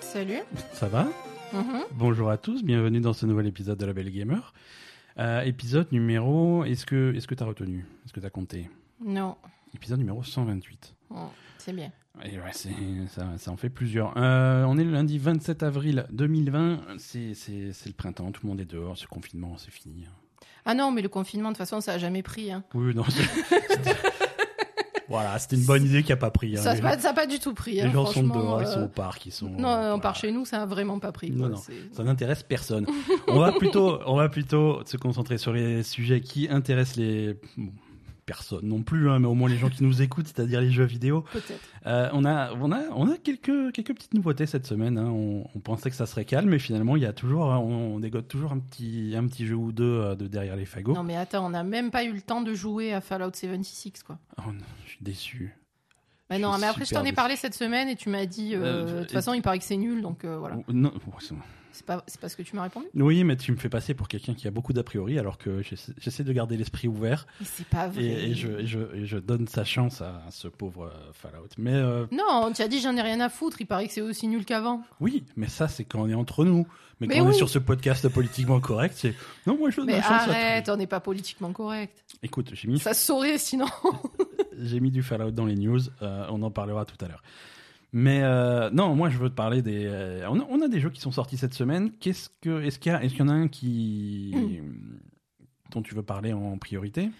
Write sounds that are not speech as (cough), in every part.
Salut. Ça va Mhm. Bonjour à tous, bienvenue dans ce nouvel épisode de La Belle Gamer. Euh, épisode numéro. Est-ce que est-ce que t'as retenu? Est-ce que t'as compté? Non. Épisode numéro 128. Oh, c'est bien. Et ouais, c'est- ça, ça en fait plusieurs. Euh, on est le lundi 27 avril 2020. C'est c'est- c'est le printemps, tout le monde est dehors. Ce confinement, c'est fini. Ah non, mais le confinement, de toute façon, ça a jamais pris. Hein. Oui, non. (laughs) c'était- voilà, c'était une bonne idée qui a pas pris. hein. Ça les n'a pas, du tout pris. les hein, gens sont dehors, ils euh, sont au parc, ils sont. Non, voilà. on part chez nous, ça a vraiment pas pris. Non, quoi. non. C'est- Ça n'intéresse personne. on va plutôt, on va plutôt se concentrer sur les sujets qui intéressent les bon, personnes non plus, hein, mais au moins les gens qui nous écoutent, c'est-à-dire les jeux vidéo. Peut-être. Euh, on a, on a, on a quelques, quelques petites nouveautés cette semaine. hein. On, on pensait que ça serait calme, mais finalement il y a toujours, on, on dégote toujours un petit, un petit jeu ou deux euh, de derrière les fagots. Non, mais attends, on n'a même pas eu le temps de jouer à Fallout 76, quoi. Oh non, je suis déçu. Bah non, mais après, je t'en ai parlé cette semaine et tu m'as dit, euh, Euh, de toute façon, il paraît que c'est nul, donc euh, voilà. Non, c'est- pas, ce que tu m'as répondu? Oui, mais tu me fais passer pour quelqu'un qui a beaucoup d'a priori, alors que j'essaie de garder l'esprit ouvert. Mais c'est pas vrai. Et, et je, et je, et je donne sa chance à ce pauvre euh, Fallout. Mais euh, Non, tu as dit, j'en ai rien à foutre, il paraît que c'est aussi nul qu'avant. oui, mais ça, c'est quand on est entre nous. Mais, Mais quand on est sur ce podcast politiquement correct, c'est non, moi je donne Mais ma chance arrête, à on n'est pas politiquement correct. Écoute, j'ai mis, Ça saurait sinon. (laughs) j'ai mis du Fallout dans les news. euh, on en parlera tout à l'heure. Mais euh, non, moi je veux te parler des. euh, on, a, on a des jeux qui sont sortis cette semaine. Qu'est-ce que, est-ce qu'il y qu'il en a un qui dont tu veux parler en priorité?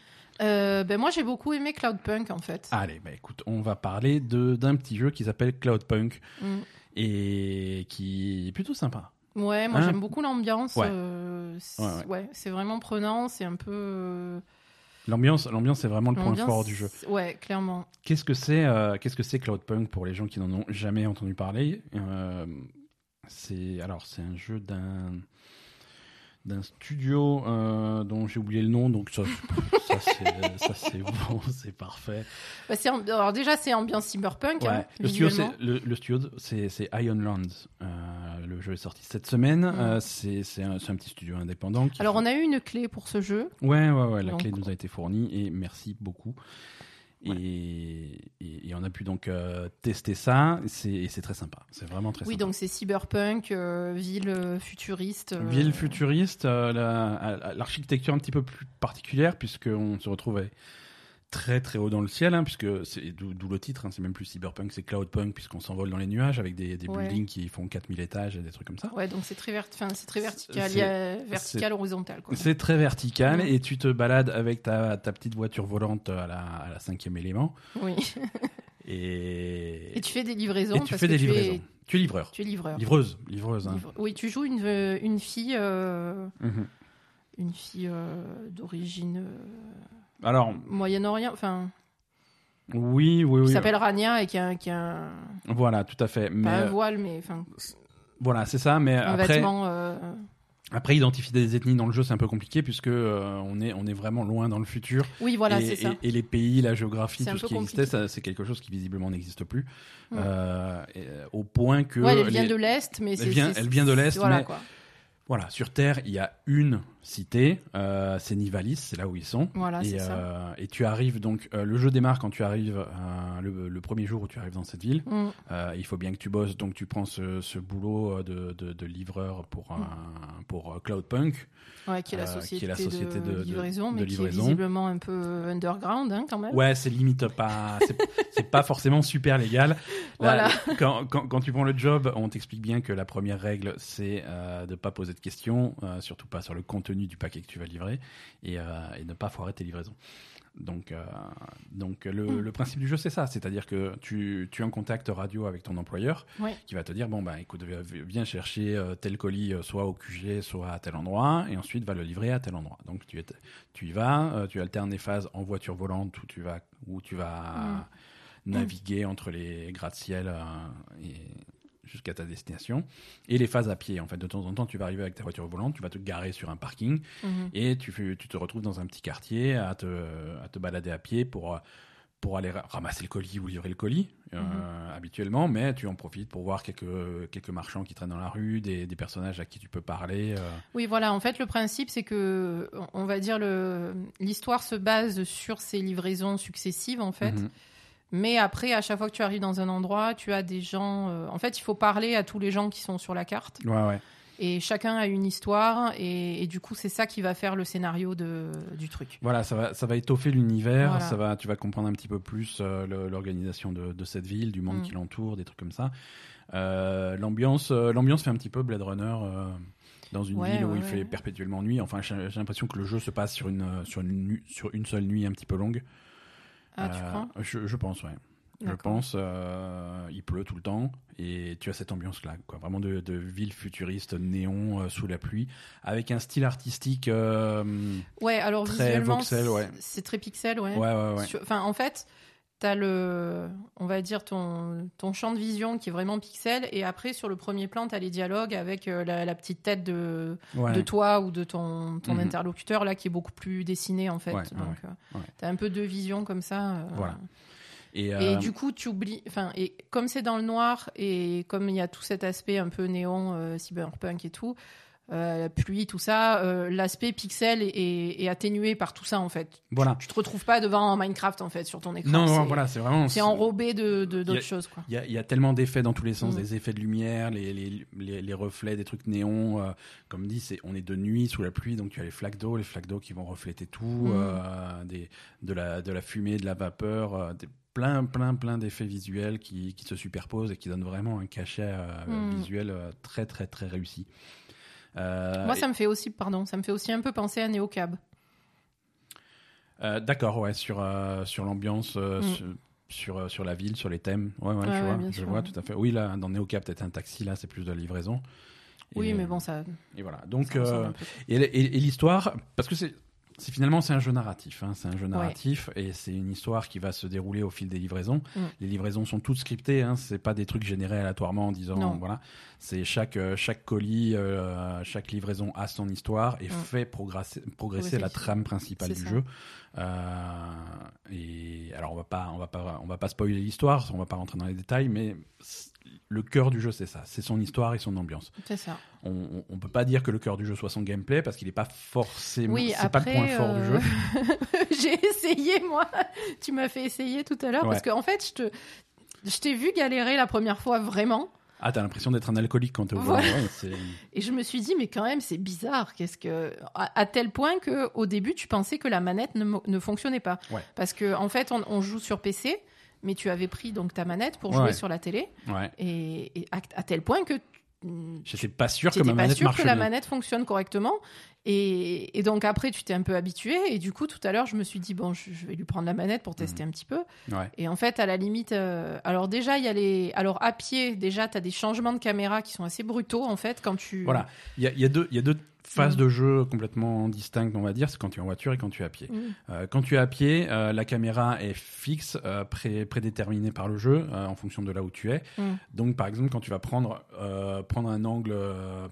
Euh, ben moi j'ai beaucoup aimé Cloudpunk en fait. Allez, bah écoute, on va parler de d'un petit jeu qui s'appelle Cloudpunk Mm. et qui est plutôt sympa. Ouais, moi Hein? j'aime beaucoup l'ambiance. Ouais. euh, c'est- Ouais, ouais. ouais, c'est vraiment prenant, c'est un peu. euh, L'ambiance, l'ambiance, c'est vraiment le point fort du jeu. Ouais, clairement. Qu'est-ce que c'est, euh, qu'est-ce que c'est Cloudpunk pour les gens qui n'en ont jamais entendu parler Euh, C'est alors c'est un jeu d'un d'un studio euh, dont j'ai oublié le nom, donc ça, (laughs) ça c'est bon, (laughs) c'est parfait. Bah, Alors déjà c'est ambiance cyberpunk. hein. Le studio, le, le studio, c'est c'est Ionlands. Le jeu est sorti cette semaine. Mhm. Euh, c'est un, petit studio indépendant. Qui Alors on a eu une clé pour ce jeu. Ouais, ouais, ouais, la Donc- clé nous a été fournie et merci beaucoup. Et, et, et on a pu donc euh, tester ça, et c'est très sympa. C'est vraiment très Oui, sympa. donc c'est cyberpunk, euh, ville futuriste. euh, Ville futuriste, la- l'architecture un petit peu plus particulière, puisqu'on se retrouve avec très très haut dans le ciel, hein, puisque c'est d'où le titre, hein, c'est même plus cyberpunk, c'est cloudpunk, puisqu'on s'envole dans les nuages avec des, des Ouais. buildings qui font 4000 étages et des trucs comme ça. Ouais, donc c'est très, vert... c'est très vertical, C'est- il y a vertical, horizontal. C'est très vertical et tu te balades avec ta, ta petite voiture volante à la, à la cinquième élément. Oui. Et, Et tu fais des livraisons. et tu parce fais que des tu livraisons. Es... Tu es livreur. Tu es livreur. Livreuse. Livreuse. hein. Livre- Oui, tu joues une, euh, une fille, euh, Mhm. une fille euh, d'origine euh, Alors, Moyen-Orient, enfin, oui, oui, qui oui. s'appelle Rania et qui a, un- qui a un, Voilà, tout à fait. Mais pas un euh, voile, mais enfin, voilà, c'est ça. Mais un après, vêtement. euh, après, identifier des ethnies dans le jeu, c'est un peu compliqué puisque euh, on est, on est vraiment loin dans le futur. Oui, voilà, c'est ça. et- et les pays, la géographie, tout ce qui compliqué. existait, c'est quelque chose qui visiblement n'existe plus. Euh, et, au point que. Ouais, elle vient les- de l'Est, mais c'est. vient- elle vient de l'Est, Voilà, mais- quoi. Voilà, sur Terre, il y a une cité, euh, c'est Nivalis, c'est là où ils sont. Voilà, et, c'est ça. euh, et tu arrives donc, euh, le jeu démarre quand tu arrives, le, le premier jour où tu arrives dans cette ville. Mm. Il faut bien que tu bosses, donc tu prends ce, ce boulot de, de, de livreur pour, un, pour Cloudpunk. Ouais, qui est la société, est la société de, livraison, mais livraison. qui est visiblement un peu underground, hein, quand même. Ouais, c'est limite pas, (laughs) c'est- pas forcément super légal. Là, Voilà. quand, quand, quand tu prends le job, on t'explique bien que la première règle, c'est de pas poser de questions, surtout pas sur le contenu du paquet que tu vas livrer, et, euh, et ne pas foirer tes livraisons. Donc, euh, donc le, Mm. le principe du jeu, c'est ça. C'est-à-dire que tu, tu es en contact radio avec ton employeur Ouais. qui va te dire, bon, bah, écoute, vi- viens chercher euh, tel colis, euh, soit au QG, soit à tel endroit, et ensuite va le livrer à tel endroit. Donc, tu, es, tu y vas, tu alternes les phases en voiture volante où tu vas, où tu vas naviguer entre les gratte-ciel et jusqu'à ta destination, et les phases à pied. En fait, de temps en temps, tu vas arriver avec ta voiture volante, tu vas te garer sur un parking, Mhm. et tu, tu te retrouves dans un petit quartier à te, à te balader à pied pour, pour aller ra- ramasser le colis ou livrer le colis euh, Mhm. habituellement, mais tu en profites pour voir quelques, quelques marchands qui traînent dans la rue, des, des personnages à qui tu peux parler. euh. Oui, voilà. En fait, le principe, c'est que, on va dire, le l'histoire se base sur ces livraisons successives, en fait. Mhm. Mais après, à chaque fois que tu arrives dans un endroit, tu as des gens. euh, En fait, il faut parler à tous les gens qui sont sur la carte. Ouais, ouais. Et chacun a une histoire. Et, et du coup, c'est ça qui va faire le scénario de, du truc. Voilà, ça va, ça va étoffer l'univers, Voilà. ça va, tu vas comprendre un petit peu plus euh, l'organisation de, de cette ville, du monde Mm. qui l'entoure, des trucs comme ça. Euh, l'ambiance, l'ambiance fait un petit peu Blade Runner dans une Ouais, ville où ouais, il fait ouais. perpétuellement nuit. Enfin, j'ai l'impression que le jeu se passe sur une, sur une, sur une seule nuit un petit peu longue. Ah, tu Euh, crois je, je pense, ouais. Je pense, euh, il pleut tout le temps et tu as cette ambiance-là, quoi. Vraiment de, de ville futuriste, néon euh, sous la pluie, avec un style artistique. Ouais, alors Très visuellement, voxel, ouais. c'est- très pixel, ouais. ouais, ouais, ouais. Enfin, en fait, t'as le, on va dire ton, ton champ de vision qui est vraiment pixel, et après sur le premier plan, t'as les dialogues avec euh, la, la petite tête de, Ouais. de toi ou de ton, ton Mhm. interlocuteur là qui est beaucoup plus dessiné en fait. Ouais, ouais, Donc, euh, t'as un peu deux visions comme ça. euh, Voilà. Et, Et du coup, tu oublies. Enfin, et comme c'est dans le noir et comme il y a tout cet aspect un peu néon, cyberpunk et tout, la pluie, tout ça, euh, l'aspect pixel est, est- est atténué par tout ça en fait. voilà. Tu te retrouves pas devant Minecraft en fait sur ton écran. Non, non, voilà, c'est vraiment. C'est enrobé de d'autres choses quoi. Il y, a, il y a tellement d'effets dans tous les sens, Mm. des effets de lumière, les, les, les, les reflets, des trucs néons. euh, comme dit, c'est on est de nuit sous la pluie, donc tu as les flaques d'eau, les flaques d'eau qui vont refléter tout, Mm. euh, des, de, la, de la fumée, de la vapeur, euh, des, plein, plein, plein d'effets visuels qui, qui se superposent et qui donnent vraiment un cachet euh, Mm. visuel euh, très, très, très réussi. Euh, Moi, ça me fait aussi, pardon, ça me fait aussi un peu penser à Neocab. Euh, D'accord, ouais, sur, euh, sur l'ambiance, Mm. sur, sur, sur la ville, sur les thèmes. Ouais, ouais, je ouais, vois, je sûr, vois ouais. tout à fait. Oui, là, dans Neocap, peut-être un taxi, là, c'est plus de la livraison. Oui, mais bon, ça. Et voilà. Donc, euh, et- et l'histoire, parce que c'est. C'est finalement c'est un jeu narratif, hein, c'est un jeu narratif et c'est une histoire qui va se dérouler au fil des livraisons. Mm. Les livraisons sont toutes scriptées, hein, c'est pas des trucs générés aléatoirement en disant Non. voilà, c'est chaque euh, chaque colis, euh, chaque livraison a son histoire et Mm. fait progresser la trame principale du ça. jeu. Euh, et alors on va pas on va pas on va pas spoiler l'histoire, on va pas rentrer dans les détails, mais le cœur du jeu c'est ça, c'est son histoire et son ambiance C'est ça. on, on peut pas dire que le cœur du jeu soit son gameplay parce qu'il n'est pas forcément Oui, c'est pas le point fort du euh, jeu (laughs) J'ai essayé, moi. Tu m'as fait essayer tout à l'heure Ouais. parce qu'en fait, je te. Je t'ai vu galérer la première fois vraiment ah t'as l'impression d'être un alcoolique quand t'es au Voilà. volant ouais, et je me suis dit mais quand même c'est bizarre qu'est-ce que à, à tel point que au début tu pensais que la manette ne, ne fonctionnait pas Ouais. parce que en fait on, on joue sur PC mais tu avais pris donc ta manette pour jouer ouais. sur la télé ouais et, et à, à tel point que j'étais pas sûr que ma n'étais pas manette sûr que la bien. manette fonctionne correctement. Et, et donc après, tu t'es un peu habitué. Et du coup, tout à l'heure, je me suis dit, bon, je, je vais lui prendre la manette pour Mhm. tester un petit peu. ouais Et en fait, à la limite, euh, alors déjà, il y a les. Alors à pied, déjà, tu as des changements de caméra qui sont assez brutaux, en fait, quand tu. voilà il y a, y a deux il y a deux phases Mm. de jeu complètement distinctes on va dire c'est quand tu es en voiture et quand tu es à pied Mm. Euh, quand tu es à pied euh, la caméra est fixe euh, pré- prédéterminée par le jeu en fonction de là où tu es Mm. donc par exemple quand tu vas prendre prendre un angle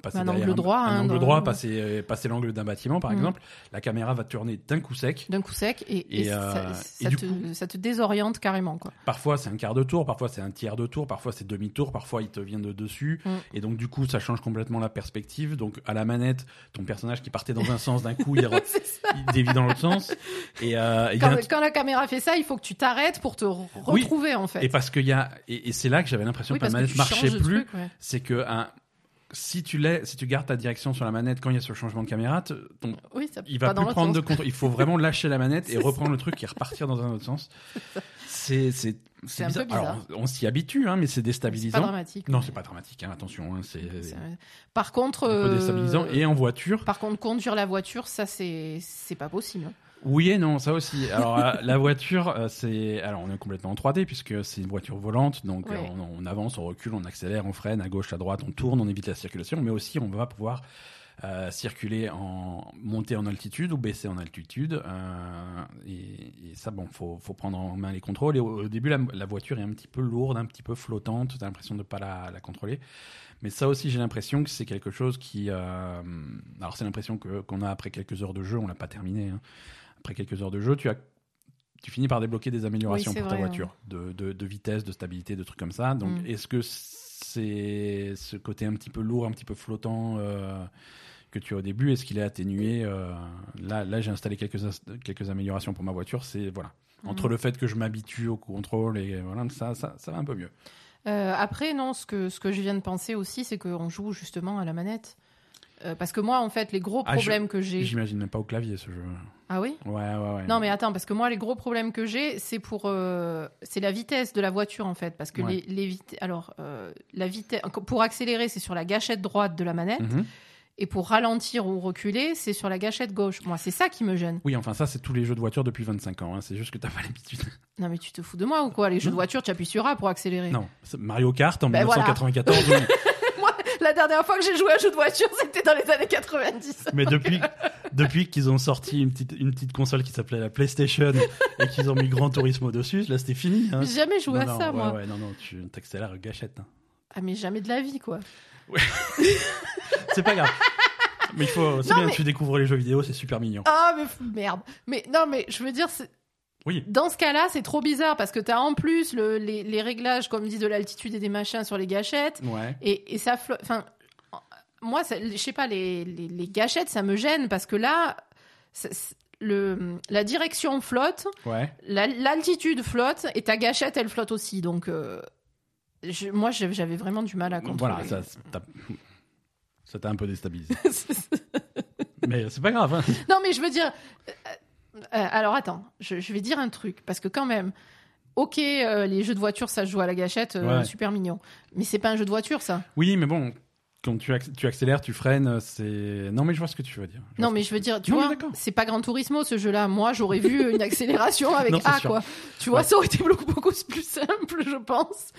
passer Un derrière angle droit, un, hein, angle droit passer passer l'angle d'un bâtiment par exemple la caméra va tourner d'un coup sec D'un coup sec, et, et Et, ça, te, ça te désoriente carrément, quoi. Parfois c'est un quart de tour, parfois c'est un tiers de tour, parfois c'est demi-tour, parfois il te vient de dessus. Et donc du coup ça change complètement la perspective. Donc à la manette, ton personnage qui partait dans un sens d'un coup, il, (laughs) il dévie dans l'autre sens. Et, euh, il y a Quand, la caméra fait ça, il faut que tu t'arrêtes pour te re- Oui. retrouver, en fait. et parce qu'il y a et, et c'est là que j'avais l'impression oui, que que manette marchait plus. ouais. C'est que un, si tu l'es, si tu gardes ta direction sur la manette quand il y a ce changement de caméra, ton- Oui, ça il va plus prendre de contrôle. Il faut vraiment lâcher la manette (laughs) et reprendre le truc et repartir dans un autre sens. (laughs) C'est c'est C'est un peu bizarre. Alors on s'y habitue, hein, mais c'est C'est pas déstabilisant. dramatique. Non, c'est pas dramatique, hein, attention. hein, c'est Par contre, un peu euh, déstabilisant. Et en voiture, par contre, conduire la voiture, ça c'est c'est pas possible. Oui et non, ça aussi. Alors euh, la voiture, euh, c'est alors on est complètement en 3D puisque c'est une voiture volante, donc euh, on, on avance, on recule, on accélère, on freine à gauche, à droite, on tourne, on évite la circulation, mais aussi on va pouvoir euh, circuler en monter en altitude ou baisser en altitude. euh, et, et ça, bon, faut, faut prendre en main les contrôles. Et au, au début, la, la voiture est un petit peu lourde, un petit peu flottante. T'as l'impression de pas la, la contrôler. Mais ça aussi, j'ai l'impression que c'est quelque chose qui. euh, alors, c'est l'impression que qu'on a après quelques heures de jeu. On l'a pas terminé. hein. Après quelques heures de jeu, tu as tu finis par débloquer des améliorations Oui, pour ta voiture, de, de, de vitesse, de stabilité, de trucs comme ça. Donc, Mm. est-ce que c'est ce côté un petit peu lourd, un petit peu flottant, euh, que tu as au début, est-ce qu'il est atténué euh, Là, là j'ai installé quelques, quelques améliorations pour ma voiture. C'est voilà. Entre Mhm. le fait que je m'habitue au contrôle et voilà, ça, ça, ça va un peu mieux. Euh, après, non, ce que, ce que je viens de penser aussi, c'est qu'on joue justement à la manette. Euh, parce que moi, en fait, les gros Ah, je- problèmes que j'ai. J'imagine même pas au clavier ce jeu. Ah oui? Ouais, ouais, ouais. Non, mais attends, parce que moi, les gros problèmes que j'ai, c'est pour. euh, c'est la vitesse de la voiture, en fait. Parce que Ouais. les, les vite- Alors, euh, la vitesse. Pour accélérer, c'est sur la gâchette droite de la manette. Mhm. Et pour ralentir ou reculer, c'est sur la gâchette gauche. Moi, c'est ça qui me gêne. Oui, enfin ça, c'est tous les jeux de voiture depuis 25 ans. hein. C'est juste que t'as pas l'habitude. (laughs) Non, mais tu te fous de moi ou quoi? Les jeux Non. de voiture, tu appuies sur A pour accélérer. Non, Mario Kart en Ben voilà. 1994. oui. (laughs) La dernière fois que j'ai joué à un jeu de voiture, c'était dans les années 90. Mais depuis, depuis qu'ils ont sorti une petite, une petite console qui s'appelait la PlayStation et qu'ils ont mis Gran Turismo dessus, là c'était fini. Hein. J'ai jamais joué Non, à non, ça, ouais, moi. Ouais, non, non, tu t'accélères gâchette. hein. Ah, mais jamais de la vie, quoi. (laughs) C'est pas grave. Mais il faut, c'est bien, mais- tu découvres les jeux vidéo, c'est super mignon. Ah, mais merde. Mais non, mais je veux dire, c'est- Oui. dans ce cas-là, c'est trop bizarre parce que t'as en plus le- les, les réglages, comme dit, de l'altitude et des machins sur les gâchettes. Ouais. Et, et ça flotte. Enfin, moi, je sais pas, les, les, les gâchettes, ça me gêne parce que là, le, la direction flotte, Ouais. la- l'altitude flotte et ta gâchette, elle flotte aussi. Donc, euh, je- moi, j'avais vraiment du mal à contrôler. Voilà, ça c'est- t'a ça t'a un peu déstabilisé. (laughs) Mais c'est pas grave. hein. non, mais je veux dire. euh, euh, alors, attends, je, je vais dire un truc parce que quand même. Ok, euh, les jeux de voiture, ça se joue à la gâchette, euh, Ouais. super mignon. Mais c'est pas un jeu de voiture, ça. Oui, mais bon, quand tu, acc- tu accélères, tu freines, c'est. Non, mais je vois ce que tu veux dire. Non, mais je veux dire, tu Non, vois, c'est pas Gran Turismo ce jeu-là. Moi, j'aurais vu une (laughs) accélération avec Non, A, sûr. quoi. Tu vois, Ouais. ça aurait été beaucoup, beaucoup plus simple, je pense.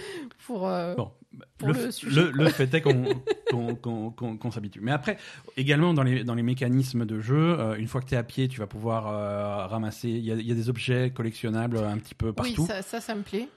Pour. euh, Bon, pour le, le f- sujet, le- le (laughs) fait est qu'on s'habitue. Mais après, également dans les, dans les mécanismes de jeu, euh, une fois que tu es à pied, tu vas pouvoir euh, ramasser. Il y a, il y a des objets collectionnables un petit peu Oui, partout. ça, ça, ça me plaît.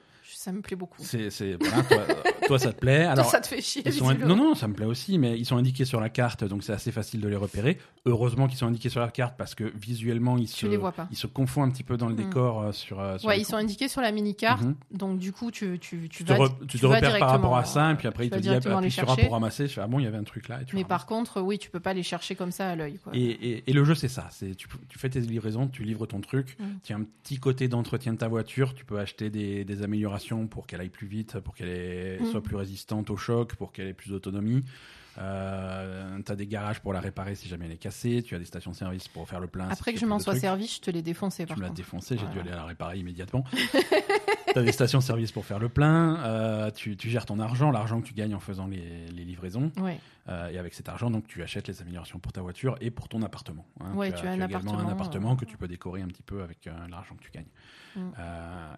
Ça me plaît beaucoup. C'est, c'est- voilà, toi, (laughs) toi, ça te plaît. Toi, Alors, ça te fait chier. ils sont, visiblement. non, non, ça me plaît aussi, mais ils sont indiqués sur la carte, donc c'est assez facile de les repérer. Heureusement qu'ils sont indiqués sur la carte parce que visuellement, ils Tu se, les vois pas. ils se confondent un petit peu dans le Mm. décor euh, sur. euh, sur Ouais, ils sont indiqués sur la mini-carte. Mhm. Donc, du coup, tu, tu, tu, Tu te, vas, re- tu tu te vas repères par rapport à ça, et euh, puis après, tu il te dit appuie sur A pour ramasser. Je fais, ah bon, il y avait un truc là. Et tu Mais ramasses. par contre, oui, tu peux pas les chercher comme ça à l'œil. quoi. Et, et- et le jeu, c'est ça. C'est tu, tu fais tes livraisons, tu livres ton truc. Mm. Tu as un petit côté d'entretien de ta voiture. Tu peux acheter des, des pour qu'elle aille plus vite, pour qu'elle ait- Mm. soit plus résistante au choc, pour qu'elle ait plus d'autonomie. Euh, tu as des garages pour la réparer si jamais elle est cassée. Tu as des stations-service pour faire le plein. Après que je m'en sois servi, je te l'ai défoncé Tu par me l'as défoncé, j'ai dû aller la réparer immédiatement. (laughs) (laughs) tu as des stations-service pour faire le plein. euh, tu, tu gères ton argent, l'argent que tu gagnes en faisant les, les livraisons. Ouais. Euh, et avec cet argent, donc, tu achètes les améliorations pour ta voiture et pour ton appartement. hein. Ouais, tu as un également appartement, un appartement euh, que tu peux décorer un petit peu avec l'argent que tu gagnes. Mm.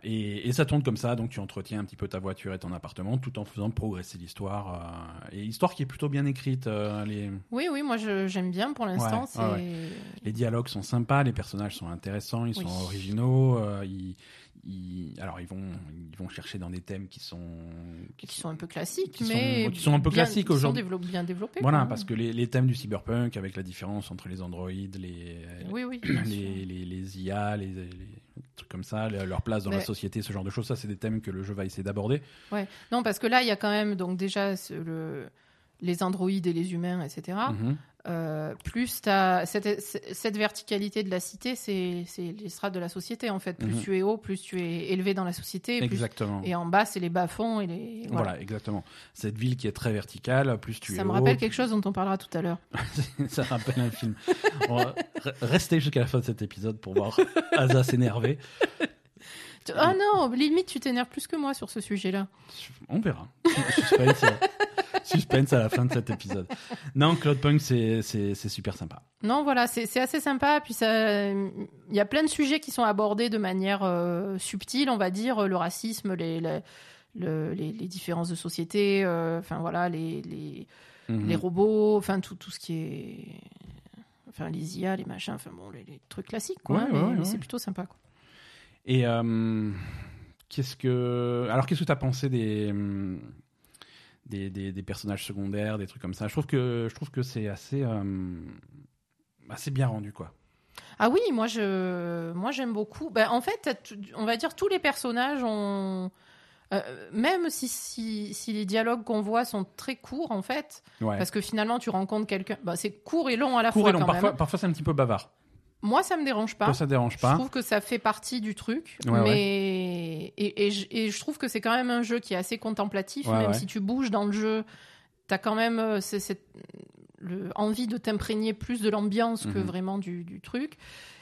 Et, et ça tourne comme ça, donc tu entretiens un petit peu ta voiture et ton appartement tout en faisant progresser l'histoire. et histoire qui est plutôt bien écrite. les, Oui, oui, moi j'aime bien pour l'instant. Ouais, les dialogues sont sympas, les personnages sont intéressants, ils Oui. sont originaux. euh, ils, ils- alors ils vont, ils vont chercher dans des thèmes qui sont, qui sont un peu classiques, qui sont- mais qui sont un peu bien- classiques sont aujourd'hui. bien développés. Voilà, parce que les, les thèmes du cyberpunk, avec la différence entre les androïdes, les, oui, oui, les, les, les IA, les, trucs comme ça, le- leur place dans la société, ce genre de choses, ça, c'est des thèmes que le jeu va essayer d'aborder. Non, parce que là, il y a quand même donc déjà le, les androïdes et les humains, etc. Euh, plus t'as cette, cette verticalité de la cité, c'est les strates de la société en fait. Plus Mhm. tu es haut, plus tu es élevé dans la société. Plus, Exactement. et en bas, c'est les bas-fonds et les. Voilà. Voilà. exactement. Cette ville qui est très verticale, plus tu es Ça me haut, rappelle plus- quelque chose dont on parlera tout à l'heure. (laughs) ça rappelle un film. On va re- rester jusqu'à la fin de cet épisode pour voir Asa s'énerver. Ah non, limite, tu t'énerves plus que moi sur ce sujet-là. On verra. Suspense, euh, suspense à la fin de cet épisode. Non, Cloudpunk, c'est c'est- super sympa. Non, voilà, c'est assez sympa. Puis il y a plein de sujets qui sont abordés de manière euh, subtile, on va dire, le racisme, les, les, le- les- les différences de société, euh, enfin voilà, les, les, Mhm. les robots, enfin tout, tout ce qui est. Enfin, les IA, les machins, enfin bon, les, trucs classiques, quoi. Ouais, mais ouais, ouais, mais ouais. c'est plutôt sympa, quoi. Et euh, qu'est-ce que. Alors, qu'est-ce que tu as pensé des, des, des, des personnages secondaires, des trucs comme ça Je trouve que, je trouve que c'est assez, euh, assez bien rendu, quoi. Ah oui, moi je, moi j'aime beaucoup. Ben, en fait, on va dire tous les personnages ont. Euh, même si, si, si les dialogues qu'on voit sont très courts, en fait, Ouais. parce que finalement, tu rencontres quelqu'un. Bah, c'est court et long à la Court fois. et long. quand Parfois, même. parfois c'est un petit peu bavard. Moi, ça me dérange pas. Toi, ça dérange Je pas. trouve que ça fait partie du truc, Ouais, mais Et, et, je, et je trouve que c'est quand même un jeu qui est assez contemplatif, Ouais, même si tu bouges dans le jeu, t'as quand même euh, cette le- envie de t'imprégner plus de l'ambiance que Mhm. vraiment du, du truc.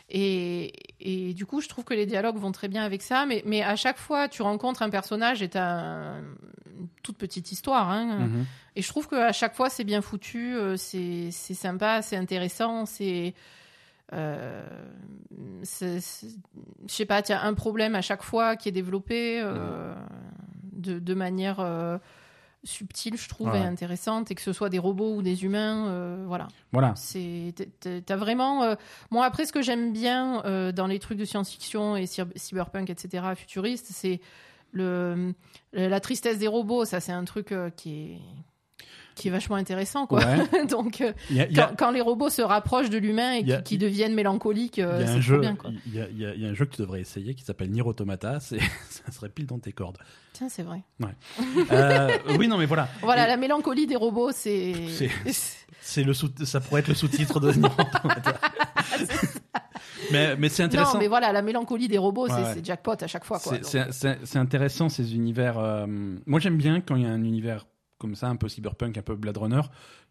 Et, et du coup, je trouve que les dialogues vont très bien avec ça, mais, mais à chaque fois, tu rencontres un personnage et t'as un- une toute petite histoire. Hein, Mhm. et je trouve qu'à chaque fois, c'est bien foutu, euh, c'est c'est sympa, c'est intéressant, c'est. Euh, je sais pas, il y a un problème à chaque fois qui est développé euh, de, de manière euh, subtile, je trouve, Ouais. et intéressante, et que ce soit des robots ou des humains, euh, voilà. Voilà. C'est, t'as vraiment. euh, Moi, après, ce que j'aime bien euh, dans les trucs de science-fiction et cyber- cyberpunk, etc., futuriste, c'est le, la tristesse des robots. Ça, c'est un truc qui est qui est vachement intéressant, quoi. Ouais. (laughs) Donc, euh, Il y a, il y a- quand, quand les robots se rapprochent de l'humain et a- qui, deviennent mélancoliques, euh, c'est trop bien, quoi. il y a, y un jeu que tu devrais essayer qui s'appelle Nier Automata. (laughs) Ça serait pile dans tes cordes. Tiens, c'est vrai. (laughs) Euh, oui, non, mais voilà. Voilà, Et la mélancolie des robots, c'est. C'est- le sous, ça pourrait être le sous-titre de Nier Automata. mais, mais c'est intéressant. non, mais voilà, la mélancolie des robots, Ouais, c'est ouais. jackpot à chaque fois. C'est- intéressant ces univers. euh, Moi j'aime bien quand il y a un univers comme ça, un peu cyberpunk, un peu Blade Runner,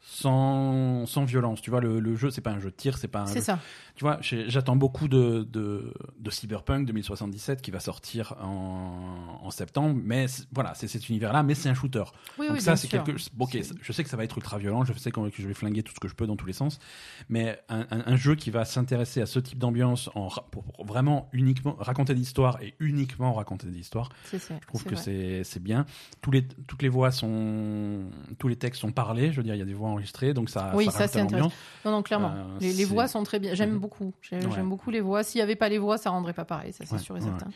sans, sans violence. Tu vois, le, le jeu, c'est pas un jeu de tir, c'est pas un c'est ça. Tu vois, j'attends beaucoup de, de, de Cyberpunk 2077 qui va sortir en, en septembre, mais voilà, c'est cet univers-là, mais c'est un shooter. Oui, Donc oui, ça, c'est quelque. Ok, C'est- je sais que ça va être ultra violent, je sais que je vais flinguer tout ce que je peux dans tous les sens, mais un, un- un jeu qui va s'intéresser à ce type d'ambiance en pour, pour vraiment uniquement raconter des histoires et uniquement raconter ça, je trouve que c'est bien. Tous les toutes les voix sont tous les textes sont parlés, je veux dire, il y a des voix enregistrées, donc ça. Oui, ça c'est l'ambiance. Non, non, clairement. Euh, les, voix sont très bien. J'aime Mhm. beaucoup. Ouais. J'aime beaucoup les voix. S'il n'y avait pas les voix, ça rendrait pas pareil. Ça, c'est Ouais, sûr et ouais, certain.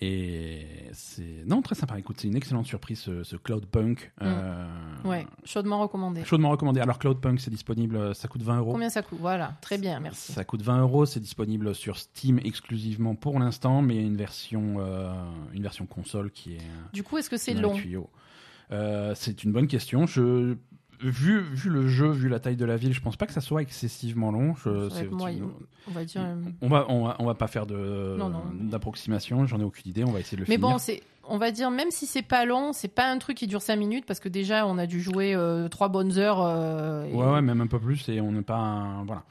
Et c'est non très sympa. Écoute, c'est une excellente surprise ce, ce Cloudpunk. euh, Mm. Ouais, chaudement recommandé. Chaudement recommandé. Alors Cloudpunk, c'est disponible, ça coûte 20 euros. Combien ça coûte? Voilà, très bien, merci. Ça coûte 20 euros, c'est disponible sur Steam exclusivement pour l'instant, mais il y a une version, euh, une version console qui est Du coup, est-ce que c'est long? Euh, c'est une bonne question. Je, vu, vu le jeu, vu la taille de la ville, je pense pas que ça soit excessivement long. Je, c'est-. On va dire. euh, on va, on va, on va pas faire de Non, non. d'approximation. J'en ai aucune idée. On va essayer de le Mais finir. bon, c'est. On va dire, même si c'est pas long, c'est pas un truc qui dure 5 minutes parce que déjà on a dû jouer euh, trois bonnes heures. euh, et ouais, ouais, même un peu plus. Et on n'est pas, un- voilà.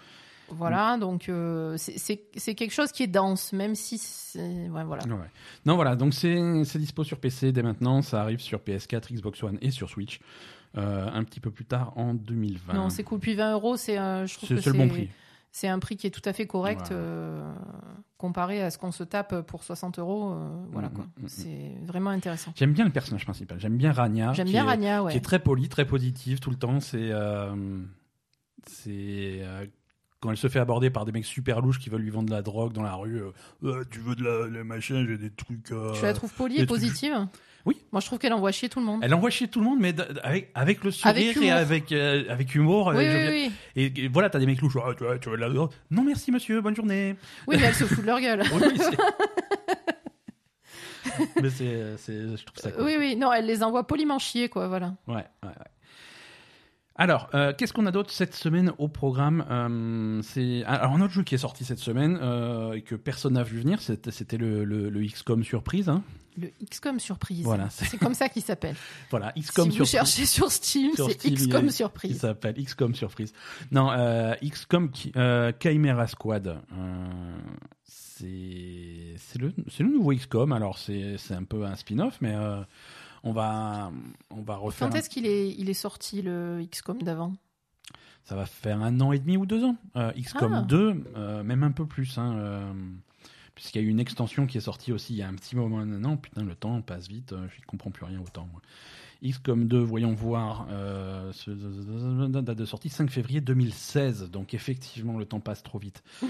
Voilà, donc euh, c'est- quelque chose qui est dense, même si. Ouais, voilà. Ouais. Non, voilà, donc c'est dispo sur PC dès maintenant, ça arrive sur PS4, Xbox One et sur Switch euh, un petit peu plus tard en 2020. Non, c'est cool. Puis 20 euros, c'est. euh, je trouve c'est que c'est le bon prix. C'est un prix qui est tout à fait correct Voilà. euh, comparé à ce qu'on se tape pour 60 euros. voilà Mm, quoi. mm, mm, C'est vraiment intéressant. J'aime bien le personnage principal, j'aime bien Rania. J'aime bien est- Rania, ouais. Qui est très poli, très positive tout le temps. C'est. c'est. Euh, quand elle se fait aborder par des mecs super louches qui veulent lui vendre de la drogue dans la rue, euh, Ouais, tu veux de la, la machin, j'ai des trucs. euh, Tu la trouves polie et trucs- positive Oui. Moi, je trouve qu'elle envoie chier tout le monde. Elle envoie chier tout le monde, mais avec, avec le sourire Avec et avec, euh, avec humour. Oui, oui, oui. Et, et voilà, t'as des mecs louches. Ah, tu, veux de la drogue Non, merci monsieur, bonne journée. Oui, mais elle se (laughs) fout de leur gueule. Oui, (laughs) Mais c'est, c'est- je trouve ça cool. Oui, oui. Non, elle les envoie poliment chier, quoi. Voilà. Ouais, ouais, ouais. Alors, euh, qu'est-ce qu'on a d'autre cette semaine au programme Euh, C'est alors un autre jeu qui est sorti cette semaine euh, et que personne n'a vu venir. C'était, le, le, le XCOM surprise. hein. Le XCOM surprise. Voilà, c'est- C'est comme ça qu'il s'appelle. (laughs) Voilà, Si XCOM vous surprise. cherchez sur Steam, Sur c'est Steam, il a- XCOM Il surprise. s'appelle XCOM surprise. Non, XCOM Chimera Squad. C'est c'est le c'est le nouveau XCOM. Alors c'est c'est un peu un spin-off, mais on va on va refaire. Quand est-ce qu'il est, il est sorti le XCOM d'avant Ça va faire un an et demi ou deux ans. Euh, XCOM Ah. 2, euh, même un peu plus. Hein, euh, Puisqu'il y a eu une extension qui est sortie aussi il y a un petit moment maintenant. Putain, le temps passe vite. Je ne comprends plus rien au temps. moi. XCOM 2, voyons voir. Euh, date de sortie 5 février 2016. Donc effectivement, le temps passe trop vite. (laughs)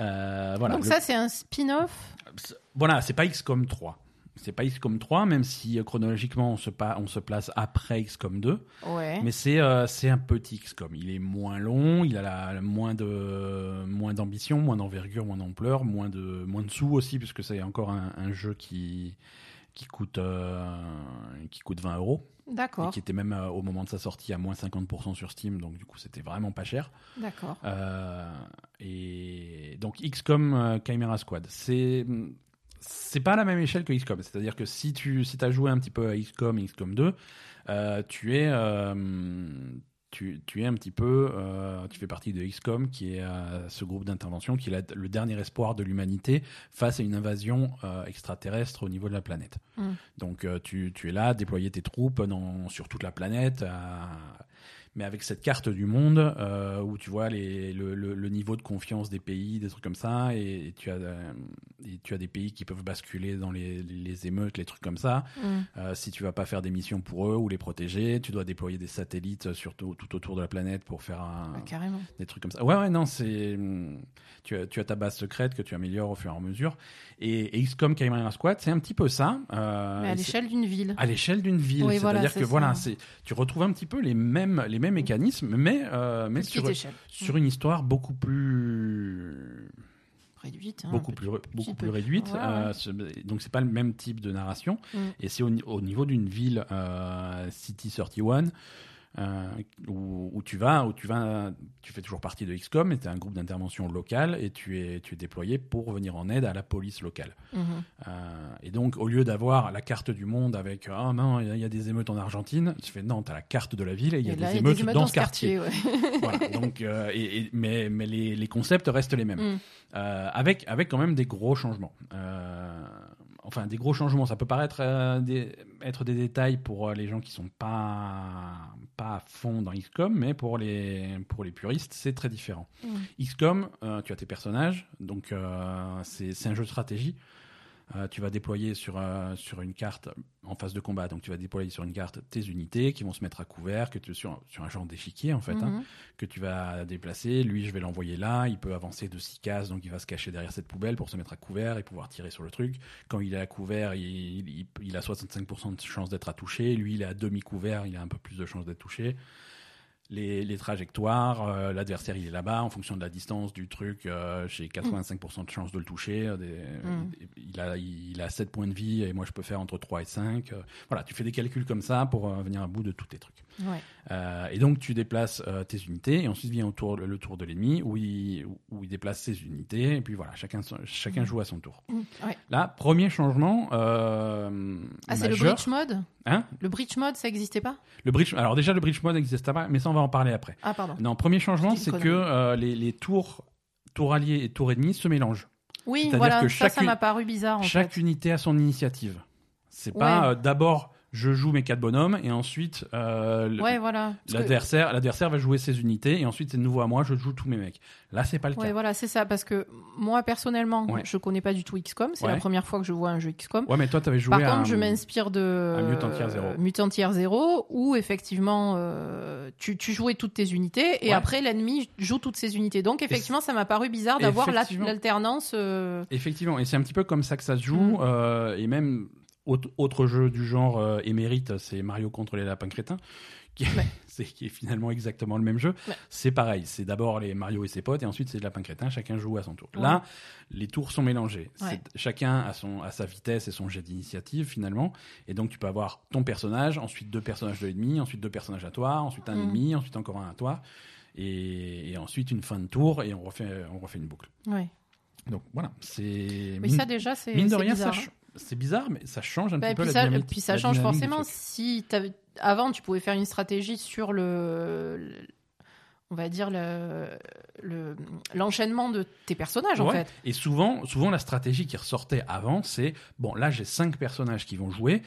Euh, voilà. Donc Le- ça, c'est un spin-off voilà, c'est pas XCOM 3. C'est pas XCOM 3, même si euh, chronologiquement on se, pa- on se place après XCOM 2. Ouais. Mais c'est euh, c'est un petit XCOM. Il est moins long, il a la, moins de moins d'ambition, moins d'envergure, moins d'ampleur, moins de moins de sous aussi, puisque c'est encore un, un jeu qui qui coûte, euh, qui coûte 20 euros. Et D'accord, qui était même euh, au moment de sa sortie à moins 50% sur Steam, donc du coup c'était vraiment pas cher. d'accord. Et donc XCOM Chimera Squad, c'est c'est pas à la même échelle que XCOM. C'est-à-dire que si tu si as joué un petit peu à XCOM et XCOM 2, euh, tu es euh, tu, tu es un petit peu euh, tu fais partie de XCOM qui est ce groupe d'intervention qui est la- le dernier espoir de l'humanité face à une invasion extraterrestre au niveau de la planète. Mm. Donc tu, tu es là, déployer tes troupes dans, sur toute la planète, à- mais avec cette carte du monde euh, où tu vois les, le, le- le niveau de confiance des pays, des trucs comme ça, et, et tu as, euh, et tu as des pays qui peuvent basculer dans les, les émeutes, les trucs comme ça. Mm. Euh, si tu vas pas faire des missions pour eux ou les protéger, tu dois déployer des satellites sur tout, tout autour de la planète pour faire un, Ah, des trucs comme ça. Ouais, ouais, non, c'est. Tu as, tu as ta base secrète que tu améliores au fur et à mesure. Et, et XCOM Chimera Squad, c'est un petit peu ça. euh, Mais à l'échelle d'une ville. à l'échelle d'une ville. Oui, C'est-à-dire voilà, que voilà, c'est tu retrouves un petit peu les mêmes les mêmes mécanismes, mais euh, mais sur sur une histoire beaucoup plus Réduite. hein, beaucoup plus beaucoup petit plus réduite. Ouais, ouais. euh, ce- donc c'est pas le même type de narration. Mm. Et c'est au, au niveau d'une ville euh, City 31 euh, où, où tu vas, où tu vas, tu fais toujours partie de XCOM, et tu un groupe d'intervention local et tu es, tu es déployé pour venir en aide à la police locale. Mhm. Euh, et donc, au lieu d'avoir la carte du monde avec ah non, il y a- il y, a des émeutes en Argentine, tu fais non, tu as la carte de la ville et il y a des y a émeutes des émeutes dans, ce quartier. ouais. Voilà, (laughs) donc, euh, et, et- mais, mais les, les concepts restent les mêmes. Mm. Euh, avec, avec quand même des gros changements. Euh, enfin, des gros changements, ça peut paraître euh, des, être des détails pour euh, les gens qui sont pas, pas à fond dans XCOM, mais pour les, pour les puristes, c'est très différent. Mm. XCOM, euh, tu as tes personnages, donc c'est c'est un jeu de stratégie. Euh, tu vas déployer sur, euh, sur une carte en phase de combat, donc tu vas déployer sur une carte tes unités qui vont se mettre à couvert, que tu, sur, sur un genre d'échiquier en fait, hein Mhm. que tu vas déplacer. Lui, je vais l'envoyer là. Il peut avancer de 6 cases, donc il va se cacher derrière cette poubelle pour se mettre à couvert et pouvoir tirer sur le truc. Quand il est à couvert, il, il- il a 65% de chance d'être à toucher. Lui, il est à demi-couvert, il a un peu plus de chance d'être touché. Les, les trajectoires, euh, l'adversaire il est là-bas en fonction de la distance du truc. euh, J'ai 85% de chance de le toucher. euh, des- Mm. il, a, il a 7 points de vie et moi je peux faire entre 3 et 5. euh, voilà, tu fais des calculs comme ça pour venir à bout de tous tes trucs. Ouais. Et donc tu déplaces tes unités et ensuite vient au tour, le tour de l'ennemi où il, où il déplace ses unités et puis voilà, chacun, chacun Mhm. joue à son tour. Mm. Ouais. Là, premier changement Ah, c'est le bridge mode? Hein? Le bridge mode, ça existait pas? Le bridge, alors déjà le bridge mode n'existait pas, mais ça on va en parler après. Ah, pardon. Non, premier changement, c'est que euh, les, les tours, tour allié et tour ennemi se mélangent. Oui, voilà, que ça, m'a paru bizarre en Chaque fait. unité a son initiative. C'est pas euh, d'abord je joue mes quatre bonhommes et ensuite euh, Ouais, voilà. Que- L'adversaire, l'adversaire va jouer ses unités et ensuite c'est de nouveau à moi, je joue tous mes mecs. Là, c'est pas le Ouais, cas. voilà, c'est ça. Parce que moi, personnellement, Ouais. je connais pas du tout XCOM. C'est la première fois que je vois un jeu XCOM. Ouais, mais toi, t'avais joué Par contre, je m'inspire de un Mutant Year Zero. Mutant Zero, où effectivement euh, tu, tu jouais toutes tes unités et après l'ennemi joue toutes ses unités. Donc effectivement, ça m'a paru bizarre d'avoir l'alternance. euh, Effectivement, et c'est un petit peu comme ça que ça se joue. Mm. euh, et même autre, autre jeu du genre euh, émérite, c'est Mario contre les lapins crétins. Qui, Ouais. (laughs) c'est, qui est finalement exactement le même jeu. Ouais. C'est pareil, c'est d'abord les Mario et ses potes, et ensuite c'est les lapins crétins, chacun joue à son tour. Ouais. Là, les tours sont mélangés. Chacun a, son, a sa vitesse et son jet d'initiative finalement. Et donc tu peux avoir ton personnage, ensuite deux personnages de l'ennemi, ensuite deux personnages à toi, ensuite un Mm. ennemi, ensuite encore un à toi. Et, et ensuite une fin de tour, et on refait, on refait une boucle. Donc voilà, c'est. Mais mine- ça déjà, c'est Mine de rien, ça bizarre. ch- c'est bizarre, mais ça change un Bah, petit peu la ça, dynamique. puis ça change forcément. Si avant, tu pouvais faire une stratégie sur le, le- on va dire le le- l'enchaînement de tes personnages en fait. Et souvent, souvent, la stratégie qui ressortait avant, c'est bon, là, j'ai cinq personnages qui vont jouer.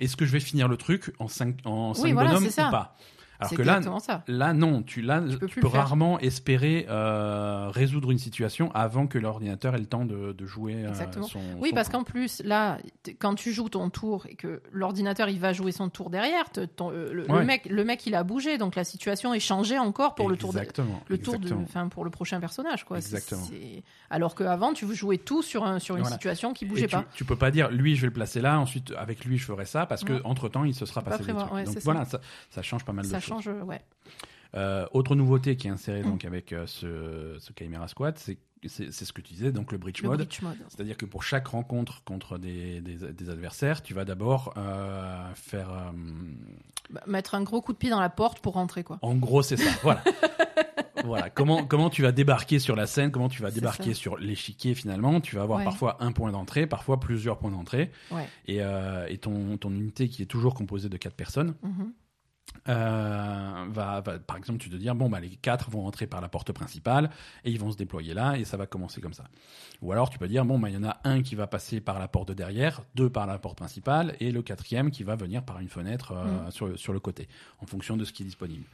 Est-ce que je vais finir le truc en cinq, en cinq voilà, bonhommes ou pas? Alors que là, ça. là, non, tu, là, Tu tu peux faire. rarement espérer euh, résoudre une situation avant que l'ordinateur ait le temps de, de jouer euh, Exactement. son. Oui, son parce qu'en plus, là, quand tu joues ton tour et que l'ordinateur il va jouer son tour derrière, ton- euh, le, mec, le mec il a bougé, donc la situation est changée encore pour le tour de, Exactement. le tour de, enfin pour le prochain personnage quoi. Exactement. Alors qu'avant tu jouais tout sur un sur une Voilà. situation qui bougeait tu, pas. tu peux pas dire lui je vais le placer là ensuite avec lui je ferai ça parce que Ouais. entre temps il se sera Tu passé pas des trucs. ouais, Donc voilà ça, ça change pas mal Ça de choses. Change, ouais. Euh, autre nouveauté qui est insérée Mm. donc avec euh, ce, ce Chimera Squad, c'est ce que tu disais, donc le bridge Le mode. mode. C'est-à-dire que pour chaque rencontre contre des, des, des adversaires, tu vas d'abord euh, faire. euh, Bah, mettre un gros coup de pied dans la porte pour rentrer, quoi. en gros, c'est ça. Voilà. (laughs) voilà. Comment, comment tu vas débarquer sur la scène, comment tu vas débarquer sur l'échiquier finalement. Tu vas avoir Ouais. parfois un point d'entrée, parfois plusieurs points d'entrée. Ouais. Et, euh, et ton, ton unité qui est toujours composée de quatre personnes Mhm. Euh, va, va- par exemple, tu te dire bon bah les quatre vont entrer par la porte principale et ils vont se déployer là et ça va commencer comme ça. Ou alors tu peux dire bon bah il y en a un qui va passer par la porte de derrière, deux par la porte principale et le quatrième qui va venir par une fenêtre euh, sur, sur le côté en fonction de ce qui est disponible.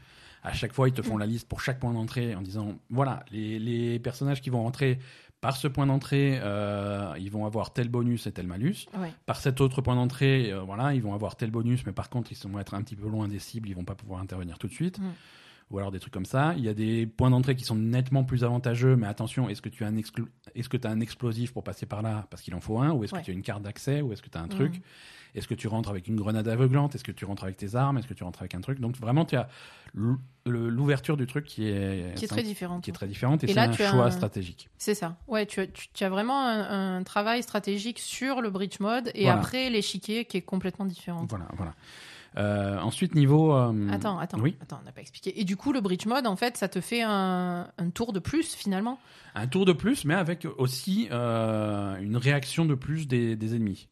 À chaque fois, ils te font la liste pour chaque point d'entrée en disant voilà les, les personnages qui vont rentrer par ce point d'entrée, euh, ils vont avoir tel bonus et tel malus Ouais. par cet autre point d'entrée, euh, voilà, ils vont avoir tel bonus, mais par contre, ils vont être un petit peu loin des cibles, ils vont pas pouvoir intervenir tout de suite. Mm. Ou alors des trucs comme ça. Il y a des points d'entrée qui sont nettement plus avantageux, mais attention, est-ce que tu as un, exclu- est-ce que tu as un explosif pour passer par là parce qu'il en faut un, ou est-ce Ouais. que tu as une carte d'accès, ou est-ce que tu as un truc? Mhm. Est-ce que tu rentres avec une grenade aveuglante? Est-ce que tu rentres avec tes armes? Est-ce que tu rentres avec un truc? Donc vraiment, tu as l'ouverture du truc qui est, Qui est très différente. qui est très différente et, Et c'est un tu as choix un- stratégique. C'est ça. Ouais, tu, as- tu, tu as vraiment un, un travail stratégique sur le bridge mode et Voilà. après l'échiquier qui est complètement différent. Voilà, voilà. Euh, ensuite, niveau. euh, Attends, attends, Oui? attends, on n'a pas expliqué. Et du coup, le bridge mode, en fait, ça te fait un, un tour de plus finalement? Un tour de plus, mais avec aussi euh, une réaction de plus des, des ennemis.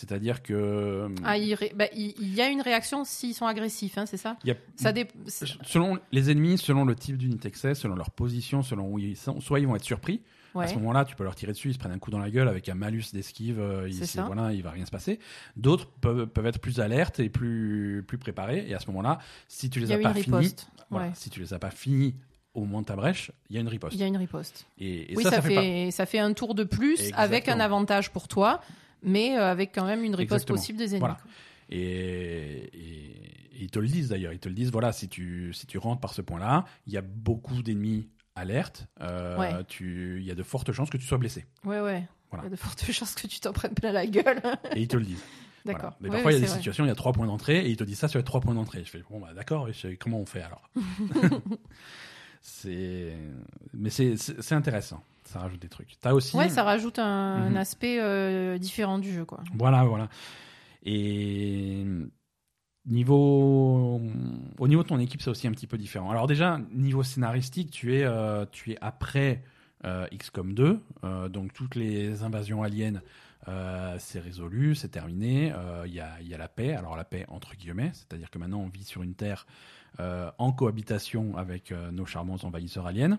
C'est-à-dire que Ah, il, ré- bah, il, il y a une réaction s'ils sont agressifs, hein, c'est ça il a- Ça dé- selon les ennemis, selon le type d'unité que c'est, selon leur position, selon où ils sont, soit ils vont être surpris. À ce moment-là, tu peux leur tirer dessus, ils se prennent un coup dans la gueule avec un malus d'esquive. euh, ça. Voilà, il va rien se passer. D'autres peuvent, peuvent être plus alertes et plus plus préparés. Et à ce moment-là, si tu les Il as pas finis, riposte. voilà, Ouais. si tu les as pas finis au moment de ta brèche, il y a une riposte. Il y a une riposte. Et, et oui, ça, ça, ça fait, pas- ça fait un tour de plus avec un avantage pour toi, mais euh, avec quand même une riposte Exactement. possible des ennemis. Voilà. Et, et- et ils te le disent d'ailleurs. Ils te le disent, voilà, si tu, si tu rentres par ce point-là, il y a beaucoup d'ennemis alertes. euh, Ouais. tu- Il y a de fortes chances que tu sois blessé. Ouais, ouais. Voilà. Il y a de fortes (laughs) chances que tu t'en prennes plein la gueule. (laughs) Et ils te le disent. (laughs) Voilà. D'accord. Mais parfois, il y a des vrai. situations, il y a trois points d'entrée et ils te disent ça sur les trois points d'entrée. Je fais, bon, bah d'accord, comment on fait alors? C'est. Mais c'est intéressant. Ça rajoute des trucs. T'as aussi. Ouais, ça rajoute un, un Mhm. aspect euh, différent du jeu, quoi. Voilà, voilà. Et niveau, au niveau de ton équipe, c'est aussi un petit peu différent. Alors déjà, niveau scénaristique, tu es, euh, tu es après euh, XCOM 2, euh, donc toutes les invasions aliens, c'est résolu, c'est terminé. Il y, a, il y a la paix. Alors la paix entre guillemets, c'est-à-dire que maintenant on vit sur une terre en cohabitation avec nos charmants envahisseurs aliens.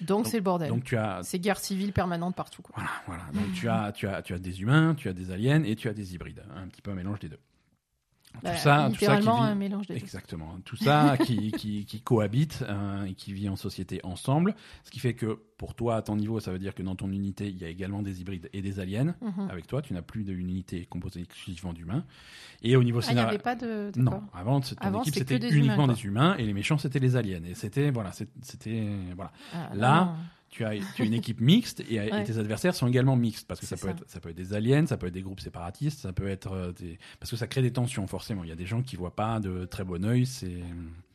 Donc c'est le bordel. Donc tu as C'est guerre civile permanente partout, quoi. voilà, voilà. Donc tu as, tu as, tu as des humains, tu as des aliens et tu as des hybrides, un petit peu un mélange des deux. Bah, tout ça, tout ça qui vit, un mélange deux. exactement. Tout ça (laughs) qui, qui, qui cohabite euh, et qui vit en société ensemble, ce qui fait que pour toi à ton niveau, ça veut dire que dans ton unité, il y a également des hybrides et des aliens. Mhm. Avec toi, tu n'as plus d'une unité composée exclusivement d'humains. Et au niveau Ah, il n'y scénario, avait pas de. non, avant ton Avant, équipe c'était humains, uniquement des humains et les méchants c'était les aliens. Et c'était voilà, c'était voilà. Ah, Là, non. Tu as, tu as une équipe mixte et, tes adversaires sont également mixtes parce que ça peut, ça. Être, ça peut être des aliens, ça peut être des groupes séparatistes, ça peut être euh, des... parce que ça crée des tensions forcément. Il y a des gens qui voient pas de très bon œil. C'est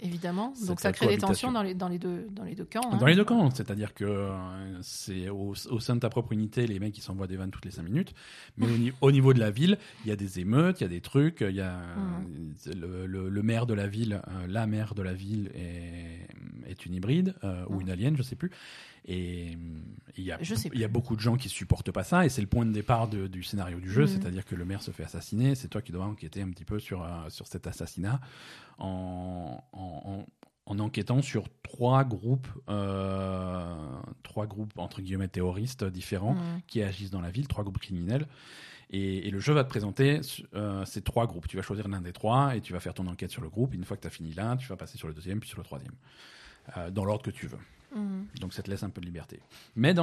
évidemment. Donc ça crée des tensions dans les, dans les, deux, dans les deux camps. hein. dans les deux camps, c'est-à-dire que euh, c'est au, au sein de ta propre unité, les mecs ils s'envoient des vannes toutes les cinq minutes, mais au, ni- au niveau de la ville, il y a des émeutes, il y a des trucs, il y a Mhm. le, le- le maire de la ville, euh, la maire de la ville est, est une hybride euh, ou Mhm. une alien, je sais plus. Et il y a, y beaucoup de gens qui supportent pas ça, et c'est le point de départ de- du scénario du jeu, Mhm. c'est-à-dire que le maire se fait assassiner, c'est toi qui dois enquêter un petit peu sur, euh, sur cet assassinat en, en, en- en enquêtant sur trois groupes, euh, trois groupes entre guillemets terroristes différents Mhm. qui agissent dans la ville, trois groupes criminels. Et, et le jeu va te présenter euh, ces trois groupes. Tu vas choisir l'un des trois et tu vas faire ton enquête sur le groupe. Une fois que tu as fini l'un, tu vas passer sur le deuxième, puis sur le troisième, euh, dans l'ordre que tu veux. Mhm. Donc ça te laisse un peu de liberté. Mais,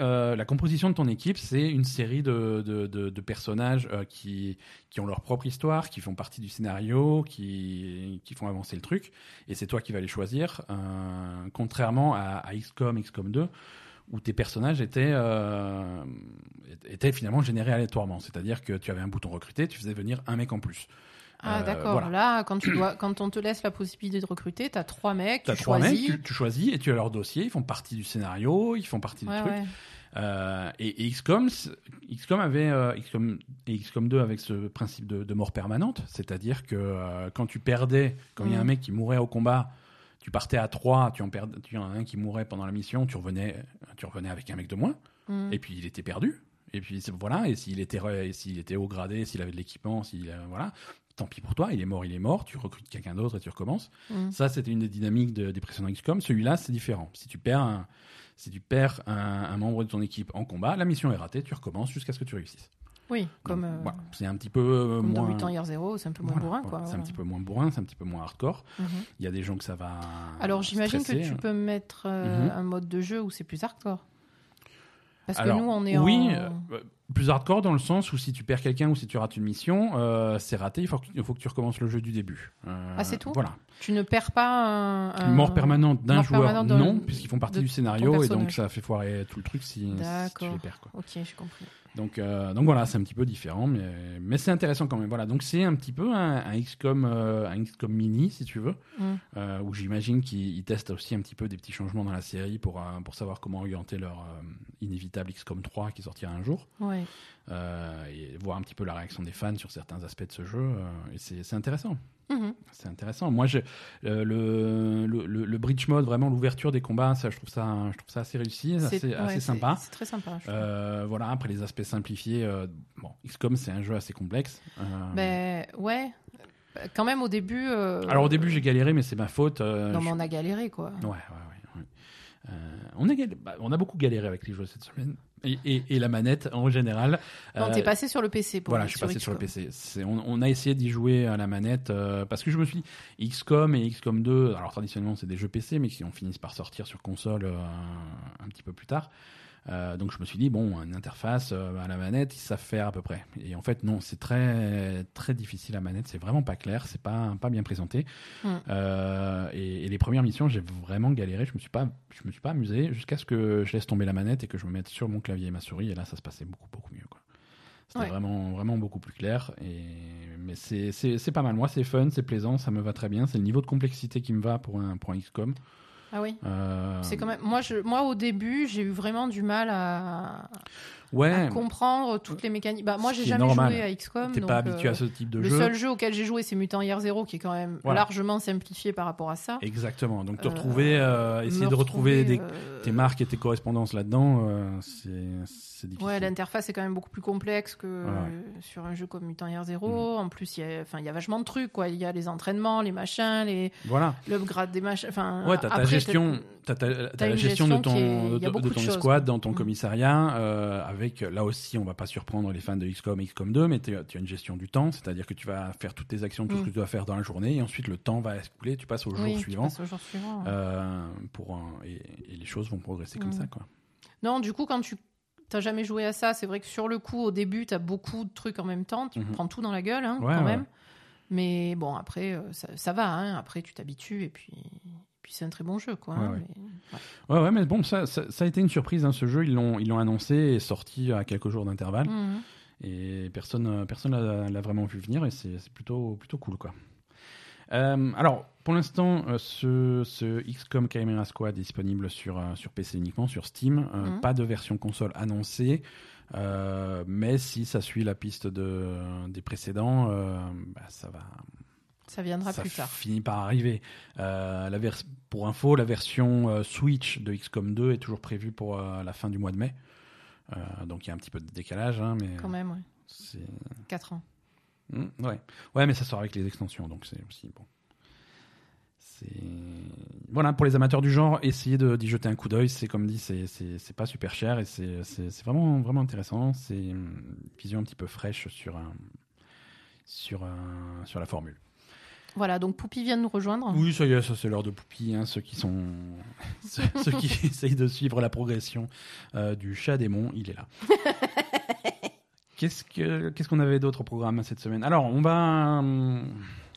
euh, la composition de ton équipe, c'est une série de, personnages euh, qui, ont leur propre histoire, qui font partie du scénario, qui, font avancer le truc. Et c'est toi qui vas les choisir, euh, contrairement à, XCOM, XCOM 2, où tes personnages étaient, étaient finalement générés aléatoirement. C'est-à-dire que tu avais un bouton recruter, tu faisais venir un mec en plus. Ah Euh, d'accord. voilà. Là, quand tu dois, quand on te laisse la possibilité de recruter, t'as trois mecs, T'as tu trois choisis. mecs, tu, tu choisis et tu as leur dossier, ils font partie du scénario, ils font partie Ouais, du truc. ouais. Euh, et, et XCOM, XCOM avait euh, XCOM et XCOM 2 avec ce principe de, de mort permanente, c'est-à-dire que euh, quand tu perdais, quand il y a un Mm. mec qui mourait au combat, tu partais à 3, tu en perds, tu en as un qui mourait pendant la mission, tu revenais, tu revenais avec un mec de moins, Mm. et puis il était perdu. Et puis voilà, et s'il était s'il était haut gradé, s'il avait de l'équipement, s'il euh, voilà, tant pis pour toi, il est mort, il est mort, tu recrutes quelqu'un d'autre et tu recommences. Mm. Ça, c'était une des dynamiques de- des précédents XCOM. Celui-là, c'est différent. Si tu perds, un, si tu perds un, un membre de ton équipe en combat, la mission est ratée, tu recommences jusqu'à ce que tu réussisses. Oui, comme, euh, voilà. C'est un petit peu euh, comme dans moins. Mutant Year Zero, c'est un peu moins Voilà, bourrin, voilà. quoi. C'est un petit peu moins bourrin, c'est un petit peu moins hardcore. Mhm. Il y a des gens que ça va. Alors j'imagine que tu peux mettre euh, Mhm. un mode de jeu où c'est plus hardcore. Parce Alors, que nous, on est oui, en... plus hardcore dans le sens où si tu perds quelqu'un ou si tu rates une mission, euh, c'est raté. Il faut, que, il faut que tu recommences le jeu du début. Euh, Ah, c'est tout Voilà. Tu ne perds pas un... mort permanente d'un joueur, de- non, puisqu'ils font partie de du scénario et donc ça fait foirer tout le truc si, si tu les perds. Quoi. Ok, j'ai compris. Donc, euh, donc voilà, c'est un petit peu différent, mais, mais c'est intéressant quand même. Voilà, donc c'est un petit peu un, un XCOM, euh, un XCOM mini, si tu veux, Mm. euh, où j'imagine qu'ils ils testent aussi un petit peu des petits changements dans la série pour, pour savoir comment orienter leur inévitable XCOM 3 qui sortira un jour, Ouais. et voir un petit peu la réaction des fans sur certains aspects de ce jeu. et c'est intéressant. Mhm. C'est intéressant. Moi, j'ai euh, le, le, le, bridge mode, vraiment l'ouverture des combats, ça, je trouve ça, je trouve ça assez réussi, assez, ouais, assez sympa. C'est très sympa. je. Euh, voilà, après les aspects simplifiés, euh, bon, XCOM c'est un jeu assez complexe. Ben ouais. Quand même au début. Alors au début j'ai galéré, mais c'est ma faute. Non, je- mais on a galéré quoi. Ouais, ouais, ouais. Euh, on, bah, on a beaucoup galéré avec les jeux cette semaine. Et, et- et la manette en général. Non, euh, t'es passé sur le PC pour Voilà, je suis passé sur le PC. On, on a essayé d'y jouer à la manette euh, parce que je me suis dit, XCOM et XCOM 2, alors traditionnellement c'est des jeux PC, mais qui ont fini par sortir sur console euh, un petit peu plus tard. Euh, donc je me suis dit bon, une interface euh, à la manette, ils savent faire à peu près. Et en fait non, c'est très très difficile à manette, c'est vraiment pas clair, c'est pas pas bien présenté. Mm. Euh, et, et les premières missions, j'ai vraiment galéré. Je me suis pas je me suis pas amusé jusqu'à ce que je laisse tomber la manette et que je me mette sur mon clavier et ma souris. Et là, ça se passait beaucoup beaucoup mieux. Quoi. C'était Ouais. vraiment vraiment beaucoup plus clair. Et mais c'est pas mal. Moi, c'est fun, c'est plaisant, ça me va très bien. C'est le niveau de complexité qui me va pour un pour un XCOM. Ah oui. Euh, C'est quand même. Moi, je... moi, au début, j'ai eu vraiment du mal à, ouais. à comprendre toutes les mécaniques. Bah, moi, j'ai jamais normal. joué à XCOM. T'es donc, pas habitué euh, à ce type de Le jeu. seul jeu auquel j'ai joué, c'est Mutant Year Zero, qui est quand même Voilà. largement simplifié par rapport à ça. Exactement. Donc te Euh, retrouver, euh, essayer de retrouver des, euh, tes marques et tes correspondances là-dedans, euh, c'est c'est difficile. Ouais, l'interface est quand même beaucoup plus complexe que Voilà, euh, sur un jeu comme Mutant Year Zero. En plus, il y a, vachement de trucs, quoi. Il y a les entraînements, les machins, les Voilà. l'upgrade des machins. Enfin, Ouais, t'as ta après, gestion, t'as ta, t'as la gestion de ton, est- de, de ton escouade dans ton Mm. commissariat, euh, avec là aussi, on va pas surprendre les fans de XCOM et XCOM 2, mais tu as une gestion du temps, c'est-à-dire que tu vas faire toutes tes actions, tout ce Mm. que tu dois faire dans la journée, et ensuite le temps va s'écouler, tu passes au jour Oui, tu suivant, au jour suivant. euh, pour un- et, et les choses vont progresser comme Mm. ça, quoi. Non, du coup, quand tu t'as jamais joué à ça, c'est vrai que sur le coup, au début, t'as beaucoup de trucs en même temps. Tu Mhm. prends tout dans la gueule, hein, Ouais, quand ouais. même. Mais bon, après, euh, ça, ça va. Hein, après, tu t'habitues et puis, puis c'est un très bon jeu, quoi. Ouais, hein, ouais. mais- ouais. Ouais, ouais, mais bon, ça, ça, ça a été une surprise, hein, ce jeu, ils l'ont, ils l'ont annoncé et sorti à quelques jours d'intervalle. Mhm. Et personne euh, personne l'a vraiment vu venir et c'est plutôt, plutôt cool. quoi. Euh, alors, pour l'instant, euh, ce, ce XCOM Chimera Squad est disponible sur, euh, sur PC uniquement, sur Steam. Mhm. Pas de version console annoncée. Mais si ça suit la piste de, des précédents, bah, ça va, Ça viendra ça plus tard. finit par arriver. Euh, la pour info, la version euh, Switch de XCOM 2 est toujours prévue pour euh, la fin du mois de mai. Donc il y a un petit peu de décalage, hein, mais Quand même, ouais. c'est 4 ans. Mm, ouais. ouais, mais ça sort avec les extensions, donc c'est aussi bon. Voilà pour les amateurs du genre, essayez d'y jeter un coup d'œil. C'est comme dit, c'est pas super cher et c'est vraiment vraiment intéressant. C'est une vision un petit peu fraîche sur un sur un sur la formule. Voilà, donc Poupy vient de nous rejoindre. Oui, ça y est, ça c'est l'heure de Poupie, hein, ceux qui sont (laughs) ceux, ceux qui (laughs) essayent de suivre la progression euh, du chat démon, il est là. (laughs) Qu'est-ce que qu'est-ce qu'on avait d'autre au programme cette semaine? Alors, on va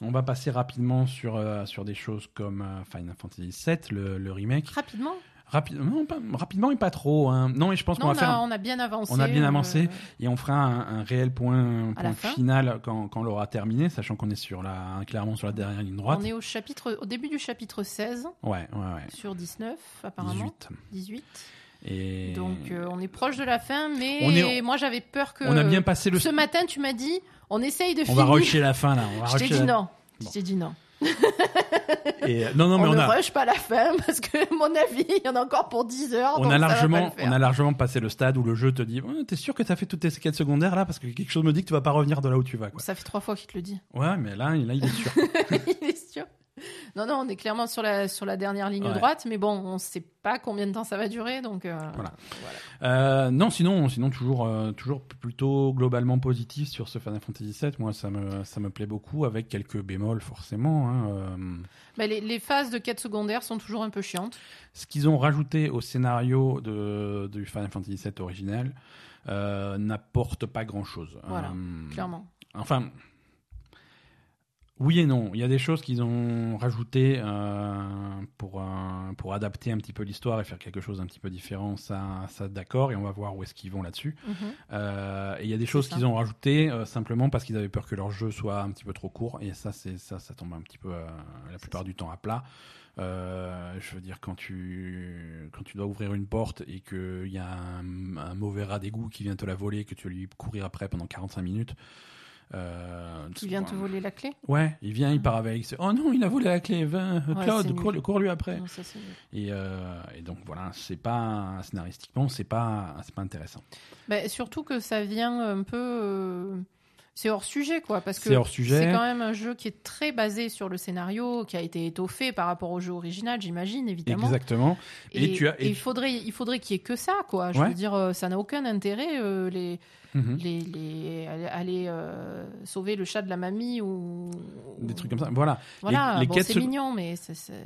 on va passer rapidement sur euh, sur des choses comme euh, Final Fantasy VII, le, le remake. Rapidement? Rapidement, non, pas- rapidement et pas trop. hein. Non, et je pense qu'on on va faire. a, on a bien avancé. On a bien euh, avancé et on fera un, un réel point, point fin. final quand, quand on l'aura terminé, sachant qu'on est sur la, clairement sur la dernière ligne droite. On est au chapitre, au début du chapitre 16 Ouais, ouais, ouais. sur 19 apparemment. 18. 18. Et Donc euh, on est proche de la fin, mais On est- moi j'avais peur que. on a bien passé le. Ce matin, tu m'as dit, on essaye de On finir. va rusher la fin là. On va Je t'ai rusher dit la- non. Je t'ai dit non. Et, euh, non, non, mais on, on, ne a, rush pas la fin (laughs) parce que, à mon avis, il y en a encore pour 10 heures. on a largement, on a largement passé le stade où le jeu te dit, t'es sûr que t'as fait toutes tes quêtes secondaires là? Parce que quelque chose me dit que tu vas pas revenir de là où tu vas. Quoi. Ça fait trois fois qu'il te le dit. Ouais, mais là, là, il est sûr. (laughs) il est sûr. Non, non, on est clairement sur la, sur la dernière ligne Ouais. droite, mais bon, on sait pas combien de temps ça va durer, donc euh, Voilà. voilà. Euh, non, sinon, sinon toujours, euh, toujours plutôt globalement positif sur ce Final Fantasy VII. Moi, ça me, ça me plaît beaucoup, avec quelques bémols forcément. hein. Bah, les, les phases de quête secondaire sont toujours un peu chiantes. Ce qu'ils ont rajouté au scénario de, du Final Fantasy VII original n'apporte pas grand-chose. Voilà, Euh, clairement. Enfin, oui et non. Il y a des choses qu'ils ont rajoutées euh, pour, euh, pour adapter un petit peu l'histoire et faire quelque chose d'un petit peu différent. Ça, ça d'accord, et on va voir où est-ce qu'ils vont là-dessus. Mhm. Euh, et il y a des choses qu'ils ont rajoutées euh, simplement parce qu'ils avaient peur que leur jeu soit un petit peu trop court. Et ça, c'est ça, ça tombe un petit peu euh, la plupart du temps à plat. Euh, je veux dire, quand tu, quand tu dois ouvrir une porte et qu'il y a un, un mauvais rat d'égout qui vient te la voler, que tu vas lui courir après pendant 45 minutes. Euh, Qui vient te voler la clé Ouais, il vient, il part avec. Oh non, il a volé la clé. Va, Ouais, Claude, c'est cours, nul. cours lui après. Non, ça, c'est nul. Et, euh, et donc voilà, c'est pas scénaristiquement, c'est pas, c'est pas intéressant. Bah, surtout que ça vient un peu. euh, C'est hors sujet, quoi. Parce que C'est quand même un jeu qui est très basé sur le scénario, qui a été étoffé par rapport au jeu original, j'imagine, évidemment. Exactement. Et tu as- et il faudrait, il faudrait qu'il y ait que ça, quoi. Je Ouais. veux dire, euh, ça n'a aucun intérêt, euh, les, Mhm. les, les, aller, aller, euh, sauver le chat de la mamie ou. Des trucs comme ça. Voilà. Voilà, les bon, quêtes mignon, mais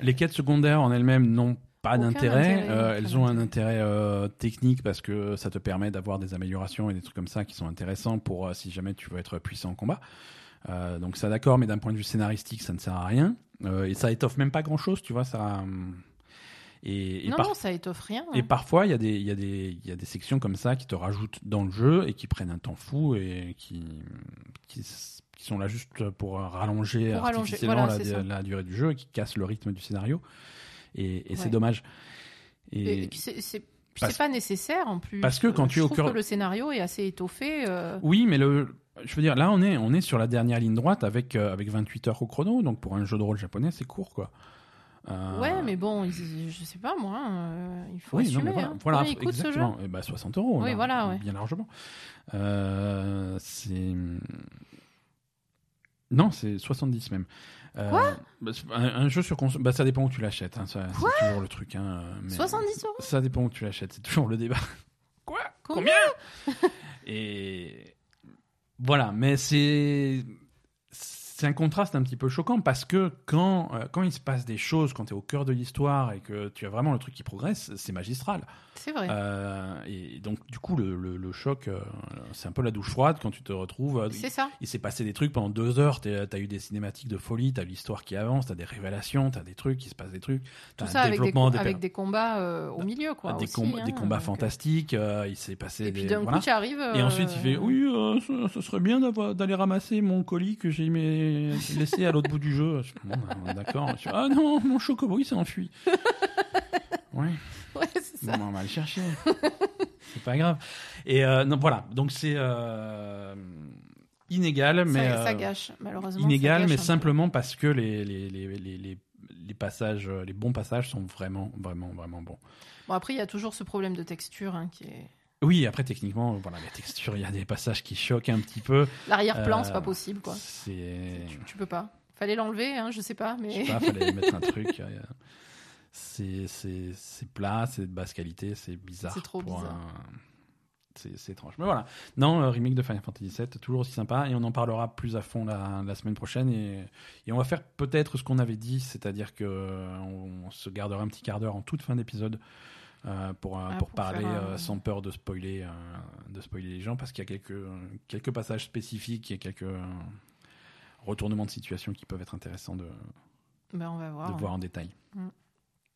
Les quêtes secondaires en elles-mêmes n'ont pas d'intérêt. intérêt, Euh, elles ont un intérêt. euh, technique parce que ça te permet d'avoir des améliorations et des trucs comme ça qui sont intéressants pour si jamais tu veux être puissant en combat. Donc ça d'accord, mais d'un point de vue scénaristique, ça ne sert à rien. Et ça étoffe même pas grand-chose, tu vois. Ça. Et, et non, par- non, ça étoffe rien. Et hein. parfois, il y, a des- il y, a des- il y a des sections comme ça qui te rajoutent dans le jeu et qui prennent un temps fou et qui, qui, s- qui sont là juste pour rallonger Pour artificiellement voilà, la, durée du jeu et qui cassent le rythme du scénario. Et, et c'est dommage. Et Et, c'est- Parce- pas nécessaire en plus. Parce que quand tu es au cœur- que le scénario est assez étoffé. euh, oui, mais le, je veux dire, là, on est, on est sur la dernière ligne droite avec, euh, avec 28 heures au chrono. Donc pour un jeu de rôle japonais, c'est court, quoi. Euh, Ouais, mais bon, je sais pas moi, euh, il faut Oui, non, assumer. mais voilà, hein. voilà, Combien il coûte ce jeu exactement. Eh ben, 60 euros. Oui, là, voilà, ouais. Bien largement. Euh, c'est. Non, c'est 70 même. Euh, bah, un, un jeu sur console, bah, ça dépend où tu l'achètes. hein, c'est toujours le truc. Hein, mais- 70 euros? Ça dépend où tu l'achètes. C'est toujours le débat. (laughs) Quoi? Combien? Et voilà, mais c'est c'est un contraste un petit peu choquant parce que quand euh, quand il se passe des choses, quand tu es au cœur de l'histoire et que tu as vraiment le truc qui progresse, c'est magistral. C'est vrai. Euh, et donc du coup le, le- le choc, euh, c'est un peu la douche froide quand tu te retrouves. euh, C'est ça. il s'est passé des trucs pendant deux heures, tu as eu des cinématiques de folie, tu as l'histoire qui avance, tu as des révélations, tu as des trucs, il se passe des trucs. Tout t'as ça un avec des, développement com- des per- avec des combats au milieu, quoi. des, aussi, com- hein, des combats donc, fantastiques, il s'est passé Et des... puis d'un voilà. coup, tu arrives. Et ensuite, il fait Oui, ce, ce serait bien d'aller ramasser mon colis que j'ai laissé à l'autre bout du jeu. Bon, bah, on est d'accord. Ah non, mon chocobo, il s'est enfui. (laughs) Ouais, ça. bon, on va le chercher. (laughs) c'est pas grave. Et euh, non, voilà, donc c'est euh, inégal, mais. ça, ça euh, gâche, malheureusement. inégal, gâche mais peu. simplement parce que les, les, les, les, les, passages, euh, les bons passages sont vraiment, vraiment, vraiment bons. Bon, après, il y a toujours ce problème de texture hein, qui est. Oui, après, techniquement, voilà, la texture, il y a des passages qui choquent un petit peu. L'arrière-plan, Euh, c'est pas possible, quoi. C'est. Tu, tu peux pas. Fallait l'enlever, hein, je sais pas, Je mais. sais pas, fallait mettre un (laughs) truc. euh, C'est plat, c'est de basse qualité, c'est bizarre. C'est trop bizarre. un- C'est étrange. Mais voilà. Non, euh, remake de Final Fantasy VII, toujours aussi sympa. Et on en parlera plus à fond la, la semaine prochaine. Et, et on va faire peut-être ce qu'on avait dit, c'est-à-dire que euh, on, on se gardera un petit quart d'heure en toute fin d'épisode. euh, pour, euh, Ah, pour, pour parler un- euh, sans peur de spoiler, euh, de spoiler les gens parce qu'il y a quelques, quelques passages spécifiques et quelques retournements de situation qui peuvent être intéressants de, Ben, on va voir. de voir en détail. Mm.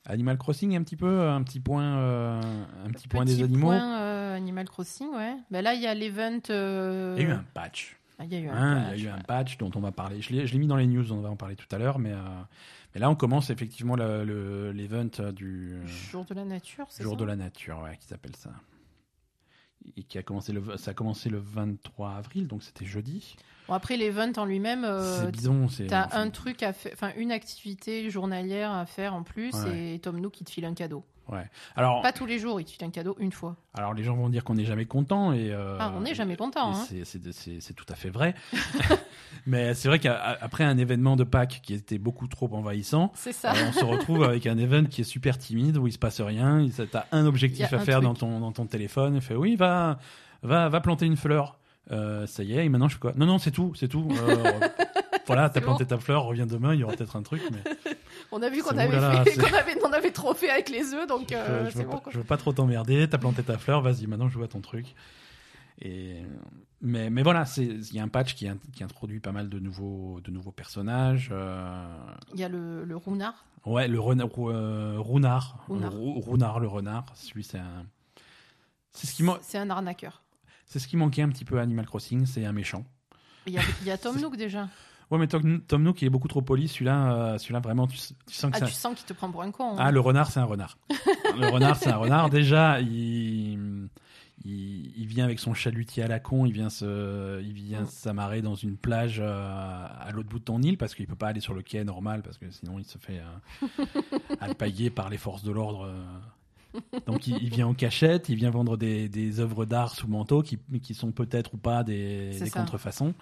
Animal Crossing, un petit peu, un petit point, euh, un petit point des animaux. point, euh, Animal Crossing, ouais. Ben là, il y a l'event. euh, Il y a eu un patch. ah, il y a eu un Hein, patch, il y a eu un patch dont on va parler. Je l'ai mis dans les news, on va en parler tout à l'heure, mais, euh, mais là on commence effectivement le- le- l'event euh, du Jour de la nature, c'est jour ça de la nature, ouais, qui s'appelle ça. Et qui a commencé le, ça a commencé le 23 avril, donc c'était jeudi. Bon, après, l'event en lui-même, euh, t'as un truc à faire, enfin, une activité journalière à faire en plus, Ouais. et Tom Nook, il te file un cadeau. Ouais. Alors, Pas tous les jours, il te file un cadeau une fois. alors les gens vont dire qu'on n'est jamais content et. euh, Ah, on n'est jamais content, hein. c'est- tout à fait vrai. (laughs) mais c'est vrai qu'après un événement de Pâques qui était beaucoup trop envahissant, ça. Euh, on se retrouve (laughs) avec un event qui est super timide où il se passe rien. Il- T'as un objectif à un faire truc. dans ton, dans ton téléphone. Il fait oui, va, va, va planter une fleur. Euh, ça y est, et maintenant je fais quoi? Non, non, c'est tout, c'est tout. Euh, (laughs) (laughs) voilà, t'as planté ta fleur, reviens demain, il y aura peut-être un truc. Mais (laughs) On a vu qu'on avait, oulala, fait- c'est- qu'on avait, on avait trop fait avec les œufs, donc je, euh, je c'est veux bon. pas, quoi. je veux pas trop t'emmerder. T'as planté ta fleur, vas-y, maintenant je vois ton truc. Et mais, mais voilà, il y a un patch qui, qui introduit pas mal de nouveaux, de nouveaux personnages. euh, Il y a le, le Runard. Ouais, le renard, euh, Runard. Le Rou- Runard, le renard. Celui, c'est un. C'est ce qui C'est un arnaqueur. c'est ce qui manquait un petit peu à Animal Crossing, c'est un méchant. Il y y a Tom (laughs) Nook déjà. Ouais, mais Tom, Tom Nook il est beaucoup trop poli. Celui-là, euh, celui-là vraiment, tu, sens que Ah, un- tu sens qu'il te prend pour un con. hein. Ah, le renard, c'est un renard. (laughs) le renard, c'est un renard. Déjà, il, il, il vient avec son chalutier à la con. Il vient se, il vient Mm. s'amarrer dans une plage euh, à l'autre bout de ton île parce qu'il peut pas aller sur le quai normal parce que sinon il se fait euh, (laughs) alpaguer par les forces de l'ordre. euh. Donc il, il vient en cachette, il vient vendre des, des œuvres d'art sous manteau qui, qui sont peut-être ou pas des, ça. contrefaçons.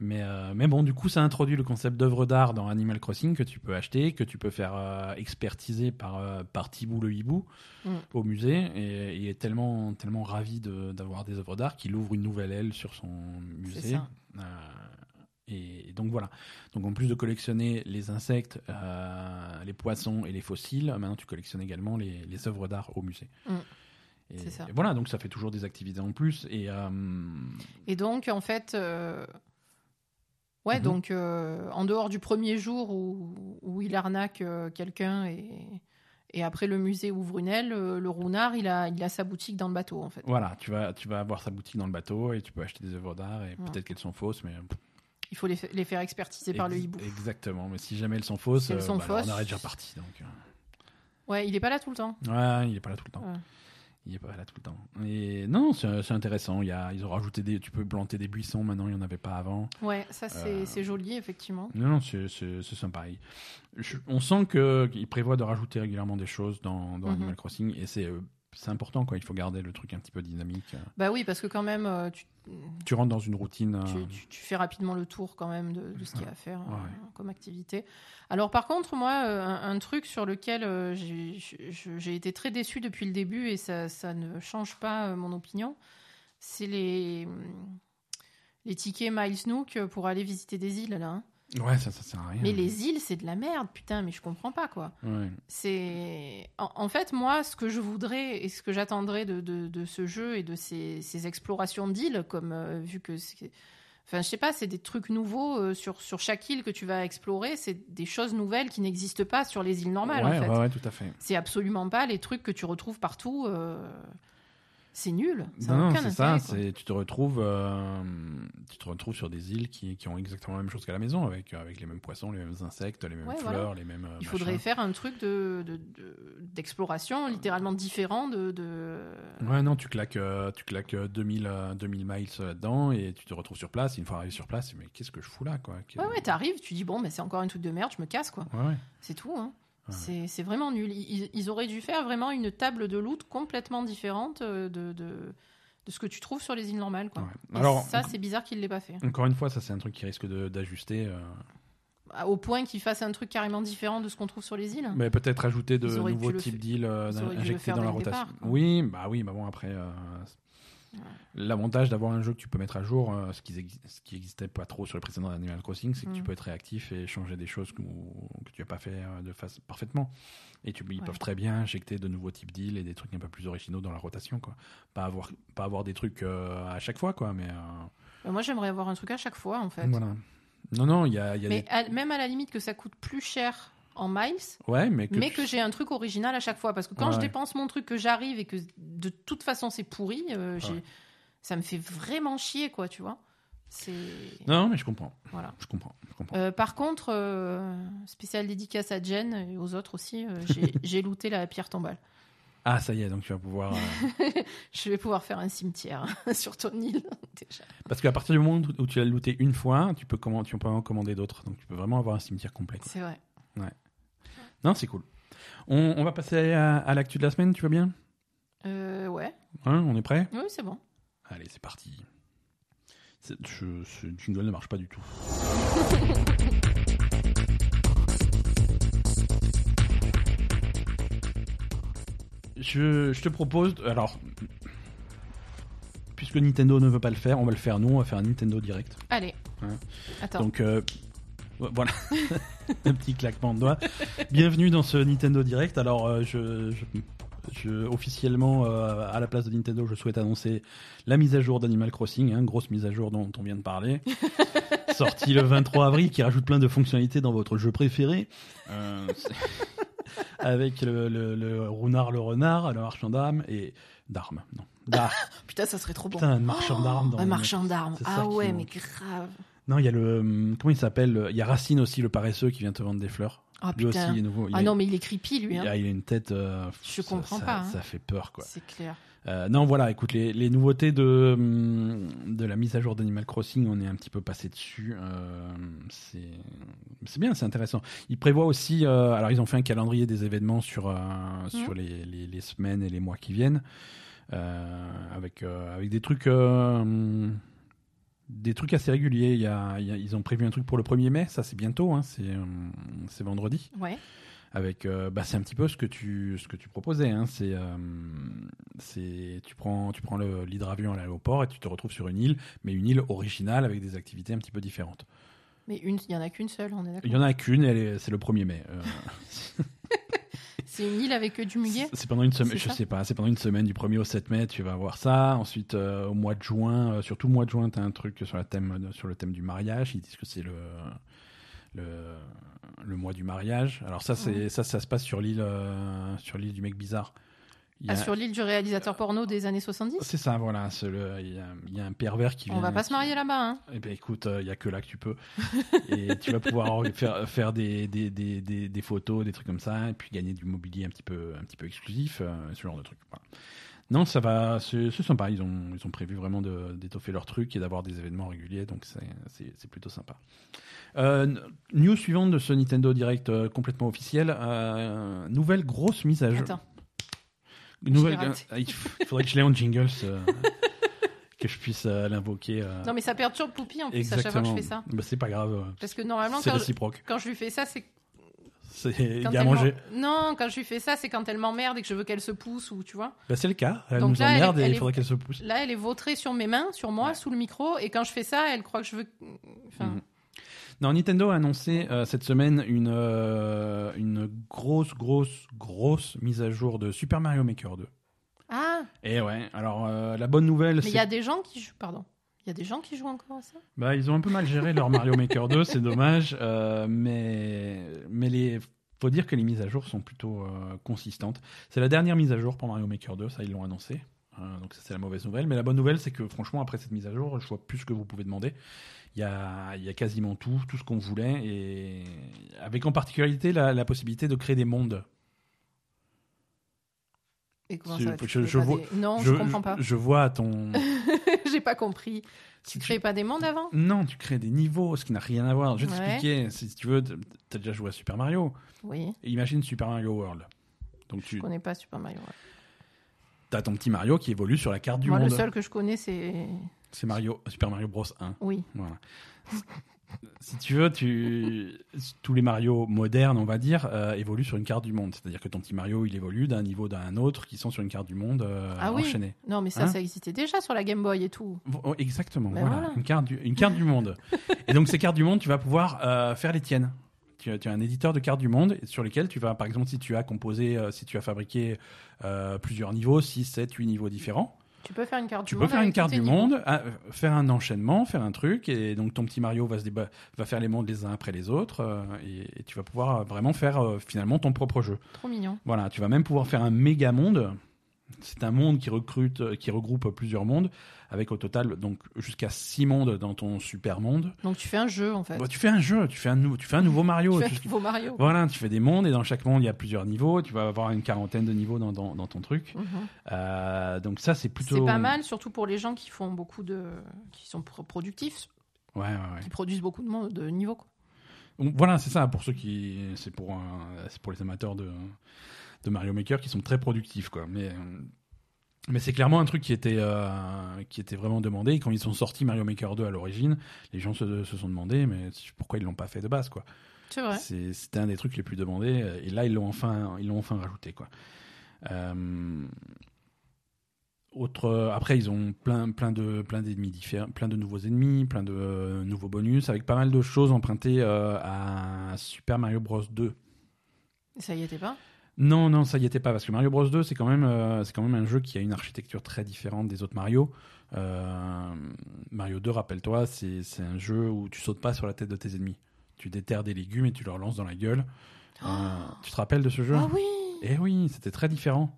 Mais, euh, mais bon, du coup, ça introduit le concept d'œuvre d'art dans Animal Crossing que tu peux acheter, que tu peux faire euh, expertiser par, euh, par Tibou le hibou Mm. au musée. Et il est tellement, tellement ravi de- d'avoir des œuvres d'art qu'il ouvre une nouvelle aile sur son musée. ça. Euh, et donc voilà. Donc en plus de collectionner les insectes, euh, les poissons et les fossiles, maintenant tu collectionnes également les, les œuvres d'art au musée. Mm. Et, C'est ça. et voilà, donc ça fait toujours des activités en plus. Et euh, Et donc, en fait, euh, ouais, Mhm. donc euh, en dehors du premier jour où, où il arnaque euh, quelqu'un et, et après le musée ouvre une aile, euh, le Rounard, il a, il a sa boutique dans le bateau, en fait. Voilà, tu vas, tu vas avoir sa boutique dans le bateau et tu peux acheter des œuvres d'art et Ouais. peut-être qu'elles sont fausses, mais Il faut les, fa- les faire expertiser par le hibou. Exactement, mais si jamais elles sont fausses, Si elles sont bah fausses- on aurait déjà parti. Donc, Ouais, il est pas là tout le temps. ouais, il est pas là tout le temps. Ouais. Il est pas là tout le temps. Et non, c'est intéressant. Il y a, ils ont rajouté des, tu peux planter des buissons maintenant, il y en avait pas avant. Ouais, ça c'est Euh, joli, effectivement. Non, non, c'est sympa. Je- on sent qu'ils prévoient de rajouter régulièrement des choses dans, dans Mhm. Animal Crossing et c'est euh, c'est important quoi. Il faut garder le truc un petit peu dynamique. Bah oui, parce que quand même, euh, tu, Tu rentres dans une routine. euh, tu, tu- tu fais rapidement le tour quand même de, de ce qu'il y a à faire euh, comme activité. Alors par contre, moi, un, un truc sur lequel j'ai été très déçue depuis le début et ça, ça ne change pas mon opinion, c'est les, les tickets Miles Nook pour aller visiter des îles là. hein. Ouais, ça, ça sert à rien. Mais les îles, c'est de la merde, putain, mais je comprends pas quoi. Ouais. C'est en, en fait moi ce que je voudrais et ce que j'attendrais de, de, de ce jeu et de ces, ces explorations d'îles comme euh, vu que enfin je sais pas c'est des trucs nouveaux euh, sur sur chaque île que tu vas explorer c'est des choses nouvelles qui n'existent pas sur les îles normales ouais, en fait ouais, ouais, tout à fait. c'est absolument pas les trucs que tu retrouves partout euh, c'est nul ça Non, c'est ça. C'est tu te retrouves, euh, tu te retrouves sur des îles qui, qui ont exactement la même chose qu'à la maison, avec avec les mêmes poissons, les mêmes insectes, les mêmes Ouais, fleurs, voilà. les mêmes. euh, il machins. faudrait faire un truc de de- de- d'exploration littéralement différent de, de... Ouais, non, tu claques, euh, tu claques euh, 2000, euh, 2000 miles là-dedans et tu te retrouves sur place. Une fois arrivé sur place, mais qu'est-ce que je fous là, quoi ouais ouais t'arrives tu dis bon mais c'est encore un truc de merde je me casse quoi Ouais, ouais. C'est tout. Hein. C'est- vraiment nul. Ils, ils auraient dû faire vraiment une table de loot complètement différente euh, de, de, de ce que tu trouves sur les îles normales. Quoi. Ouais. Et Alors, ça, c'est bizarre qu'ils ne l'aient pas fait. encore une fois, ça c'est un truc qui risque d'ajuster. euh, Au point qu'ils fassent un truc carrément différent de ce qu'on trouve sur les îles. mais peut-être ajouter de nouveaux types d'îles euh, injectés dans la rotation. départ, oui, bah oui, bah bon après. euh, L'avantage d'avoir un jeu que tu peux mettre à jour, euh, ce, qui ce qui existait pas trop sur le précédent Animal Crossing, c'est que tu Mm. peux être réactif et changer des choses que, que tu n'as pas fait euh, de face parfaitement. Et tu, ils Ouais. peuvent très bien injecter de nouveaux types d'îles et des trucs un peu plus originaux dans la rotation, quoi. Pas avoir, pas avoir des trucs euh, à chaque fois, quoi, mais euh, Euh, Moi, j'aimerais avoir un truc à chaque fois, en fait. voilà. Non, non, il y a, il y a Mais des- à- même à la limite que ça coûte plus cher en miles, Ouais, mais que, mais tu- que j'ai un truc original à chaque fois. Parce que quand Ouais, je ouais. dépense mon truc, que j'arrive et que de toute façon c'est pourri, euh, Ouais. ça me fait vraiment chier, quoi, tu vois. Non, mais je comprends. Voilà. Je comprends. Je comprends. Euh, par contre, euh, spécial dédicace à Jen et aux autres aussi, euh, (laughs) j'ai- looté la pierre tombale. Ah, ça y est, donc tu vas pouvoir. (laughs) Je vais pouvoir faire un cimetière (laughs) sur ton île, déjà. Parce qu'à partir du moment où tu l'as looté une fois, tu peux, commander, tu peux en commander d'autres. Donc tu peux vraiment avoir un cimetière complet. C'est vrai. Non, c'est cool. On, on va passer à, à l'actu de la semaine, tu vas bien? Euh, ouais, Hein, On est prêt? Oui, c'est bon. Allez, c'est parti. C'est- je- ce jingle ne marche pas du tout. (laughs) Je, je te propose, alors, puisque Nintendo ne veut pas le faire, on va le faire nous, on va faire un Nintendo Direct. Allez. Ouais. Attends. Donc euh, voilà, (laughs) un petit claquement de doigts. Bienvenue dans ce Nintendo Direct. Alors euh, je, je- je- officiellement euh, à la place de Nintendo, je souhaite annoncer la mise à jour d'Animal Crossing, hein, grosse mise à jour dont on vient de parler, (laughs) sortie le 23 avril, qui rajoute plein de fonctionnalités dans votre jeu préféré. Euh, (laughs) avec le, le, le Runard le renard, le marchand d'armes et d'armes, non. Putain, ça serait trop bon. Putain, un marchand d'armes. dans un marchand d'armes. Ah ouais, mais grave. Non, il y a le. hum, Comment il s'appelle Il y a Racine aussi, le paresseux, qui vient te vendre des fleurs. Ah Lui aussi, putain. il est nouveau. Il Ah non, mais il est creepy, lui. il Hein. a, il a une tête. euh, Je ça- comprends ça- pas, hein. Ça fait peur, quoi. C'est clair. Euh, non, voilà, écoute, les, les nouveautés de, hum, de la mise à jour d'Animal Crossing, on est un petit peu passé dessus. Euh, c'est bien, c'est intéressant. Ils prévoient aussi. euh, alors, ils ont fait un calendrier des événements sur, sur les, les, les semaines et les mois qui viennent. avec, avec des trucs. Euh, des trucs assez réguliers. Il y a, il y a- ils ont prévu un truc pour le 1er mai, ça c'est bientôt, hein, c'est hum, c'est vendredi Ouais. avec euh, bah, c'est un petit peu ce que tu ce que tu proposais hein. c'est euh, c'est tu prends tu prends le l'hydravion à l'aéroport et tu te retrouves sur une île mais une île originale avec des activités un petit peu différentes Mais une, il y en a qu'une seule, on est il d'accord. y en a qu'une et elle est- c'est le 1er mai Euh, (laughs) C'est une île avec que du muguet. c'est- pendant une semaine je sais pas c'est pendant une semaine du 1er au 7 mai tu vas voir ça. Ensuite euh, au mois de juin euh, surtout au mois de juin tu as un truc sur la thème sur le thème du mariage. Ils disent que c'est le le, le mois du mariage. Alors ça c'est ça ça se passe sur l'île euh, sur l'île du mec bizarre Il y a- Ah, sur l'île du réalisateur porno des années 70 C'est ça, voilà. le- Il y, a- il y a un pervers qui On vient. va pas se marier là-bas, hein. Eh ben écoute, il y a que là que tu peux. et (laughs) tu vas pouvoir faire, faire des, des, des, des, photos, des trucs comme ça, et puis gagner du mobilier un petit peu, un petit peu exclusif, euh, ce genre de trucs. Voilà. Non, ça va, c'est sympa. Ils ont, ils ont prévu vraiment d'étoffer leur truc et d'avoir des événements réguliers, donc c'est- plutôt sympa. Euh, news suivante de ce Nintendo Direct euh, complètement officiel. euh, nouvelle grosse mise à jour. Attends. Nouvelle. Ah, il faudrait que je l'ai en jingles, (laughs) que je puisse euh, l'invoquer. euh, Non, mais ça perturbe Poupie en plus à chaque fois que je fais ça. Bah, c'est pas grave, euh, Parce que normalement, c'est quand je, réciproque. quand je lui fais ça, c'est il y a à manger. Non, quand je lui fais ça, c'est quand elle m'emmerde et que je veux qu'elle se pousse ou tu vois. Bah, c'est le cas. Elle Donc nous là, emmerde et elle il est- faudrait qu'elle se pousse. Là, elle est vautrée sur mes mains, sur moi, Ouais. sous le micro, et quand je fais ça, elle croit que je veux. Enfin, Mhm. Non, Nintendo a annoncé euh, cette semaine une, euh, une grosse, grosse, grosse mise à jour de Super Mario Maker 2. Ah, Et ouais, alors euh, la bonne nouvelle, mais c'est il y a des gens qui jouent. Pardon. Il y a des gens qui jouent encore à ça? Bah, ils ont un peu mal géré leur Mario Maker 2, c'est dommage. euh, mais mais les faut dire que les mises à jour sont plutôt euh, consistantes. C'est la dernière mise à jour pour Mario Maker 2, ça ils l'ont annoncé. Euh, donc ça c'est la mauvaise nouvelle. Mais la bonne nouvelle, c'est que franchement après cette mise à jour, je vois plus ce que vous pouvez demander. Il y a, il y a quasiment tout, tout ce qu'on voulait, et avec en particularité la, la possibilité de créer des mondes. Et comment Je- ça tu je- je pas vois- des- Non, je, comprends pas. Je vois à ton. (laughs) J'ai pas compris. Tu tu- crées pas des mondes avant? Non, tu crées des niveaux, ce qui n'a rien à voir. Je vais Ouais. t'expliquer. Si tu veux, t'as déjà joué à Super Mario. Oui. Et imagine Super Mario World. Donc Je tu connais pas Super Mario. World. as ton petit Mario qui évolue sur la carte du Moi, monde. le seul que je connais, c'est. C'est Mario, Super Mario Bros 1. Oui. Voilà. si tu veux, tu... tous les Mario modernes, on va dire, euh, évoluent sur une carte du monde. C'est-à-dire que ton petit Mario, il évolue d'un niveau d'un autre qui sont sur une carte du monde euh, Ah oui. enchaînée. Non, mais ça, Hein ça existait déjà sur la Game Boy et tout. Oh, exactement, Ben voilà, voilà. Une, carte du, une carte du monde. Et donc ces cartes du monde, tu vas pouvoir euh, faire les tiennes. Tu as, tu as un éditeur de cartes du monde sur lesquelles tu vas, par exemple, si tu as composé, euh, si tu as fabriqué plusieurs niveaux, 6, 7, 8 niveaux différents, Tu peux faire une carte Tu du peux monde. faire une carte du monde, ah, faire un enchaînement, faire un truc, et donc ton petit Mario va, se déba- va faire les mondes les uns après les autres, euh, et, et tu vas pouvoir vraiment faire euh, finalement ton propre jeu. Trop mignon. Voilà, tu vas même pouvoir faire un méga monde. C'est un monde qui recrute, euh, qui regroupe plusieurs mondes, avec au total donc jusqu'à six mondes dans ton super monde. Donc tu fais un jeu en fait. Bah, tu fais un jeu, tu fais un, nou- tu fais un nouveau Mario. tu fais un nouveau Mario. Voilà, tu fais des mondes et dans chaque monde il y a plusieurs niveaux. Tu vas avoir une quarantaine de niveaux dans, dans, dans ton truc. Mhm. Euh, donc ça c'est plutôt. C'est pas mal, surtout pour les gens qui font beaucoup de, qui sont pro- productifs, Ouais, ouais, ouais. qui produisent beaucoup de, monde- de niveaux. quoi. Voilà, c'est ça pour ceux qui, c'est pour, un- c'est pour les amateurs de, de Mario Maker qui sont très productifs quoi. Mais euh, mais c'est clairement un truc qui était euh, qui était vraiment demandé. Et quand ils sont sortis Mario Maker 2 à l'origine, les gens se, se sont demandé mais pourquoi ils l'ont pas fait de base quoi? C'est vrai. C'était un des trucs les plus demandés et là ils l'ont enfin ils l'ont enfin rajouté quoi. Euh, autre après ils ont plein plein de plein d'ennemis différents, plein de nouveaux ennemis, plein de euh, nouveaux bonus avec pas mal de choses empruntées euh, à Super Mario Bros 2. Ça y était pas? Non non, ça y était pas parce que Mario Bros 2 c'est quand même euh, c'est quand même un jeu qui a une architecture très différente des autres Mario. Euh, Mario 2, rappelle-toi, c'est c'est un jeu où tu sautes pas sur la tête de tes ennemis. Tu déterres des légumes et tu leur lances dans la gueule. Euh, tu te rappelles de ce jeu? Ah oui Eh oui, c'était très différent.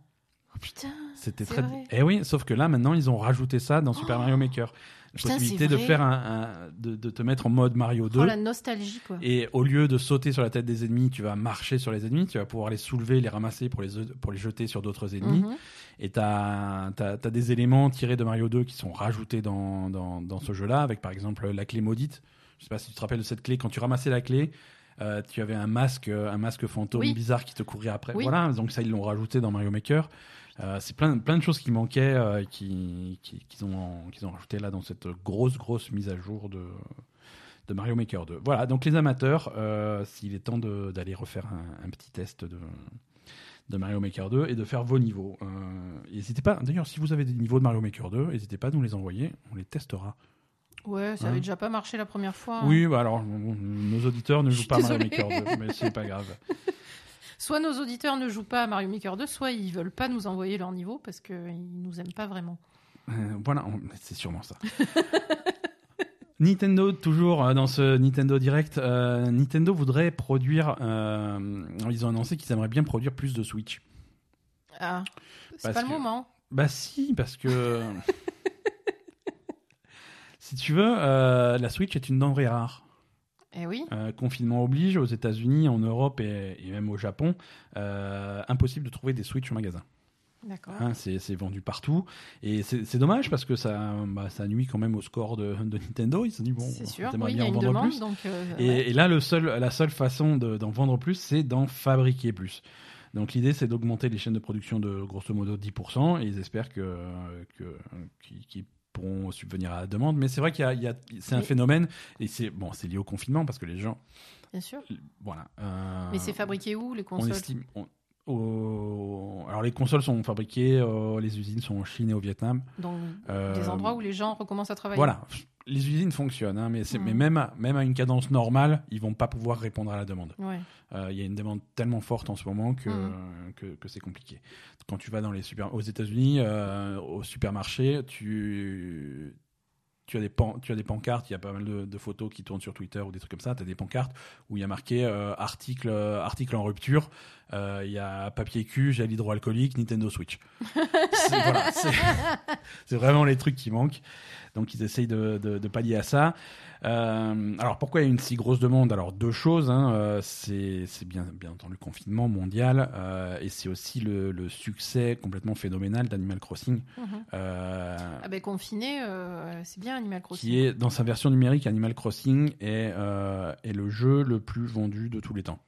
Oh putain C'était C'est très. vrai. Eh oui, sauf que là maintenant ils ont rajouté ça dans Super Oh Mario Maker. La Putain, possibilité de faire un, un- de, de te mettre en mode Mario 2. Oh la nostalgie quoi. Et au lieu de sauter sur la tête des ennemis, tu vas marcher sur les ennemis, tu vas pouvoir les soulever, les ramasser pour les, pour les jeter sur d'autres ennemis. Mhm. Et tu as, des éléments tirés de Mario 2 qui sont rajoutés dans, dans, dans ce jeu-là, avec par exemple la clé maudite. Je sais pas si tu te rappelles de cette clé. Quand tu ramassais la clé, euh, tu avais un masque, un masque fantôme Oui. bizarre qui te courait après. Oui. Voilà, donc ça, ils l'ont rajouté dans Mario Maker. Euh, c'est plein, plein de choses qui manquaient, euh, qui, qui- qu'ils ont, qu'ils ont rajouté là dans cette grosse, grosse mise à jour de, de Mario Maker 2. Voilà, donc les amateurs, euh, s'il est temps d'aller refaire un, un petit test de, de Mario Maker 2 et de faire vos niveaux. N'hésitez pas, d'ailleurs, si vous avez des niveaux de Mario Maker 2, n'hésitez pas à nous les envoyer, on les testera. Ouais, ça Hein avait déjà pas marché la première fois. Oui, bah alors, nos auditeurs ne jouent pas à Mario désolée. Maker 2, mais c'est pas grave. (laughs) Soit nos auditeurs ne jouent pas à Mario Maker 2, soit ils veulent pas nous envoyer leur niveau parce qu'ils nous aiment pas vraiment. Euh, voilà, c'est sûrement ça. (laughs) Nintendo, toujours euh, dans ce Nintendo Direct, euh, Nintendo voudrait produire. euh, ils ont annoncé qu'ils aimeraient bien produire plus de Switch. Ah, c'est pas le moment. Bah si, parce que. (laughs) si tu veux, euh, la Switch est une denrée rare. Eh oui. Euh, confinement oblige, aux États-Unis, en Europe et, et même au Japon, euh, impossible de trouver des Switch au magasin. D'accord. Hein, c'est vendu partout. Et c'est dommage parce que ça, bah, ça nuit quand même au score de, de Nintendo. Ils se dit, bon, c'est sûr. Oui, il y bien a en une vendre demande, plus. donc. euh, Et, ouais. et là, le seul, la seule façon de- d'en vendre plus, c'est d'en fabriquer plus. Donc l'idée, c'est d'augmenter les chaînes de production de grosso modo 10%, et ils espèrent que, qu'ils qu'ils pourront subvenir à la demande. Mais c'est vrai qu'il y a, c'est un phénomène, et c'est bon, c'est lié au confinement parce que les gens, Bien sûr. voilà. euh, Mais c'est fabriqué où les on consoles? estime. on- au- alors les consoles sont fabriquées, euh, les usines sont en Chine et au Vietnam. Dans Euh, des endroits où les gens recommencent à travailler. Voilà, les usines fonctionnent, hein, mais, même, à, même à une cadence normale, ils vont pas pouvoir répondre à la demande. Ouais. Euh, Il y a une demande tellement forte en ce moment que, Mhm. que, que c'est compliqué. Quand tu vas dans les super, aux États-Unis, au supermarché, tu, tu, as des pan- tu as des pancartes, il y a pas mal de, de photos qui tournent sur Twitter ou des trucs comme ça. Tu as des pancartes où il y a marqué euh, article, euh, article en rupture, euh, il y a papier cul, gel hydroalcoolique, Nintendo Switch. (laughs) C'est voilà, (laughs) vraiment les trucs qui manquent. Donc ils essayent de, de- de pallier à ça. Euh, alors pourquoi il y a une si grosse demande? Alors deux choses. hein, euh, c'est bien, bien entendu le confinement mondial euh, et c'est aussi le, le succès complètement phénoménal d'Animal Crossing. Mhm. Ah ben confiné, c'est bien Animal Crossing. qui est dans sa version numérique, Animal Crossing est, est le jeu le plus vendu de tous les temps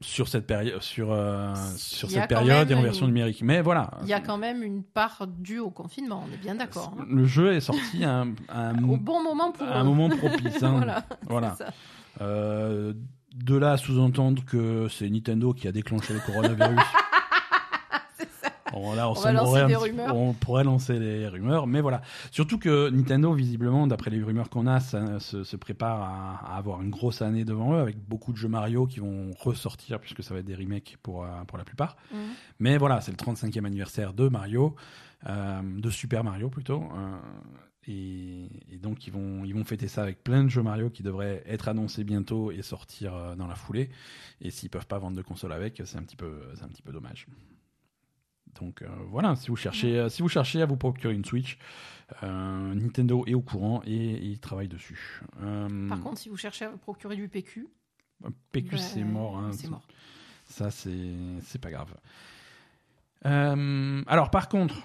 sur cette période, sur euh, sur y a cette période et en version une- numérique. Mais voilà, Il y a quand même une part due au confinement, on est bien d'accord. hein. le jeu est sorti à un, à un- Au bon moment pour à un moment propice. (laughs) hein. voilà. Voilà. c'est ça. Euh, de là à sous-entendre que c'est Nintendo qui a déclenché le coronavirus. (laughs) on, là, on, On va semblerait lancer un des petit- rumeurs. On pourrait lancer les rumeurs, mais voilà. Surtout que Nintendo, visiblement, d'après les rumeurs qu'on a, ça, se, se prépare à, à avoir une grosse année devant eux avec beaucoup de jeux Mario qui vont ressortir puisque ça va être des remakes pour, euh, pour la plupart. Mhm. Mais voilà, c'est le 35e anniversaire de Mario, euh, de Super Mario plutôt. euh, et, et donc ils vont, ils vont fêter ça avec plein de jeux Mario qui devraient être annoncés bientôt et sortir dans la foulée. Et s'ils peuvent pas vendre de console avec, c'est un petit peu, c'est un petit peu dommage. Donc euh, voilà, si vous cherchez, euh, si vous cherchez à vous procurer une Switch, euh, Nintendo est au courant et, et il travaille dessus. Euh, Par contre, si vous cherchez à vous procurer du PQ, PQ bah, c'est mort. hein. C'est mort. Ça, c'est pas grave. Alors, par contre,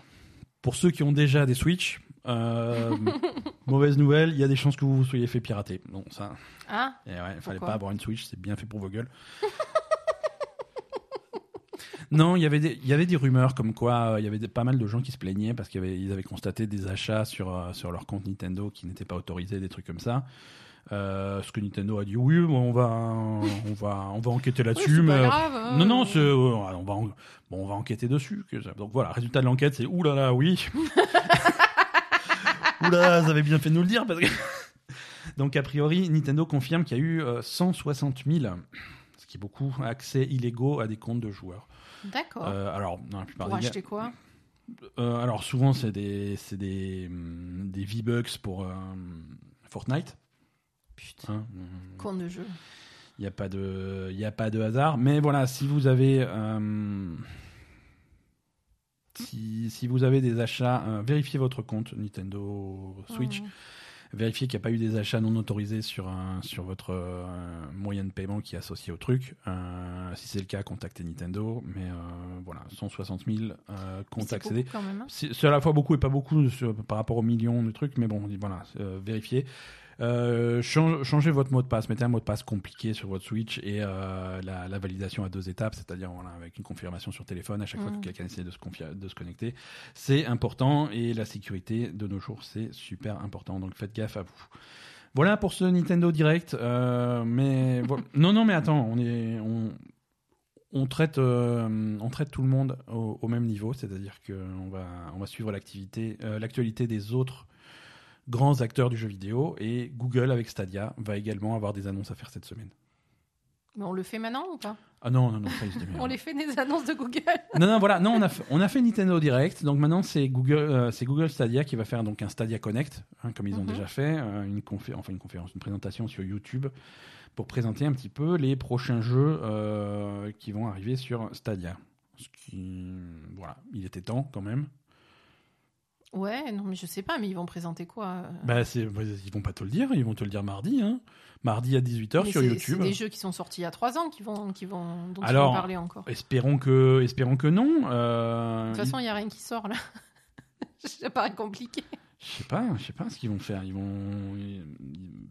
pour ceux qui ont déjà des Switch, euh, (laughs) mauvaise nouvelle, il y a des chances que vous vous soyez fait pirater. Non, ça, Ah, eh ouais, il fallait pas avoir une Switch, c'est bien fait pour vos gueules. (laughs) non, il y avait des, il y avait des rumeurs comme quoi euh, il y avait des- pas mal de gens qui se plaignaient parce qu'ils avaient, constaté des achats sur, euh, sur leur compte Nintendo qui n'étaient pas autorisés, des trucs comme ça. Euh, ce que Nintendo a dit, oui, on va, on va, on va enquêter là-dessus, mais pas grave. hein. non, non, euh, on, va en- bon, on va enquêter dessus. Donc voilà, résultat de l'enquête, c'est oulala, oui. oulala, ça avait bien fait de nous le dire. Parce que... (laughs) Donc a priori, Nintendo confirme qu'il y a eu euh, 160 000, ce qui est beaucoup, accès illégaux à des comptes de joueurs. D'accord. Euh, alors, dans la plupart Pour des acheter quoi? euh, alors souvent c'est des, c'est des, hum, des V-Bucks pour euh, Fortnite. Putain, Hein, con de jeu. Il n'y a, pas de- y a pas de hasard. Mais voilà, si vous avez, si, si vous avez des achats, euh, vérifiez votre compte Nintendo Switch. Mhm. Vérifiez qu'il n'y a pas eu des achats non autorisés sur, un, sur votre euh, moyen de paiement qui est associé au truc. Euh, si c'est le cas, contactez Nintendo. Mais euh, voilà, 160 000 euh, comptes c'est accédés. hein. C'est à la fois beaucoup et pas beaucoup sur- par rapport aux millions de trucs, mais bon, voilà, euh, vérifiez. Euh, chan- changez votre mot de passe, mettez un mot de passe compliqué sur votre Switch et euh, la, la validation à deux étapes, c'est-à-dire voilà, avec une confirmation sur téléphone à chaque fois que quelqu'un essaie de se, confi- de se connecter. C'est important et la sécurité de nos jours, c'est super important, donc faites gaffe à vous. Voilà pour ce Nintendo Direct, euh, mais (laughs) non, non, mais attends, on est, on, on traite, euh, on traite tout le monde au, au même niveau, c'est-à-dire qu'on va, on va suivre l'activité, euh, l'actualité des autres grands acteurs du jeu vidéo et Google avec Stadia va également avoir des annonces à faire cette semaine. Mais on le fait maintenant ou pas? Ah non, non, non, ça. (laughs) On les fait des annonces de Google? Non, non, voilà, non, on a fait, on a fait Nintendo Direct, donc maintenant c'est Google, euh, c'est Google Stadia qui va faire donc un Stadia Connect, hein, comme ils ont Mhm. déjà fait, euh, une confé- enfin une conférence, une présentation sur YouTube pour présenter un petit peu les prochains jeux euh, qui vont arriver sur Stadia. Ce qui, voilà, il était temps quand même. Ouais, non, mais je sais pas, mais ils vont présenter quoi euh Bah, c'est, bah, ils vont pas te le dire, ils vont te le dire mardi, hein. Mardi à 18h Mais sur YouTube. C'est des jeux qui sont sortis il y a trois ans qui vont, qui vont, dont ils Alors, vont parler encore. De Espérons que, espérons que non. euh, toute façon, il n'y a rien qui sort là. (laughs) ça paraît compliqué. Je sais pas, je sais pas ce qu'ils vont faire. Ils vont, ils-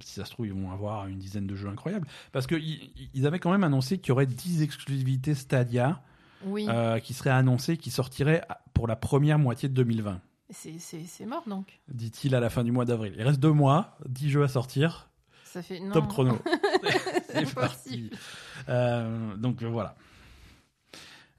si ça se trouve, ils vont avoir une dizaine de jeux incroyables. Parce que ils, ils avaient quand même annoncé qu'il y aurait 10 exclusivités Stadia Oui, euh, qui seraient annoncées, qui sortiraient pour la première moitié de 2020. C'est- mort donc. Dit-il à la fin du mois d'avril. Il reste deux mois, 10 jeux à sortir. Ça fait non. Top chrono. (laughs) C'est parti. Euh, donc euh, voilà.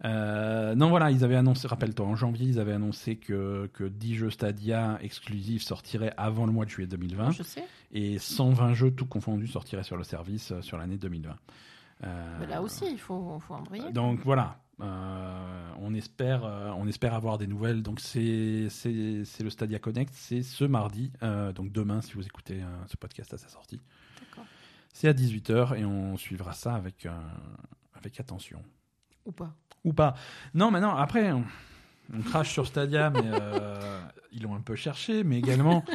Euh, non, voilà, ils avaient annoncé, rappelle-toi, en janvier, ils avaient annoncé que, que 10 jeux Stadia exclusifs sortiraient avant le mois de juillet 2020 Je sais. et 120 jeux tout confondus sortiraient sur le service sur l'année 2020. Euh, Mais là aussi, il faut, faut embrayer. Donc voilà, euh, on, espère, euh, on espère avoir des nouvelles. Donc c'est le Stadia Connect, c'est ce mardi, euh, donc demain si vous écoutez ce podcast à sa sortie. C'est à 18h et on suivra ça avec, avec attention. Ou pas. Ou pas. Non, mais non, après, on, on crache sur Stadia, mais ils l'ont un peu cherché, mais également. (laughs)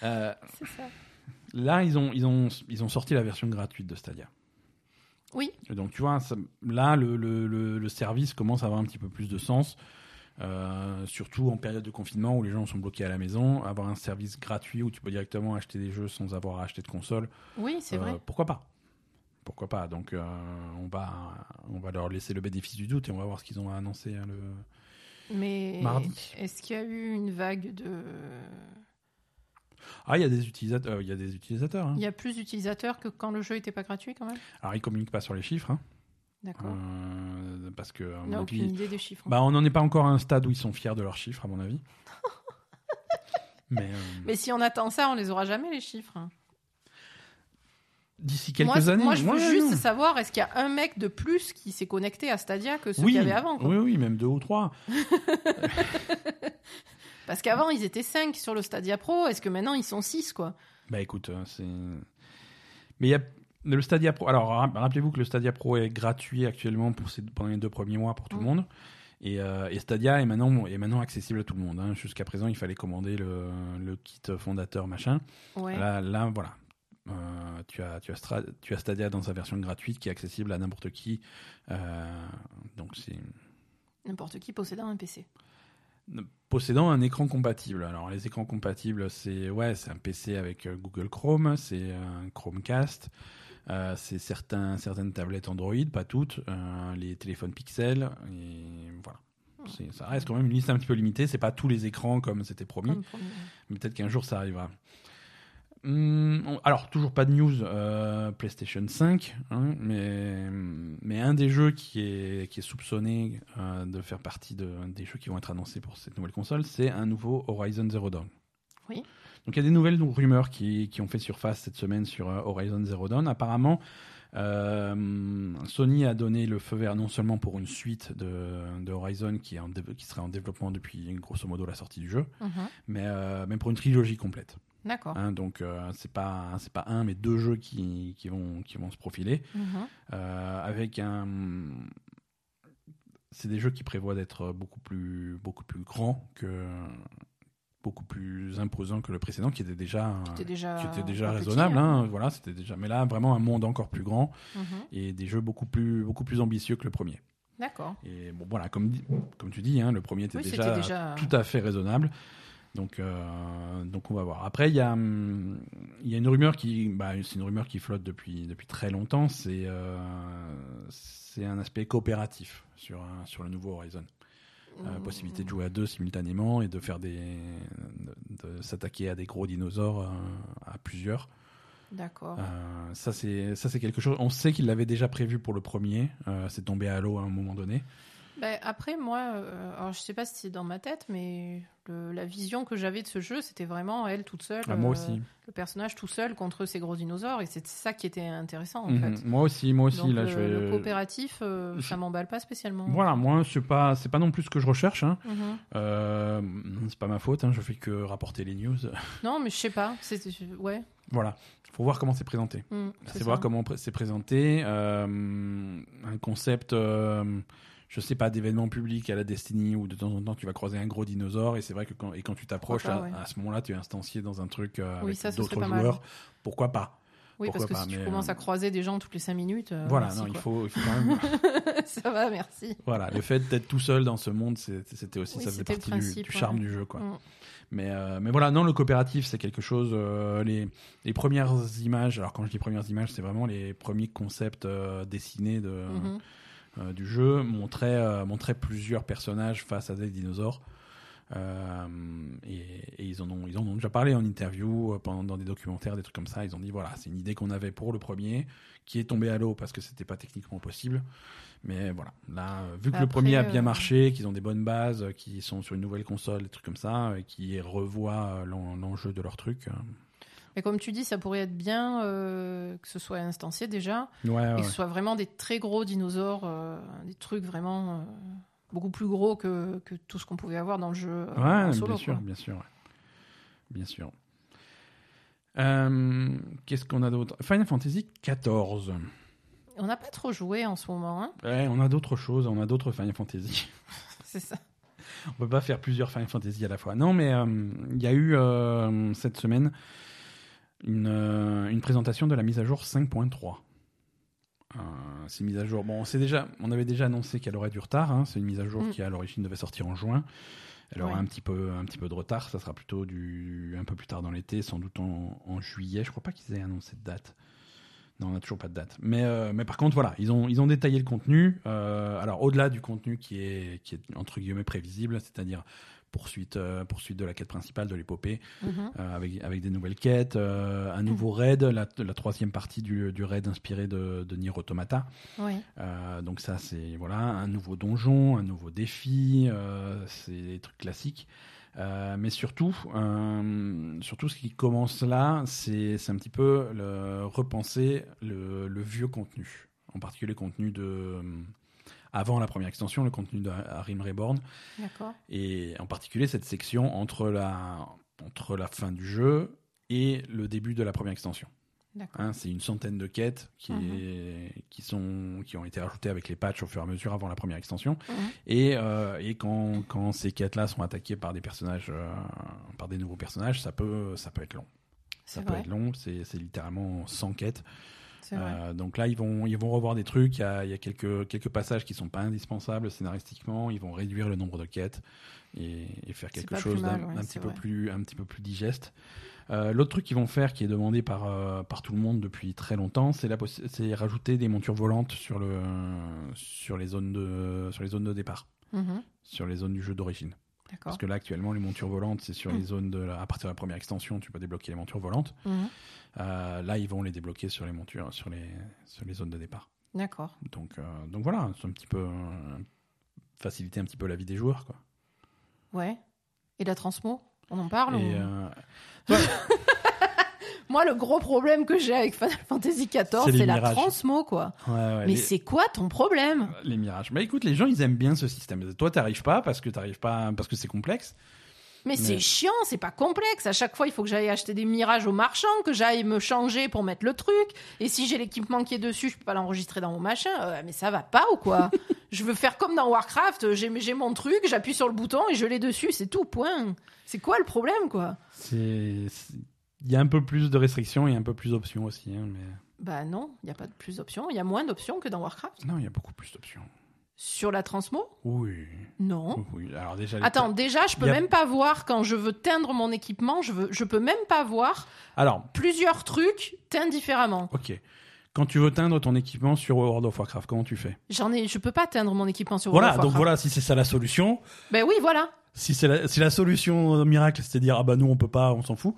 C'est ça. là, ils ont, ils, ont, ils ont sorti la version gratuite de Stadia. Oui. Et donc, tu vois, ça- là, le, le, le- le service commence à avoir un petit peu plus de sens. euh, surtout en période de confinement où les gens sont bloqués à la maison, avoir un service gratuit où tu peux directement acheter des jeux sans avoir à acheter de console, Oui, c'est euh, vrai. pourquoi pas? Pourquoi pas? Donc, euh, on, va, on va leur laisser le bénéfice du doute et on va voir ce qu'ils ont à annoncer hein, le, Mais mardi. est-ce qu'il y a eu une vague de. Ah, il y a des utilisateurs. euh, Il y a des utilisateurs. hein. Il y a plus d'utilisateurs que quand le jeu n'était pas gratuit quand même? Alors, ils communiquent pas sur les chiffres. hein. D'accord. Euh, parce que On n'a aucune idée des chiffres. bah, on n'en est pas encore à un stade où ils sont fiers de leurs chiffres, à mon avis. (laughs) Mais, euh, Mais si on attend ça, on les aura jamais les chiffres. d'ici quelques moi, années. moi, je veux ouais, juste non. savoir est-ce qu'il y a un mec de plus qui s'est connecté à Stadia que ceux oui, qu'il y avait avant. quoi? oui, oui, même deux ou trois. (laughs) Parce qu'avant, ils étaient 5 sur le Stadia Pro. Est-ce que maintenant, ils sont 6 quoi? Bah écoute, euh, c'est. Mais il y a le Stadia Pro. Alors ra- rappelez-vous que le Stadia Pro est gratuit actuellement pour ces... pendant les deux premiers mois pour tout le Mm. monde. Et, euh, et Stadia est maintenant, est maintenant accessible à tout le monde. hein. Jusqu'à présent, il fallait commander le, le kit fondateur machin. Ouais. Là, là, voilà. Euh, tu, as, tu, as Stra- tu as Stadia dans sa version gratuite qui est accessible à n'importe qui. Euh, donc c'est N'importe qui possédant un PC. Possédant un écran compatible. Alors les écrans compatibles, c'est ouais, c'est un PC avec euh, Google Chrome, c'est un Chromecast, euh, c'est certains, certaines tablettes Android, pas toutes, euh, les téléphones Pixel, et voilà. C'est- Ça reste quand même une liste un petit peu limitée. C'est pas tous les écrans comme c'était promis, premier. mais peut-être qu'un jour ça arrivera. Hum, alors toujours pas de news euh, PlayStation 5, hein, mais mais un des jeux qui est qui est soupçonné euh, de faire partie de, des jeux qui vont être annoncés pour cette nouvelle console, c'est un nouveau Horizon Zero Dawn. Oui. Donc il y a des nouvelles rumeurs qui, qui ont fait surface cette semaine sur euh, Horizon Zero Dawn. Apparemment, Sony a donné le feu vert non seulement pour une suite de, de Horizon qui, est en qui serait en développement depuis grosso modo la sortie du jeu, Mhm. mais même pour une trilogie complète. D'accord. Hein, donc euh, c'est pas c'est pas un mais deux jeux qui, qui vont qui vont se profiler Mhm. euh, avec un c'est des jeux qui prévoient d'être beaucoup plus beaucoup plus grands que beaucoup plus imposants que le précédent qui était déjà qui était déjà petit, raisonnable hein. hein, voilà c'était déjà mais là vraiment un monde encore plus grand Mhm. et des jeux beaucoup plus beaucoup plus ambitieux que le premier D'accord. et bon voilà comme comme tu dis hein, le premier était Oui, déjà, c'était déjà. tout à fait raisonnable. Donc, euh, donc on va voir. Après, il y a, hum, il y a une rumeur qui, bah, c'est une rumeur qui flotte depuis depuis très longtemps. C'est euh, c'est un aspect coopératif sur un- sur le nouveau Horizon. Euh, Mm. possibilité de jouer à deux simultanément et de faire des de, de s'attaquer à des gros dinosaures euh, à plusieurs. D'accord. Ça c'est ça c'est quelque chose. On sait qu'il l'avait déjà prévu pour le premier. C'est tombé à l'eau à un moment donné. Ben, après, moi, euh, alors je sais pas si c'est dans ma tête, mais le- la vision que j'avais de ce jeu, c'était vraiment elle toute seule. Ah, moi euh, aussi. Le personnage tout seul contre ces gros dinosaures, et c'est ça qui était intéressant en Mhm. fait. Moi aussi, moi aussi. Donc, là, le, je vais. le coopératif, euh, ça m'emballe pas spécialement. Voilà, moi c'est pas c'est pas non plus ce que je recherche. Hein. Euh, c'est pas ma faute. Hein. Je fais que rapporter les news. (laughs) Non, mais je sais pas. C'est ouais. voilà, faut voir comment c'est présenté. mm, C'est voir comment c'est présenté. Euh, un concept, je sais pas, d'événement public à la Destiny où de temps en temps tu vas croiser un gros dinosaure et c'est vrai que quand, et quand tu t'approches, à, pas, ouais. à ce moment-là, tu es instancié dans un truc euh, Oui, avec ça, ce d'autres joueurs. Pourquoi pas? Oui, Pourquoi parce que pas, si tu commences euh, à croiser des gens toutes les 5 minutes. euh, Voilà, non, il faut, il faut quand même. (laughs) ça va, merci. voilà, le fait d'être tout seul dans ce monde, c'était aussi, Oui, ça faisait partie du, principe, du charme ouais. du jeu, quoi. Mm. Mais, euh, mais voilà, non, le coopératif, c'est quelque chose. euh, les, les premières images, alors quand je dis premières images, c'est vraiment les premiers concepts euh, dessinés de, Mhm. Euh, du jeu, montraient, euh, plusieurs personnages face à des dinosaures. Euh, et, et ils, en ont, ils en ont déjà parlé en interview, euh, pendant, dans des documentaires, des trucs comme ça. Ils ont dit voilà, c'est une idée qu'on avait pour le premier, qui est tombée à l'eau parce que c'était pas techniquement possible. Mais voilà, là, euh, vu que le premier a bien marché, qu'ils ont des bonnes bases, qu'ils sont sur une nouvelle console, des trucs comme ça, et qui revoient l'en- l'enjeu de leur truc. Mais comme tu dis, ça pourrait être bien euh, que ce soit instancié déjà, Ouais, ouais, et que ce soit vraiment des très gros dinosaures, euh, des trucs vraiment euh, beaucoup plus gros que, que tout ce qu'on pouvait avoir dans le jeu en Ouais, solo. bien sûr, quoi. bien sûr. Bien sûr. Qu'est-ce qu'on a d'autre? Final Fantasy XIV. On n'a pas trop joué en ce moment, hein Ouais, on a d'autres choses, on a d'autres Final Fantasy. (laughs) c'est ça. on peut pas faire plusieurs Final Fantasy à la fois. Non, mais euh, il y a eu euh, cette semaine une, euh, une présentation de la mise à jour 5.3. Euh, c'est une mise à jour. Bon, on sait déjà, on avait déjà annoncé qu'elle aurait du retard. hein. C'est une mise à jour Mm. qui à l'origine devait sortir en juin. Elle aura Ouais. un petit peu, un petit peu de retard. Ça sera plutôt du, un peu plus tard dans l'été, sans doute en, en juillet. Je crois pas qu'ils aient annoncé de date. Non, on n'a toujours pas de date. Mais, euh, mais par contre, voilà, ils ont, ils ont détaillé le contenu. Euh, alors, au-delà du contenu qui est, qui est entre guillemets prévisible, c'est-à-dire poursuite, euh, poursuite de la quête principale de l'épopée, Mhm. euh, avec, avec des nouvelles quêtes, euh, un nouveau raid, la, la troisième partie du, du raid inspiré de, de Nier Automata. Oui. Donc ça, c'est voilà, un nouveau donjon, un nouveau défi, c'est des trucs classiques. Mais surtout, surtout ce qui commence là, c'est un petit peu le, repenser le, le vieux contenu, en particulier le contenu de avant la première extension, le contenu de Harim Reborn, D'accord. et en particulier cette section entre la, entre la fin du jeu et le début de la première extension. Hein, c'est une centaine de quêtes qui, Mhm. est- qui, sont, qui ont été rajoutées avec les patchs au fur et à mesure avant la première extension. Mhm. Et, euh, et quand, quand ces quêtes-là sont attaquées par des personnages, euh, par des nouveaux personnages, ça peut, ça peut être long. Ça peut être long, c'est c'est littéralement 100 quêtes. Vrai. Euh, donc là, ils vont, ils vont revoir des trucs. Il y a, il y a quelques, quelques passages qui sont pas indispensables scénaristiquement. Ils vont réduire le nombre de quêtes et, et faire quelque chose d'un ouais, petit peu vrai. plus, un petit peu plus digeste. Euh, L'autre truc qu'ils vont faire, qui est demandé par, euh, par tout le monde depuis très longtemps, c'est rajouter des montures volantes sur, le, sur, les zones de, sur les zones de départ, Mhm. sur les zones du jeu d'origine. Parce que là, actuellement, les montures volantes, c'est sur Mm. les zones de la- à partir de la première extension, tu peux débloquer les montures volantes. Mhm. Euh, là, ils vont les débloquer sur les montures, sur les, sur les zones de départ. D'accord. Donc, euh, donc voilà, c'est un petit peu euh, faciliter un petit peu la vie des joueurs, quoi. Ouais. Et la transmo? On en parle Et ou- euh, (laughs) Moi, le gros problème que j'ai avec Final Fantasy XIV, C'est la mirages. transmo, quoi. ouais, ouais, Mais les, c'est quoi ton problème? Les mirages. Bah écoute, les gens, ils aiment bien ce système. Toi, t'arrives pas parce que t'arrives pas parce que c'est complexe. Mais, c'est chiant, c'est pas complexe. À chaque fois, il faut que j'aille acheter des mirages au marchand, que j'aille me changer pour mettre le truc. Et si j'ai l'équipement qui est dessus, je peux pas l'enregistrer dans mon machin. Euh, mais ça va pas ou quoi? (laughs) Je veux faire comme dans Warcraft. J'ai mon truc, j'appuie sur le bouton et je l'ai dessus. C'est tout, point. C'est quoi le problème, quoi? C'est- il y a un peu plus de restrictions et un peu plus d'options aussi. hein, mais Bah non, il y a pas de plus d'options. Il y a moins d'options que dans Warcraft. non, il y a beaucoup plus d'options. Sur la transmo? Oui, Non. oui. Alors déjà, les- Attends, déjà, je peux a- même pas voir quand je veux teindre mon équipement. Je veux, je peux même pas voir Alors, plusieurs trucs teints différemment. ok. Quand tu veux teindre ton équipement sur World of Warcraft, comment tu fais? J'en ai, je peux pas teindre mon équipement sur Voilà, World of donc Warcraft. voilà, si c'est ça la solution, Ben oui, voilà. si c'est la, si la solution miracle, c'est-à-dire ah bah nous on peut pas, on s'en fout,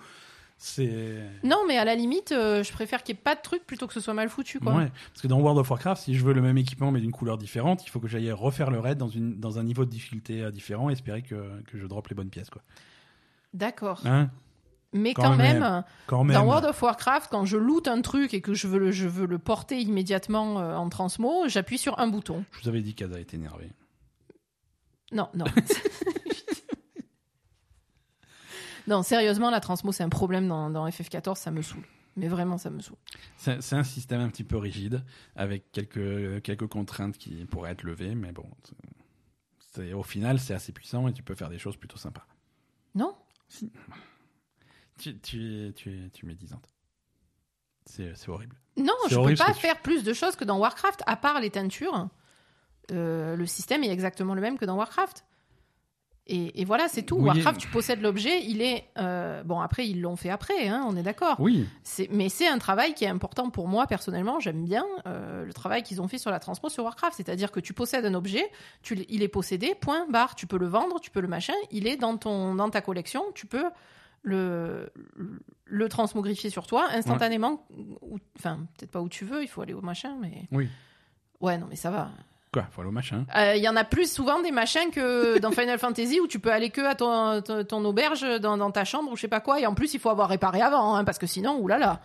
Non, mais à la limite, euh, je préfère qu'il n'y ait pas de truc plutôt que ce soit mal foutu, quoi. Ouais, parce que dans World of Warcraft, si je veux le même équipement mais d'une couleur différente, il faut que j'aille refaire le raid dans, une, dans un niveau de difficulté euh, différent et espérer que, que je droppe les bonnes pièces. Quoi. D'accord. Hein? Mais Quand quand, même, même. Quand même. dans World of Warcraft, quand je loot un truc et que je veux le, je veux le porter immédiatement euh, en transmo, j'appuie sur un bouton. Je vous avais dit qu'Aza était énervé. Non, non. (laughs) non, sérieusement, la transmo, c'est un problème dans, dans FF14, ça me saoule. Mais vraiment, ça me saoule. C'est un système un petit peu rigide, avec quelques, quelques contraintes qui pourraient être levées, mais bon, au final, c'est assez puissant et tu peux faire des choses plutôt sympas. Non Tu, tu, tu, tu médisante. C'est c'est horrible. Non, je peux horrible ce pas tu faire plus de choses que dans Warcraft, à part les teintures. Euh, le système est exactement le même que dans Warcraft. Et, et voilà, c'est tout. Oui. Warcraft, tu possèdes l'objet, il est... euh, bon, après, ils l'ont fait après, hein, on est d'accord. Oui, C'est- Mais c'est un travail qui est important pour moi, personnellement. J'aime bien euh, le travail qu'ils ont fait sur la transpo sur Warcraft. C'est-à-dire que tu possèdes un objet, tu, il est possédé, point, barre. Tu peux le vendre, tu peux le machin, il est dans, ton, dans ta collection, tu peux le, le transmogrifier sur toi instantanément. ou- Enfin, peut-être pas où tu veux, il faut aller au machin, mais... oui. Ouais, non, mais ça va. Quoi, machin. Euh, Il y en a plus souvent des machins que dans Final Fantasy où tu peux aller que à ton, ton, ton auberge dans, dans ta chambre ou je sais pas quoi. Et en plus, il faut avoir réparé avant, hein, parce que sinon, oulala.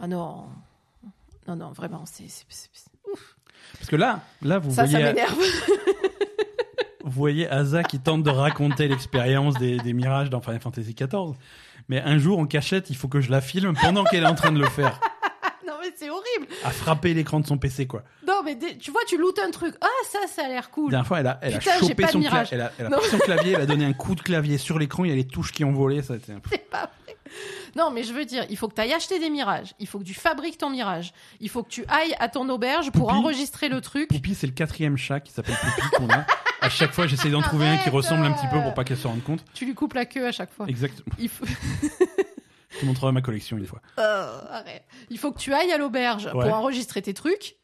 Ah non. Non, non, vraiment, c'est. c'est- Parce que là, là vous Ça, ça voyez, m'énerve. (laughs) vous voyez Asa qui tente de raconter l'expérience des, des mirages dans Final Fantasy XIV. Mais un jour, en cachette, il faut que je la filme pendant qu'elle est en train de le faire. Non, mais c'est horrible. À frapper l'écran de son PC, quoi. Non, mais des- tu vois, tu lootes un truc. Ah, ça, ça a l'air La cool. dernière fois, elle a, elle Putain, chopé son, cla- mirage. elle a, elle a Non. pris son clavier, elle a donné un (laughs) coup de clavier sur l'écran, il y a les touches qui ont volé. Ça été C'est pas vrai. Non, mais je veux dire, il faut que tu ailles acheter des mirages. Il faut que tu fabriques ton mirage. Il faut que tu ailles à ton auberge pour enregistrer le truc. Poupi, c'est le quatrième chat qui s'appelle Poupi qu'on a. À chaque fois, j'essaie d'en trouver un qui ressemble un petit peu pour pas qu'elle se rende compte. Tu lui coupes la queue à chaque fois. Exactement. Il faut... (laughs) Je te montrerai ma collection une fois. Euh, arrête. Il faut que tu ailles à l'auberge Ouais. pour enregistrer tes trucs.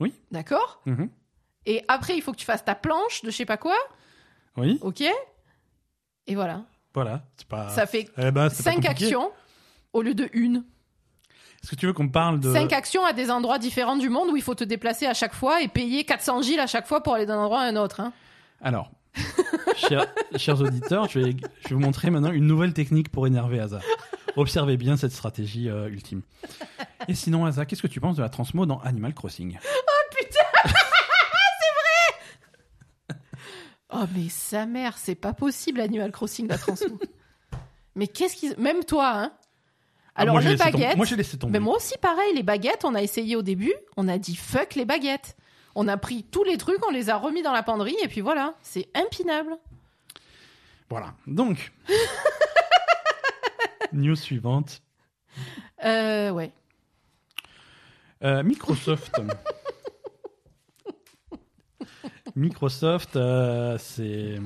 Oui. D'accord Mhm. Et après, il faut que tu fasses ta planche de je sais pas quoi. Oui. Ok Et voilà. Voilà, pas. Ça fait Eh ben, c'est pas 5 compliqué. actions au lieu de une. Est-ce que tu veux qu'on parle de. 5 actions à des endroits différents du monde où il faut te déplacer à chaque fois et payer 400 Gilles à chaque fois pour aller d'un endroit à un autre. hein. Alors, (laughs) chers, chers auditeurs, je vais, je vais vous montrer maintenant une nouvelle technique pour énerver Asa. Observez bien cette stratégie euh, ultime. Et sinon, Asa, qu'est-ce que tu penses de la transmo dans Animal Crossing? (laughs) Oh mais sa mère, c'est pas possible Animal Crossing la transmo. (laughs) mais qu'est-ce qu'ils même toi hein? Ah, Alors moi, les baguettes Moi, j'ai laissé tomber. Mais moi aussi pareil, les baguettes, on a essayé au début, on a dit fuck les baguettes. On a pris tous les trucs, on les a remis dans la penderie et puis voilà, c'est impinable. Voilà. Donc, (laughs) news suivante. Euh ouais. Euh, Microsoft. (laughs) Microsoft, euh, c'est,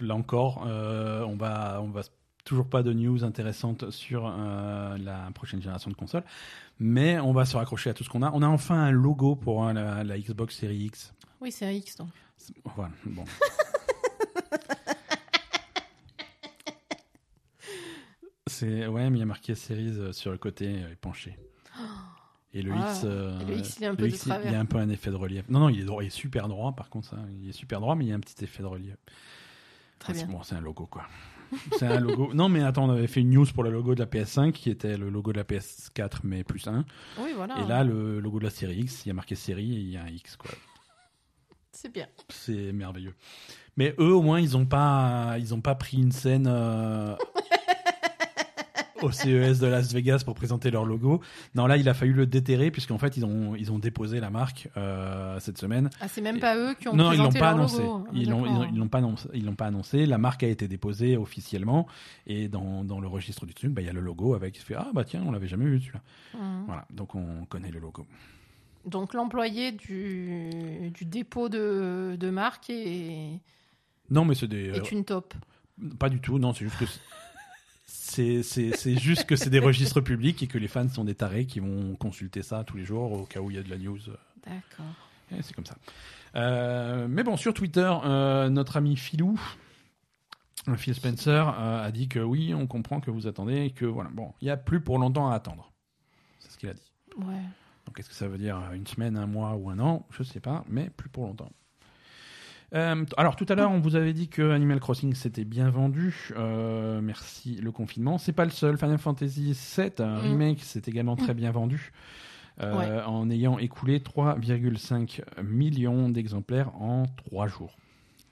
là encore, euh, on va, on va toujours pas de news intéressantes sur euh, la prochaine génération de consoles, mais on va se raccrocher à tout ce qu'on a. On a enfin un logo pour hein, la, la Xbox Series X. Oui, c'est X donc. Voilà, bon. (laughs) C'est ouais, mais il y a marqué Series euh, sur le côté euh, penché. Et le Ah, X, euh, le X, il est un peu le de X, il- travers. il y a un peu un effet de relief. Non, non, il est, droit, il est super droit. Par contre, ça, il est super droit, mais il y a un petit effet de relief. Très Ah, bien. bon, c'est un logo quoi. (laughs) c'est un logo. Non, mais attends, on avait fait une news pour le logo de la PS5 qui était le logo de la PS4 mais plus 1. Oui, voilà. Et là, le logo de la série X, il y a marqué série et il y a un X quoi. (laughs) c'est bien. C'est merveilleux. Mais eux, au moins, ils ont pas, ils ont pas pris une scène euh, (laughs) au CES de Las Vegas pour présenter leur logo. Non, là, il a fallu le déterrer puisqu'en fait, ils ont, ils ont déposé la marque euh, cette semaine. Ah, c'est même pas eux qui ont non, ils l'ont présenté pas leur annoncé. logo. Ah, Ils l'ont, ils l'ont pas annoncé. Ils l'ont pas annoncé. La marque a été déposée officiellement et dans, dans le registre du truc, bah, il y a le logo avec. Fait ah bah tiens, on l'avait jamais vu celui-là. Mhm. Voilà, donc on connaît le logo. Donc l'employé du, du dépôt de, de marque est, Non, mais c'est des. euh, est une top. Pas du tout, non, c'est juste que c'est juste que c'est des registres publics et que les fans sont des tarés qui vont consulter ça tous les jours au cas où il y a de la news. D'accord. C'est comme ça. Euh, mais bon, sur Twitter, euh, notre ami Philou, euh, Phil Spencer, euh, a dit que oui, on comprend que vous attendez et que voilà, bon, il y a plus pour longtemps à attendre. C'est ce qu'il a dit. Ouais. Donc est-ce que ça veut dire une semaine, un mois ou un an? Je sais pas, mais plus pour longtemps. Euh, alors tout à l'heure, on vous avait dit que Animal Crossing s'était bien vendu. Euh, merci le confinement. C'est pas le seul. Final Fantasy VII un Mm. remake s'est également très bien vendu, euh, en ayant écoulé 3,5 millions d'exemplaires en 3 jours.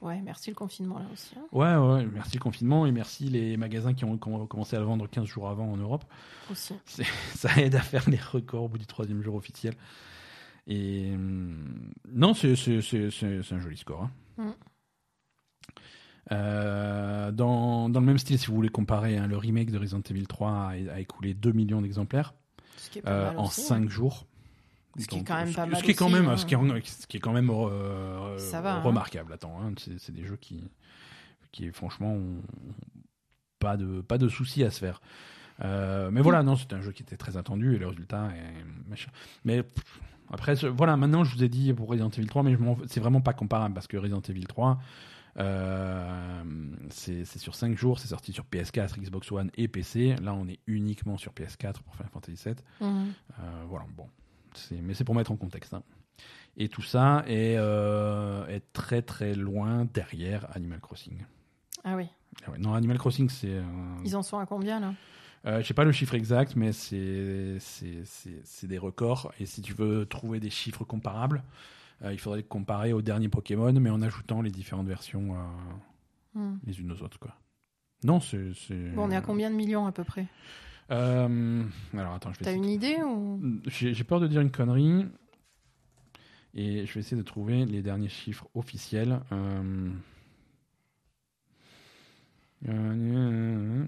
Ouais, merci le confinement là aussi. hein. Ouais, ouais, merci le confinement et merci les magasins qui ont, qui ont commencé à le vendre 15 jours avant en Europe. aussi. (laughs) ça aide à faire les records au bout du troisième jour officiel. Et hum, non, c'est un joli score. hein. Mm. Euh, dans, dans le même style, si vous voulez comparer, hein, le remake de Resident Evil 3 a, a écoulé 2 millions d'exemplaires euh, en aussi, 5 hein. jours. Ce qui est quand même ce- qui est quand même, hein. ce qui est, quand euh, hein. remarquable. Attends, hein, c'est des jeux qui, qui franchement, ont pas de, pas de soucis à se faire. Euh, mais voilà, non, c'était un jeu qui était très attendu et le résultat est machin. Mais pff, après, voilà, maintenant je vous ai dit pour Resident Evil 3, mais c'est vraiment pas comparable parce que Resident Evil 3, euh, c'est sur 5 jours, c'est sorti sur PS4, Xbox One et PC. Là, on est uniquement sur PS4 pour Final Fantasy VII. Mhm. Euh, voilà, bon. Mais c'est pour mettre en contexte. hein. Et tout ça est, euh, est très très loin derrière Animal Crossing. Ah oui. Ah ouais, non, Animal Crossing, c'est. Ils en sont à combien là? Euh, je sais pas le chiffre exact, mais c'est des records. Et si tu veux trouver des chiffres comparables, euh, il faudrait les comparer au dernier Pokémon, mais en ajoutant les différentes versions euh, Mhm. les unes aux autres. Quoi. Non, c'est. Bon, on est à combien de millions à peu près? Euh, Alors attends, je vais T'as une idée ou? J'ai peur de dire une connerie. Et je vais essayer de trouver les derniers chiffres officiels. Euh,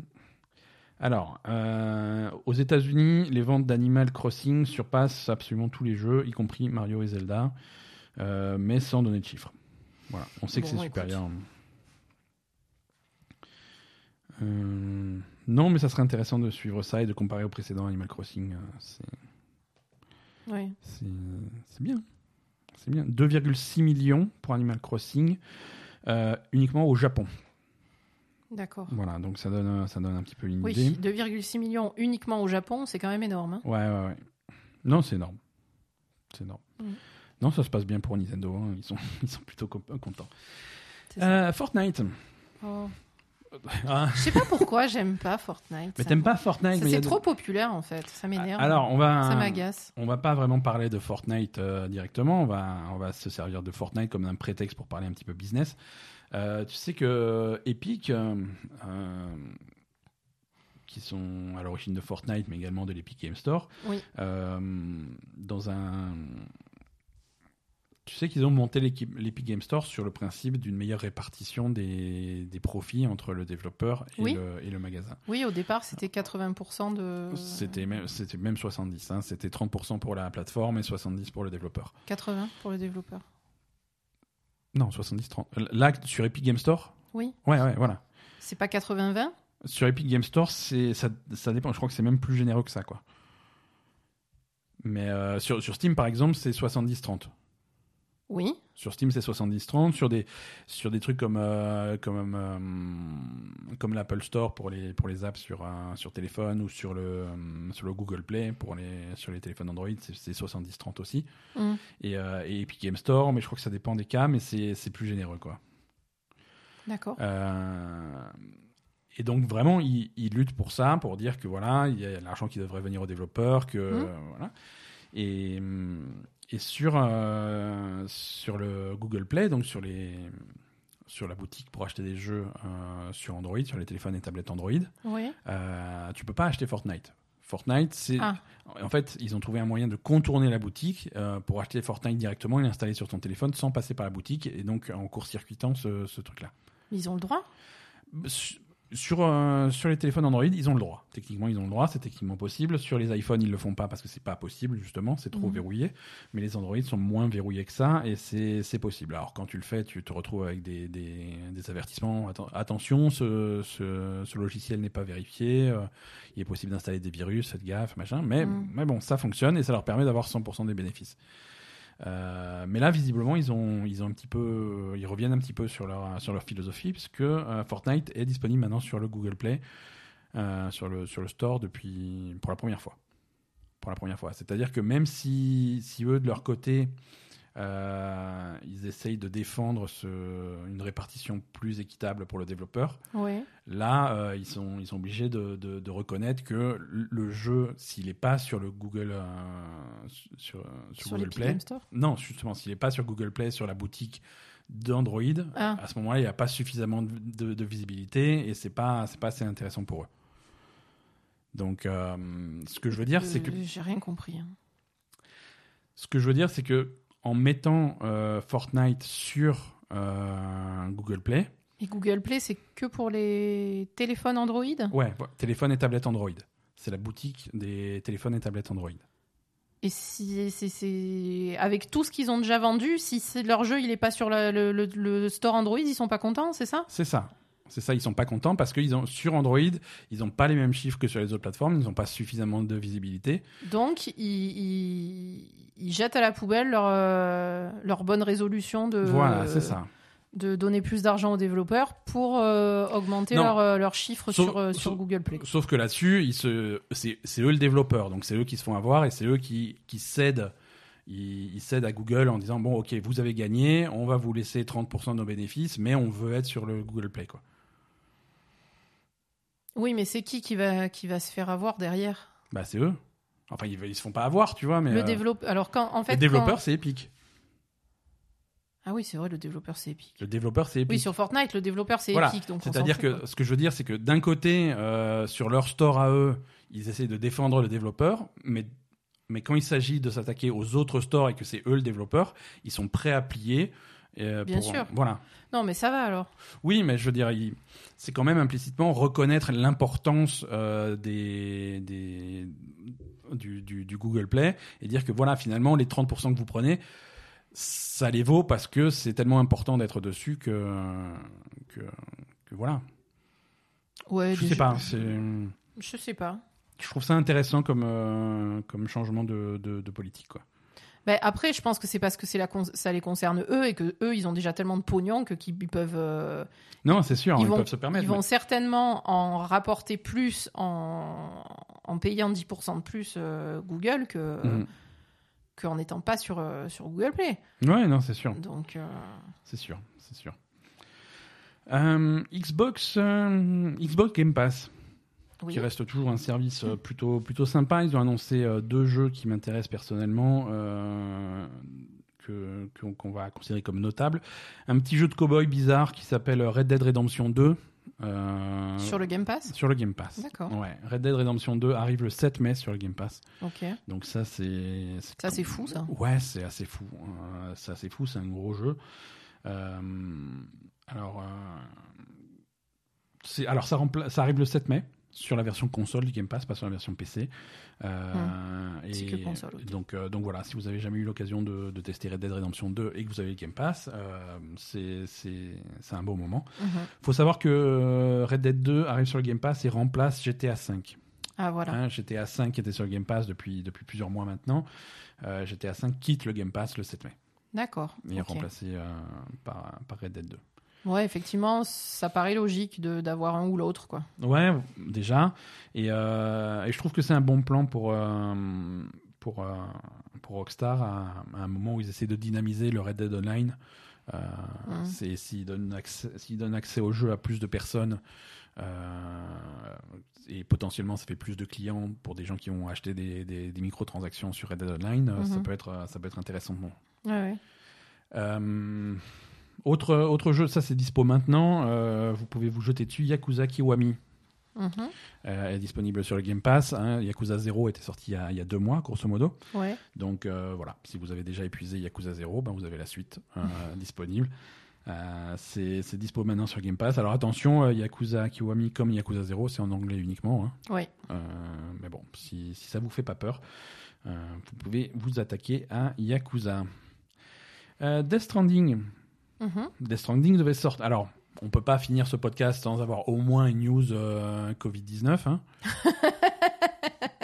Alors, euh, aux États-Unis, les ventes d'Animal Crossing surpassent absolument tous les jeux, y compris Mario et Zelda, euh, mais sans donner de chiffres. Voilà, on sait que c'est supérieur. Euh, non, mais ça serait intéressant de suivre ça et de comparer au précédent Animal Crossing. c'est- Oui. bien. C'est bien. 2,6 millions pour Animal Crossing, uniquement au Japon. D'accord. Voilà, donc ça donne, ça donne un petit peu une Oui, idée. 2,6 millions uniquement au Japon, c'est quand même énorme. hein. Ouais, ouais, ouais. Non, c'est énorme. C'est énorme. Mm. Non, ça se passe bien pour Nintendo. hein. Ils, sont, (laughs) ils sont plutôt co- contents. Euh, Fortnite. Oh. (laughs) Ah, Je sais pas pourquoi j'aime pas Fortnite. mais t'aimes pas Fortnite C'est de- trop populaire en fait, ça m'énerve. Alors, on va. ça m'agace. On va pas vraiment parler de Fortnite euh, directement, on va, on va se servir de Fortnite comme un prétexte pour parler un petit peu business. Euh, tu sais que Epic, euh, euh, qui sont à l'origine de Fortnite, mais également de l'Epic Game Store, Oui. dans un... Tu sais qu'ils ont monté l'Epic Game Store sur le principe d'une meilleure répartition des, des profits entre le développeur et, Oui. le, et le magasin. Oui, au départ, c'était 80% de. C'était même, même 70. hein. C'était 30% pour la plateforme et 70% pour le développeur. 80% pour le développeur. Non, 70-30. Là, sur Epic Game Store Oui. Ouais, ouais, voilà. C'est pas 80-20 Sur Epic Game Store, c'est, ça, ça dépend. Je crois que c'est même plus généreux que ça, quoi. Mais euh, sur, sur Steam, par exemple, c'est 70-30. Oui. Sur Steam, c'est 70-30. Sur des, sur des trucs comme, euh, comme, euh, comme l'Apple Store pour les, pour les apps sur, euh, sur téléphone ou sur le, euh, sur le Google Play pour les, sur les téléphones Android, c'est, c'est 70-30 aussi. Mm. Et, et Epic Game Store, mais je crois que ça dépend des cas, mais c'est, plus généreux, quoi. D'accord. Et donc vraiment, ils, ils luttent pour ça, pour dire que voilà, il y a l'argent qui devrait venir aux développeurs, que euh, voilà. Et, hum, et sur euh, sur le Google Play, donc sur les sur la boutique pour acheter des jeux euh, sur Android, sur les téléphones et tablettes Android, Oui. euh, tu peux pas acheter Fortnite. Fortnite, c'est Ah. en fait, ils ont trouvé un moyen de contourner la boutique euh, pour acheter Fortnite directement et l'installer sur ton téléphone sans passer par la boutique et donc en court-circuitant ce, ce truc-là. Ils ont le droit? Sur- Sur, euh, sur les téléphones Android, ils ont le droit. Techniquement, ils ont le droit, c'est techniquement possible. Sur les iPhones, ils le font pas parce que c'est pas possible, justement, c'est trop Mhm. verrouillé. Mais les Android sont moins verrouillés que ça et c'est c'est possible. Alors, quand tu le fais, tu te retrouves avec des, des, des avertissements. Atten- attention, ce, ce, ce logiciel n'est pas vérifié. euh, il est possible d'installer des virus, faites gaffe, machin. Mais, Mhm. mais bon, ça fonctionne et ça leur permet d'avoir 100% des bénéfices. Euh, mais là, visiblement, ils ont, ils ont un petit peu, ils reviennent un petit peu sur leur, sur leur philosophie, puisque euh, Fortnite est disponible maintenant sur le Google Play, euh, sur le, sur le store depuis, pour la première fois. Pour la première fois. C'est-à-dire que même si, si eux, de leur côté, euh, ils essayent de défendre ce, une répartition plus équitable pour le développeur. Là, euh, ils, sont, ils sont obligés de, de- de reconnaître que le jeu, s'il n'est pas sur le Google, euh, sur, sur Sur Google Play, non, justement, s'il n'est pas sur Google Play, sur la boutique d'Android, Ah. à ce moment-là, il n'y a pas suffisamment de, visibilité et c'est pas, c'est pas assez intéressant pour eux. Donc, euh, ce que je veux dire, c'est que J'ai rien compris. hein. ce que je veux dire, c'est que en mettant euh, Fortnite sur euh, Google Play, Et Google Play, c'est que pour les téléphones Android? Ouais, téléphone et tablette Android, c'est la boutique des téléphones et tablettes Android. Et si c'est avec tout ce qu'ils ont déjà vendu, si leur jeu il est pas sur le, le- le store Android, ils sont pas contents, c'est ça? C'est ça. C'est ça, ils sont pas contents parce que ils ont, sur Android, ils n'ont pas les mêmes chiffres que sur les autres plateformes, ils n'ont pas suffisamment de visibilité. Donc ils, ils- ils jettent à la poubelle leur, euh, leur bonne résolution de voilà, c'est ça. de donner plus d'argent aux développeurs pour euh, augmenter Non. leur, euh, leurs chiffres Sauf- sur, Google Play. Sauf que là-dessus, ils se, c'est, c'est eux le développeur, donc c'est eux qui se font avoir et c'est eux qui, qui cèdent. Ils, ils cèdent à Google en disant bon, ok, vous avez gagné, on va vous laisser 30% de nos bénéfices, mais on veut être sur le Google Play, quoi. Oui, mais c'est qui qui va, qui va se faire avoir derrière? Bah, c'est eux. Enfin, ils, ils se font pas avoir, tu vois, mais Le euh, développeur. Alors quand en fait le quand- développeur, c'est Epic. Ah oui, c'est vrai, le développeur c'est Epic. Le développeur, c'est Epic. Oui, sur Fortnite, le développeur c'est Voilà. Epic, C'est-à-dire que quoi. ce que je veux dire, c'est que d'un côté, euh, sur leur store à eux, ils essaient de défendre le développeur, mais, mais quand il s'agit de s'attaquer aux autres stores et que c'est eux le développeur, ils sont prêts à plier. Euh, Bien pour- sûr. Voilà. Non, mais ça va alors. Oui, mais je il- c'est quand même implicitement reconnaître l'importance euh, des, des, du, du- du Google Play et dire que voilà, finalement, les 30% que vous prenez, ça les vaut parce que c'est tellement important d'être dessus que, que, que voilà. Ouais, Je sais jeux- pas. Je sais pas. Je trouve ça intéressant comme, euh, comme changement de, de, de politique. Quoi. Ben, après, je pense que c'est parce que c'est la con- ça les concerne eux et que eux, ils ont déjà tellement de pognon que qu'ils ils peuvent, euh, Non, c'est sûr, Ils ils, vont- peuvent se permettre. ils vont certainement en rapporter plus en, en payant 10% de plus euh, Google que Mhm. qu'en n'étant pas sur euh, sur Google Play. Ouais, non, c'est sûr. Donc, euh, C'est sûr, c'est sûr. Euh, Xbox, euh, Xbox Game Pass, oui. qui reste toujours un service euh, plutôt, plutôt sympa. Ils ont annoncé euh, deux jeux qui m'intéressent personnellement, euh, que- qu'on va considérer comme notables. Un petit jeu de cowboy bizarre qui s'appelle Red Dead Redemption 2. euh, Sur le Game Pass? sur le Game Pass. D'accord. Ouais, Red Dead Redemption 2 arrive le 7 mai sur le Game Pass. Ok. Donc ça c'est Ça, c'est fou, ça. Ouais, c'est assez fou. Euh, c'est assez fou, c'est un gros jeu. Euh, alors, alors ça, rempla- ça arrive le 7 mai sur la version console du Game Pass, pas sur la version PC. Euh, et C'est que console, ok. donc, euh, donc voilà, si vous avez jamais eu l'occasion de, de tester Red Dead Redemption 2 et que vous avez le Game Pass, euh, c'est un beau moment. Mhm. faut savoir que Red Dead 2 arrive sur le Game Pass et remplace GTA 5. Ah voilà. Hein, GTA 5 était sur le Game Pass depuis, depuis plusieurs mois maintenant. GTA 5 quitte le Game Pass le 7 mai D'accord. et est remplacé par, par Red Dead 2. Ouais, effectivement, ça paraît logique d'avoir un ou l'autre, quoi. Ouais, déjà. Et, euh, et je trouve que c'est un bon plan pour, euh, pour, euh, pour Rockstar à, à un moment où ils essaient de dynamiser le Red Dead Online. Euh, Mhm. c'est S'ils donnent, accès- au jeu à plus de personnes euh, et potentiellement ça fait plus de clients pour des gens qui ont acheté des, des, des microtransactions sur Red Dead Online, ça, Mhm. peut être, ça peut être intéressant. Bon. Ouais, ouais. Euh, autre, autre jeu, ça c'est dispo maintenant, euh, vous pouvez vous jeter dessus, Yakuza Kiwami. Mhm. Euh, est disponible sur le Game Pass. hein. Yakuza 0 était sorti il y, a, il y a deux mois, grosso modo. Ouais. Donc euh, voilà, si vous avez déjà épuisé Yakuza 0, ben, vous avez la suite (laughs) disponible. C'est dispo maintenant sur Game Pass. Alors attention, Yakuza Kiwami comme Yakuza 0, c'est en anglais uniquement. hein. Ouais. Mais bon, si, si ça vous fait pas peur, vous pouvez vous attaquer à Yakuza. Death Stranding. Mhm. Death Stranding devait sortir. Alors, on peut pas finir ce podcast sans avoir au moins une news euh, Covid-19. hein. (laughs)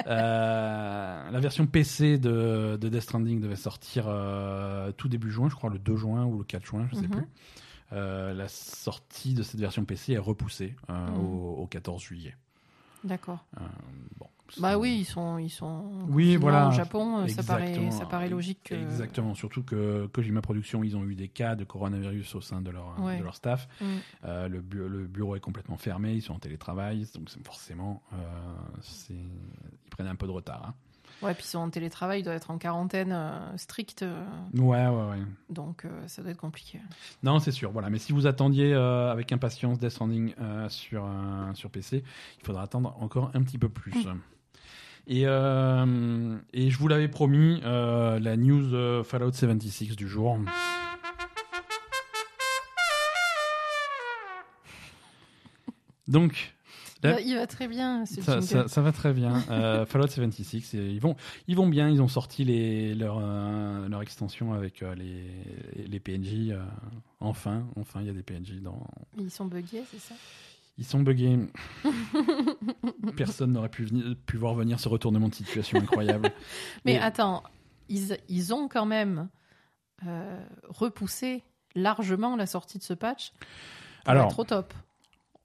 Euh, la version PC de, de Death Stranding devait sortir euh, tout début juin, je crois le 2 juin ou le 4 juin, je sais Mhm. plus. La sortie de cette version PC est repoussée Mhm. au, au 14 juillet. D'accord. Euh, bon, Bah oui, ils sont, ils sont. Oui, voilà. Au Japon, euh, ça paraît, ça paraît logique. Que... Exactement, surtout que Kojima Productions, ils ont eu des cas de coronavirus au sein de leur, Ouais. de leur staff. Mm. Euh, le, bu- le bureau est complètement fermé, ils sont en télétravail, donc forcément, euh, ils prennent un peu de retard. hein. Ouais, puis ils sont en télétravail, ils doivent être en quarantaine euh, stricte, euh, Ouais, ouais, ouais. donc euh, ça doit être compliqué. Non, c'est sûr. Voilà. Mais si vous attendiez euh, avec impatience Death Stranding euh, sur, euh, sur PC, il faudra attendre encore un petit peu plus. Et, euh, et je vous l'avais promis, euh, la news euh, Fallout 76 du jour. Donc, Va, il va très bien, ce ça, ça- ça va très bien. Euh, (laughs) Fallout 76, et ils vont, ils vont bien. Ils ont sorti les, leur, euh, leur extension avec euh, les, les PNJ. enfin, enfin, il y a des PNJ dans. Ils sont buggés, c'est ça? Ils sont buggés. (laughs) Personne n'aurait pu, venir- pu voir venir ce retournement de situation incroyable. (laughs) Mais attends, ils, ils ont quand même repoussé largement la sortie de ce patch. Alors, au top.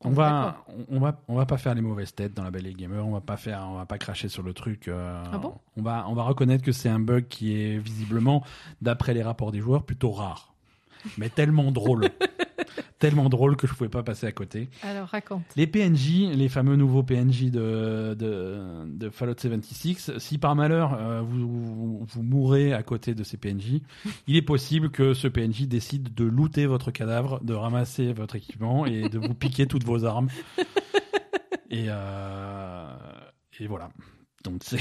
On va, on, on va, on va pas faire les mauvaises têtes dans la Belle et Gamer. On va pas faire, on va pas cracher sur le truc. euh, Ah bon? on va, on va reconnaître que c'est un bug qui est visiblement, d'après les rapports des joueurs, plutôt rare, mais tellement drôle, (laughs) tellement drôle que je pouvais pas passer à côté. Alors raconte. Les PNJ, les fameux nouveaux PNJ de, de, de Fallout 76, si par malheur euh, vous, vous mourrez à côté de ces PNJ, il est possible que ce PNJ décide de looter votre cadavre, de ramasser votre équipement et de vous piquer toutes vos armes. (laughs) Et, euh, et voilà. Donc c'est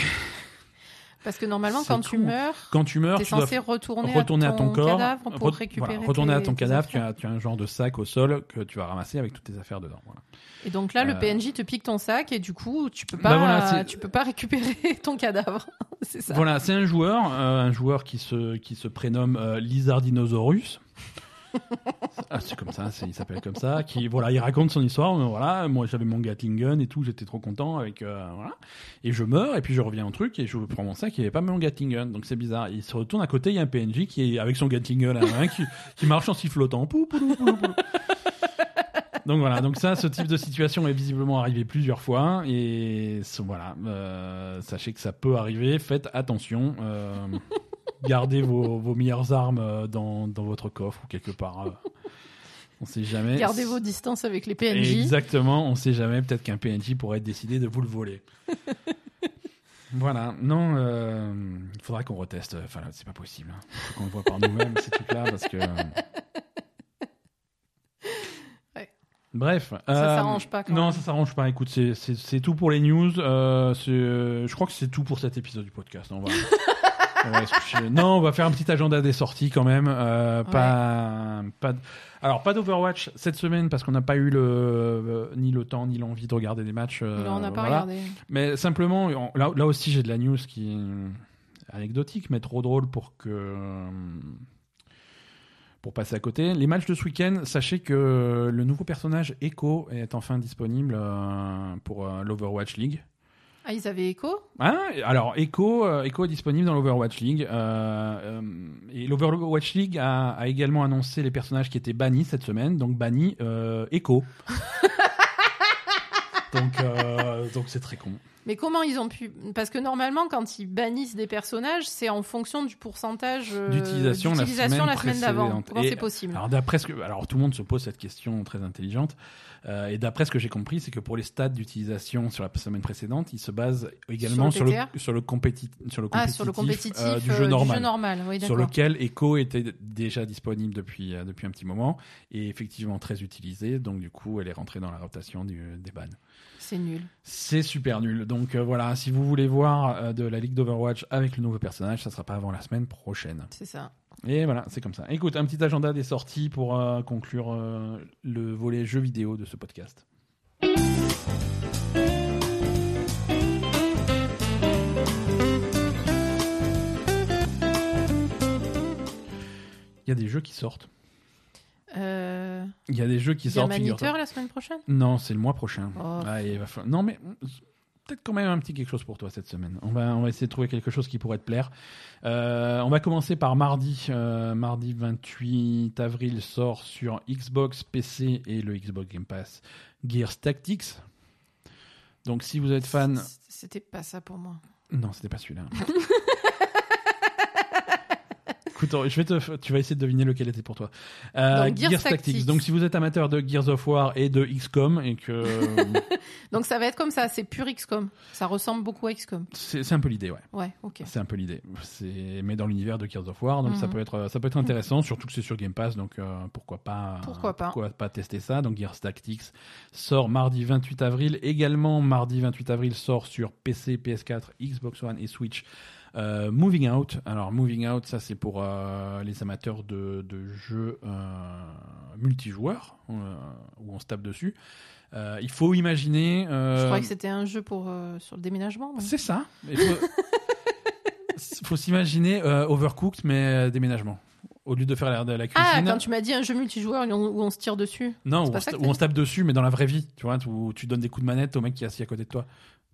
Parce que normalement, quand tu meurs, quand tu meurs, tu dois censé retourner, retourner à, à ton corps, cadavre pour re- récupérer. voilà, retourner tes- à ton cadavre, tu as, tu as un genre de sac au sol que tu vas ramasser avec toutes tes affaires dedans. Voilà. Et donc là, le Euh, PNJ te pique ton sac et du coup, tu peux pas, Bah voilà, c'est- tu peux pas récupérer (laughs) ton cadavre. (laughs) c'est ça. Voilà, c'est un joueur, euh, un joueur qui se, qui se prénomme euh, Lizardinosaurus. (laughs) Ah, c'est comme ça, il s'appelle comme ça. Qui, voilà, il raconte son histoire. Voilà, moi j'avais mon Gatling Gun et tout, j'étais trop content avec, euh. Et je meurs et puis je reviens au truc et je prends mon sac, il n'y avait pas mon Gatling Gun, donc c'est bizarre. Il se retourne à côté, il y a un PNJ qui est avec son Gatling Gun à la main, qui, qui marche en sifflotant. Pou. Donc voilà, donc ça, ce type de situation est visiblement arrivé plusieurs fois et voilà, euh, sachez que ça peut arriver. Faites attention. euh, gardez vos, vos meilleures armes euh, dans, dans votre coffre ou quelque part. euh, on sait jamais. Gardez vos distances avec les PNJ. Exactement, on sait jamais. Peut-être qu'un PNJ pourrait décider de vous le voler. (laughs) voilà, non, euh, il faudra qu'on reteste. Enfin, c'est pas possible. hein. Faut qu'on le voit par nous-mêmes ces trucs-là parce que. Ouais. Bref. Ça euh, s'arrange pas, quand Non, même. ça s'arrange pas. Écoute, c'est- tout pour les news. Euh, je crois que c'est tout pour cet épisode du podcast. On va, (laughs) Non, on va faire un petit agenda des sorties quand même. Euh, Pas, Alors, pas d'Overwatch cette semaine parce qu'on n'a pas eu le euh, ni le temps ni l'envie de regarder des matchs. euh, Non, on n'a pas voilà. regardé. Mais simplement, on- là, là aussi, j'ai de la news qui est anecdotique, mais trop drôle pour que. Pour passer à côté. Les matchs de ce week-end, sachez que le nouveau personnage Echo est enfin disponible pour l'Overwatch League. Ah, ils avaient écho Hein? Alors, Echo, euh, Echo est disponible dans l'Overwatch League. euh, euh, et l'Overwatch League a, a également annoncé les personnages qui étaient bannis cette semaine. Donc, banni Echo. (laughs) donc, euh, donc c'est très con. Mais comment ils ont pu Parce que normalement, quand ils bannissent des personnages, c'est en fonction du pourcentage euh, D'utilisation la semaine semaine d'avant. Comment c'est possible? Alors d'après ce que, alors tout le monde se pose cette question très intelligente, euh, et d'après ce que j'ai compris, c'est que pour les stats d'utilisation sur la semaine précédente, ils se basent également Sur sur le sur le, compéti- sur le Ah, compétitif, sur le compétitif euh, du jeu normal. oui, Sur lequel Echo était déjà disponible depuis, depuis un petit moment et effectivement très utilisé. Donc, du coup, elle est rentrée dans la rotation du, des bans. C'est nul. C'est super nul. Donc, euh, voilà, si vous voulez voir euh, de la Ligue d'Overwatch avec le nouveau personnage, ça sera pas avant la semaine prochaine. C'est ça. Et voilà, c'est comme ça. Écoute, un petit agenda des sorties pour euh, conclure le volet jeux vidéo de ce podcast. Il y a des jeux qui sortent. Euh, Il y a des jeux qui il y a sortent. La semaine prochaine Non, c'est le mois prochain. Oh. Ah, il va falloir- Non, mais peut-être quand même un petit quelque chose pour toi cette semaine. On va, on va essayer de trouver quelque chose qui pourrait te plaire. Euh, on va commencer par mardi. Euh, mardi 28 avril sort sur Xbox, PC et le Xbox Game Pass Gears Tactics. Donc si vous êtes fan... C'était pas ça pour moi. Non, c'était pas celui-là. (laughs) Écoute, je vais te, tu vas essayer de deviner lequel était pour toi. Euh, Gears Tactics. Donc, si vous êtes amateur de Gears of War et de XCOM et que (laughs) Donc ça va être comme ça, c'est pur XCOM. Ça ressemble beaucoup à XCOM. c'est un peu l'idée, ouais. Ouais, ok. C'est un peu l'idée. C'est mais dans l'univers de Gears of War, donc ça Mhm. peut être ça peut être intéressant, surtout que c'est sur Game Pass, donc euh, pourquoi pas Pourquoi pas. pourquoi pas tester ça. Donc Gears Tactics sort mardi 28 avril. Également mardi 28 avril sort sur PC, PS4, Xbox One et Switch. Euh, Moving Out. Alors Moving Out, ça c'est pour euh, les amateurs de, de jeux euh, multijoueurs où on se tape dessus. Il faut imaginer. Je croyais que c'était un jeu pour sur le déménagement. c'est ça. Il faut, (laughs) faut s'imaginer Overcooked, mais déménagement. Au lieu de faire la, de la Ah, cuisine. quand tu m'as dit un jeu multijoueur où on, se tire dessus. Non, où on, se- que où t'as on se tape dessus, mais dans la vraie vie. Tu vois, où tu donnes des coups de manette au mec qui est assis à côté de toi.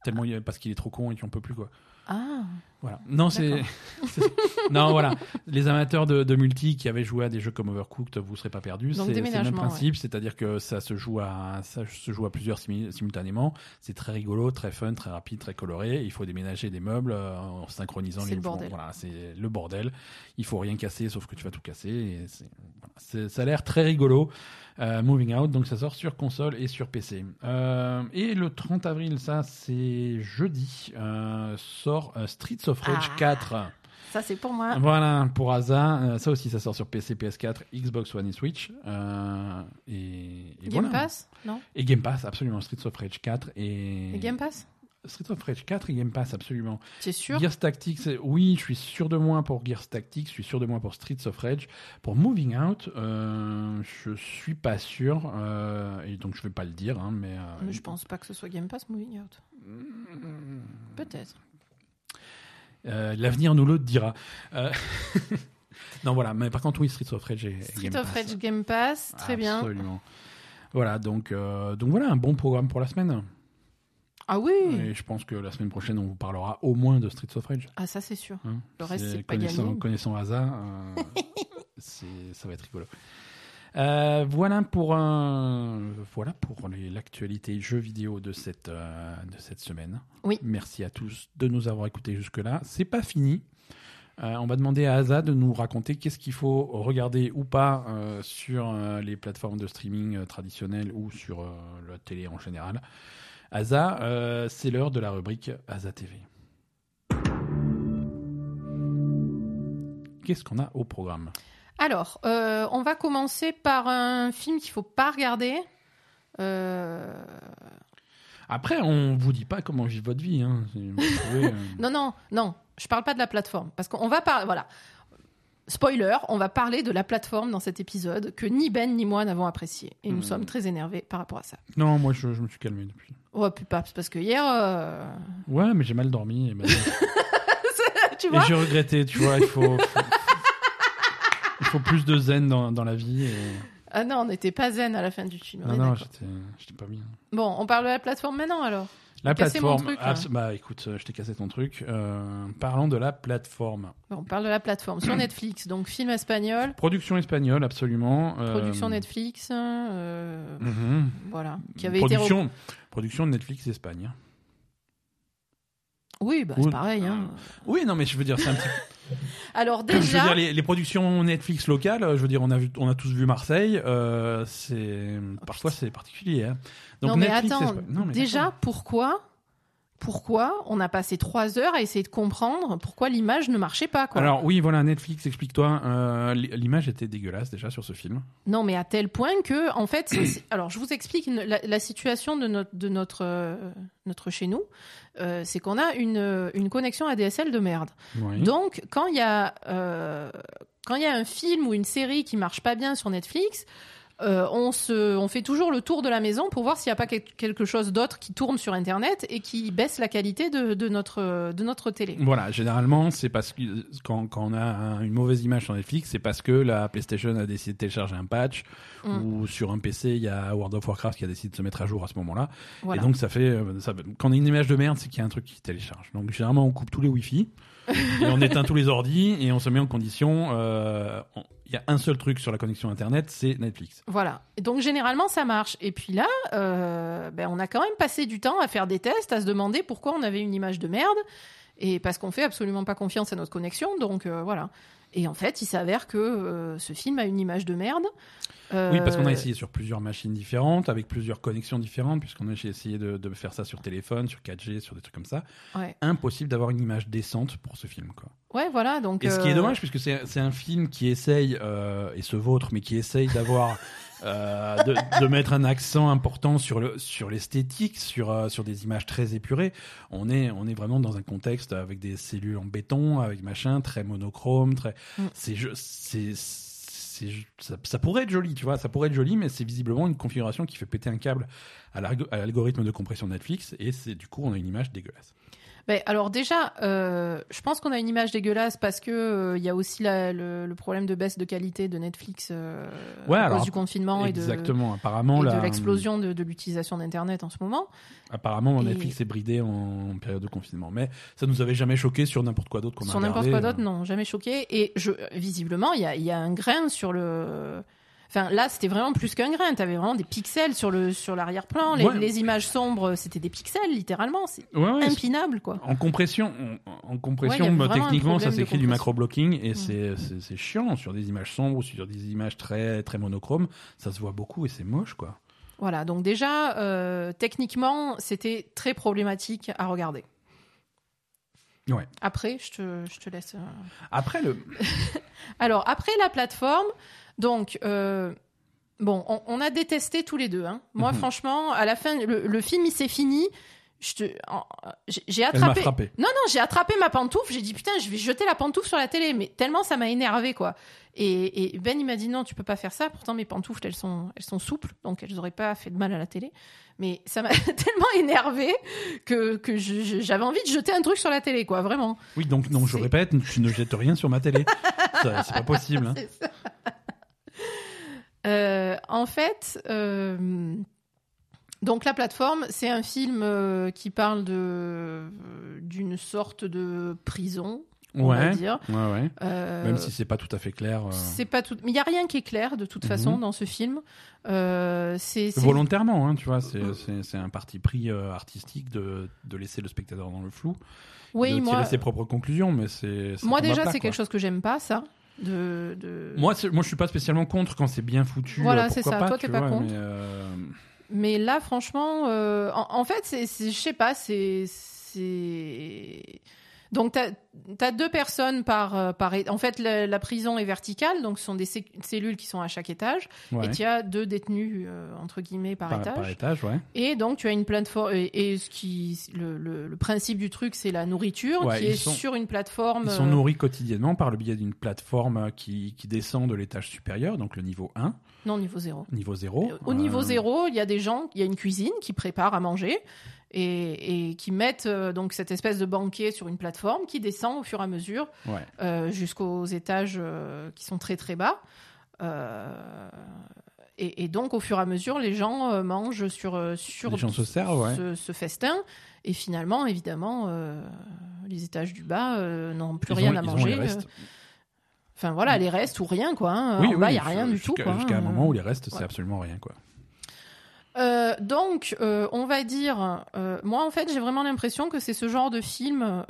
Tellement parce qu'il est trop con et tu en peux plus, quoi. Ah, Voilà. Non, c'est. (laughs) Non, voilà. Les amateurs de, de multi qui avaient joué à des jeux comme Overcooked, vous serez pas perdus. C'est le même principe, c'est-à-dire que ça se joue à ça se joue à plusieurs simultanément. C'est très rigolo, très fun, très rapide, très coloré. Il faut déménager des meubles euh, en synchronisant les le bordel. Voilà, c'est le bordel. Il faut rien casser, sauf que tu vas tout casser. Et ça a l'air très rigolo. Euh, Moving Out, donc ça sort sur console et sur PC. Euh, et le 30 avril, ça c'est jeudi, euh, sort euh, Streets of Rage Ah. 4. ça c'est pour moi. Voilà, pour Asa, euh, ça aussi ça sort sur PC, PS4, Xbox One et Switch. Euh, et, et Game voilà. Pass Non? Et Game Pass, absolument. Streets of Rage 4 et. Et Game Pass? Streets of Rage 4 et Game Pass, absolument. Es sûr? Gears Tactics, euh, oui, je suis sûr de moi pour Gears Tactics, je suis sûr de moi pour Streets of Rage. Pour Moving Out, euh, je suis pas sûr, et donc je vais pas le dire, hein, mais. Mais je pense pas que ce soit Game Pass Moving Out. Peut-être. Euh, L'avenir nous le dira. Euh, (laughs) Non, voilà, mais par contre, oui, Streets of Rage et Street Game of Pass. Rage Game Pass, très bien. Absolument. Voilà, donc, euh, donc voilà, un bon programme pour la semaine. Ah oui Et je pense que la semaine prochaine, on vous parlera au moins de Streets of Rage. Ah ça c'est sûr. hein. Le reste, c'est pas gagné. Connaissant Asa, euh, (laughs) ça va être rigolo. Euh, voilà pour un, voilà pour les- l'actualité jeux vidéo de cette euh, de cette semaine. Oui. Merci à tous de nous avoir écoutés jusque là. C'est pas fini. Euh, on va demander à Asa de nous raconter qu'est-ce qu'il faut regarder ou pas sur les plateformes de streaming traditionnelles ou sur la télé en général. Asa, c'est l'heure de la rubrique Asa TV. Qu'est-ce qu'on a au programme? Alors, euh, on va commencer par un film qu'il faut pas regarder. Euh, Après, on vous dit pas comment vivre votre vie. Hein. (laughs) Pouvez, euh, Non, non, non, je parle pas de la plateforme. Parce qu'on va parler. Voilà. Spoiler, on va parler de la plateforme dans cet épisode que ni Ben ni moi n'avons apprécié. Et nous Hmm. sommes très énervés par rapport à ça. Non, moi je, je me suis calmé depuis. Oh, puis pas, parce que hier. Ouais, mais j'ai mal dormi. Et, (laughs) maintenant- tu et vois j'ai regretté, tu vois. Il faut, faut- il faut plus de zen dans, dans la vie. Et... Ah non, on n'était pas zen à la fin du film. on Non, non, j'étais pas bien. Bon, on parle de la plateforme maintenant alors. La plateforme. truc, ah, bah écoute, euh, je t'ai cassé ton truc. Euh, parlons de la plateforme. Bon, on parle de la plateforme sur (clears throat) Netflix, donc film espagnol, Production espagnole, absolument. euh, production Netflix, euh, mhm. voilà, qui avait été. production, production de Netflix Espagne. Oui, bah, c'est pareil. Hein. Oui, non, mais je veux dire, c'est un petit (laughs) Alors Je veux déjà, dire, les, les productions Netflix locales, je veux dire, on a, vu, on a tous vu Marseille, euh, c'est parfois c'est particulier. hein. Donc non mais Netflix, attends, c'est pas- non, mais déjà pourquoi, pourquoi on a passé trois heures à essayer de comprendre pourquoi l'image ne marchait pas quoi Alors oui, voilà, Netflix, explique-toi. euh, L'image était dégueulasse déjà sur ce film. Non mais à tel point que en fait, c'est- alors je vous explique la, la situation de notre de notre euh, notre chez nous, euh, c'est qu'on a une une connexion ADSL de merde. Oui. Donc, quand il y a quand il y a un film ou une série qui marche pas bien sur Netflix, euh, on se, on fait toujours le tour de la maison pour voir s'il n'y a pas quel- quelque chose d'autre qui tourne sur Internet et qui baisse la qualité de, de notre de notre télé. Voilà, généralement, c'est parce que quand, quand on a un- une mauvaise image sur Netflix, c'est parce que la PlayStation a décidé de télécharger un patch Mm. ou sur un PC, il y a World of Warcraft qui a décidé de se mettre à jour à ce moment-là. Voilà. Et donc ça fait, euh, ça, quand on a une image de merde, c'est qu'il y a un truc qui télécharge. Donc généralement, on coupe tous les Wi-Fi (laughs) et on éteint tous les ordis et on se met en condition. euh, Il y a un seul truc sur la connexion Internet, c'est Netflix. Voilà. Et donc généralement ça marche. Et puis là, euh, ben, on a quand même passé du temps à faire des tests, à se demander pourquoi on avait une image de merde. Et parce qu'on fait absolument pas confiance à notre connexion, donc euh, voilà. Et en fait, il s'avère que euh, ce film a une image de merde. Oui, parce qu'on a essayé sur plusieurs machines différentes, avec plusieurs connexions différentes, puisqu'on a essayé de, de faire ça sur téléphone, sur 4G, sur des trucs comme ça. Ouais. Impossible d'avoir une image décente pour ce film, quoi. Ouais, voilà. Donc, Et ce qui est euh, dommage, puisque c'est c'est un film qui essaye, euh, et ce vôtre, mais qui essaye d'avoir, (laughs) euh, de, de mettre un accent important sur le sur l'esthétique, sur euh, sur des images très épurées. On est on est vraiment dans un contexte avec des cellules en béton, avec machin très monochrome, très. Mm. C'est je- c'est c'est ça, ça pourrait être joli, tu vois, ça pourrait être joli, mais c'est visiblement une configuration qui fait péter un câble à l'algorithme de compression de Netflix, et c'est du coup on a une image dégueulasse. Ben, alors déjà, euh, je pense qu'on a une image dégueulasse parce que euh, il y a aussi la- le, le problème de baisse de qualité de Netflix euh, Ouais, à alors, cause du confinement et de Exactement. Apparemment, et de la- l'explosion de, de l'utilisation d'Internet en ce moment. Apparemment, Et- Netflix est bridé en, période de confinement. Mais ça nous avait jamais choqué sur n'importe quoi d'autre qu'on a Sur n'importe quoi d'autre, euh. non, jamais choqué. Et je, visiblement, il y a, il y a un grain sur le. Enfin, là, c'était vraiment plus qu'un grain. T'avais vraiment des pixels sur le sur l'arrière-plan. Les, Ouais. les images sombres, c'était des pixels, littéralement. C'est Ouais, impinable, quoi. en compression, en, en compression bah, techniquement, ça s'écrit du macro-blocking et Mm. c'est- c'est c'est chiant sur des images sombres ou sur des images très très monochromes. Ça se voit beaucoup et c'est moche, quoi. Voilà. Donc déjà, euh, techniquement, c'était très problématique à regarder. Ouais. Après, je te, je te laisse. euh. Après le, (laughs) Alors, après la plateforme, donc, euh, bon, on, on a détesté tous les deux. hein. Moi, Mhm. franchement, à la fin, le, le film, il s'est fini. j'ai- attrapé. Non, non, j'ai attrapé ma pantoufle. J'ai dit putain, je vais jeter la pantoufle sur la télé, mais tellement ça m'a énervé quoi. Et, et Ben il m'a dit non, tu peux pas faire ça. Pourtant mes pantoufles elles sont, elles sont souples, donc elles auraient pas fait de mal à la télé. Mais ça m'a (laughs) tellement énervé que que j'avais envie de jeter un truc sur la télé quoi, vraiment. Oui, donc non, je répète, tu ne jettes rien sur ma télé. (laughs) C'est pas possible. hein. Euh, en fait, euh, donc la plateforme, c'est un film euh, qui parle de d'une sorte de prison, on va dire. ouais, ouais. Même si c'est pas tout à fait clair. c'est pas tout, mais il y a rien qui est clair de toute Mhm. façon dans ce film. C'est Volontairement, hein, tu vois, c'est- un parti pris artistique de, de laisser le spectateur dans le flou, oui, de tirer moi, ses propres conclusions, mais c'est. moi déjà c'est quelque chose que j'aime pas ça. De, de... Moi, c'est- moi, je suis pas spécialement contre quand c'est bien foutu. Voilà, euh, c'est pourquoi ça. Pas, Toi, t'es pas vois, contre. mais, euh, Mais là, franchement, euh, en, en fait, c'est, c'est- je sais pas, c'est, c'est. Donc, t'as as deux personnes par, euh, par. En fait, la, la prison est verticale, donc ce sont des cellules qui sont à chaque étage. ouais, Et tu as deux détenus, euh, entre guillemets, par, par, étage. par étage, ouais. Et donc, tu as une plateforme. Et, et ce qui, le, le- le principe du truc, c'est la nourriture Ouais, qui est sont- sur une plateforme. Ils sont euh, nourris quotidiennement par le biais d'une plateforme qui, qui descend de l'étage supérieur, donc le niveau 1, Non, niveau zéro. niveau 0. Euh, Au niveau Euh, zéro, il y a des gens, il y a une cuisine qui prépare à manger et, et qui mettent euh, donc cette espèce de banquet sur une plateforme qui descend au fur et à mesure Ouais. euh, jusqu'aux étages euh, qui sont très très bas. Et, et donc au fur et à mesure, les gens mangent sur sur Les gens se servent, ouais. ce, ce festin. Et finalement, évidemment, les étages du bas n'ont plus Ils rien ont- à manger. les restes. Enfin voilà, les restes ou rien quoi. hein. Oui, en oui, bas, il y a rien du tout. Jusqu'à un hein. moment où les restes, c'est absolument rien, quoi. Euh, donc, euh, on va dire, euh, moi en fait, j'ai vraiment l'impression que c'est ce genre de film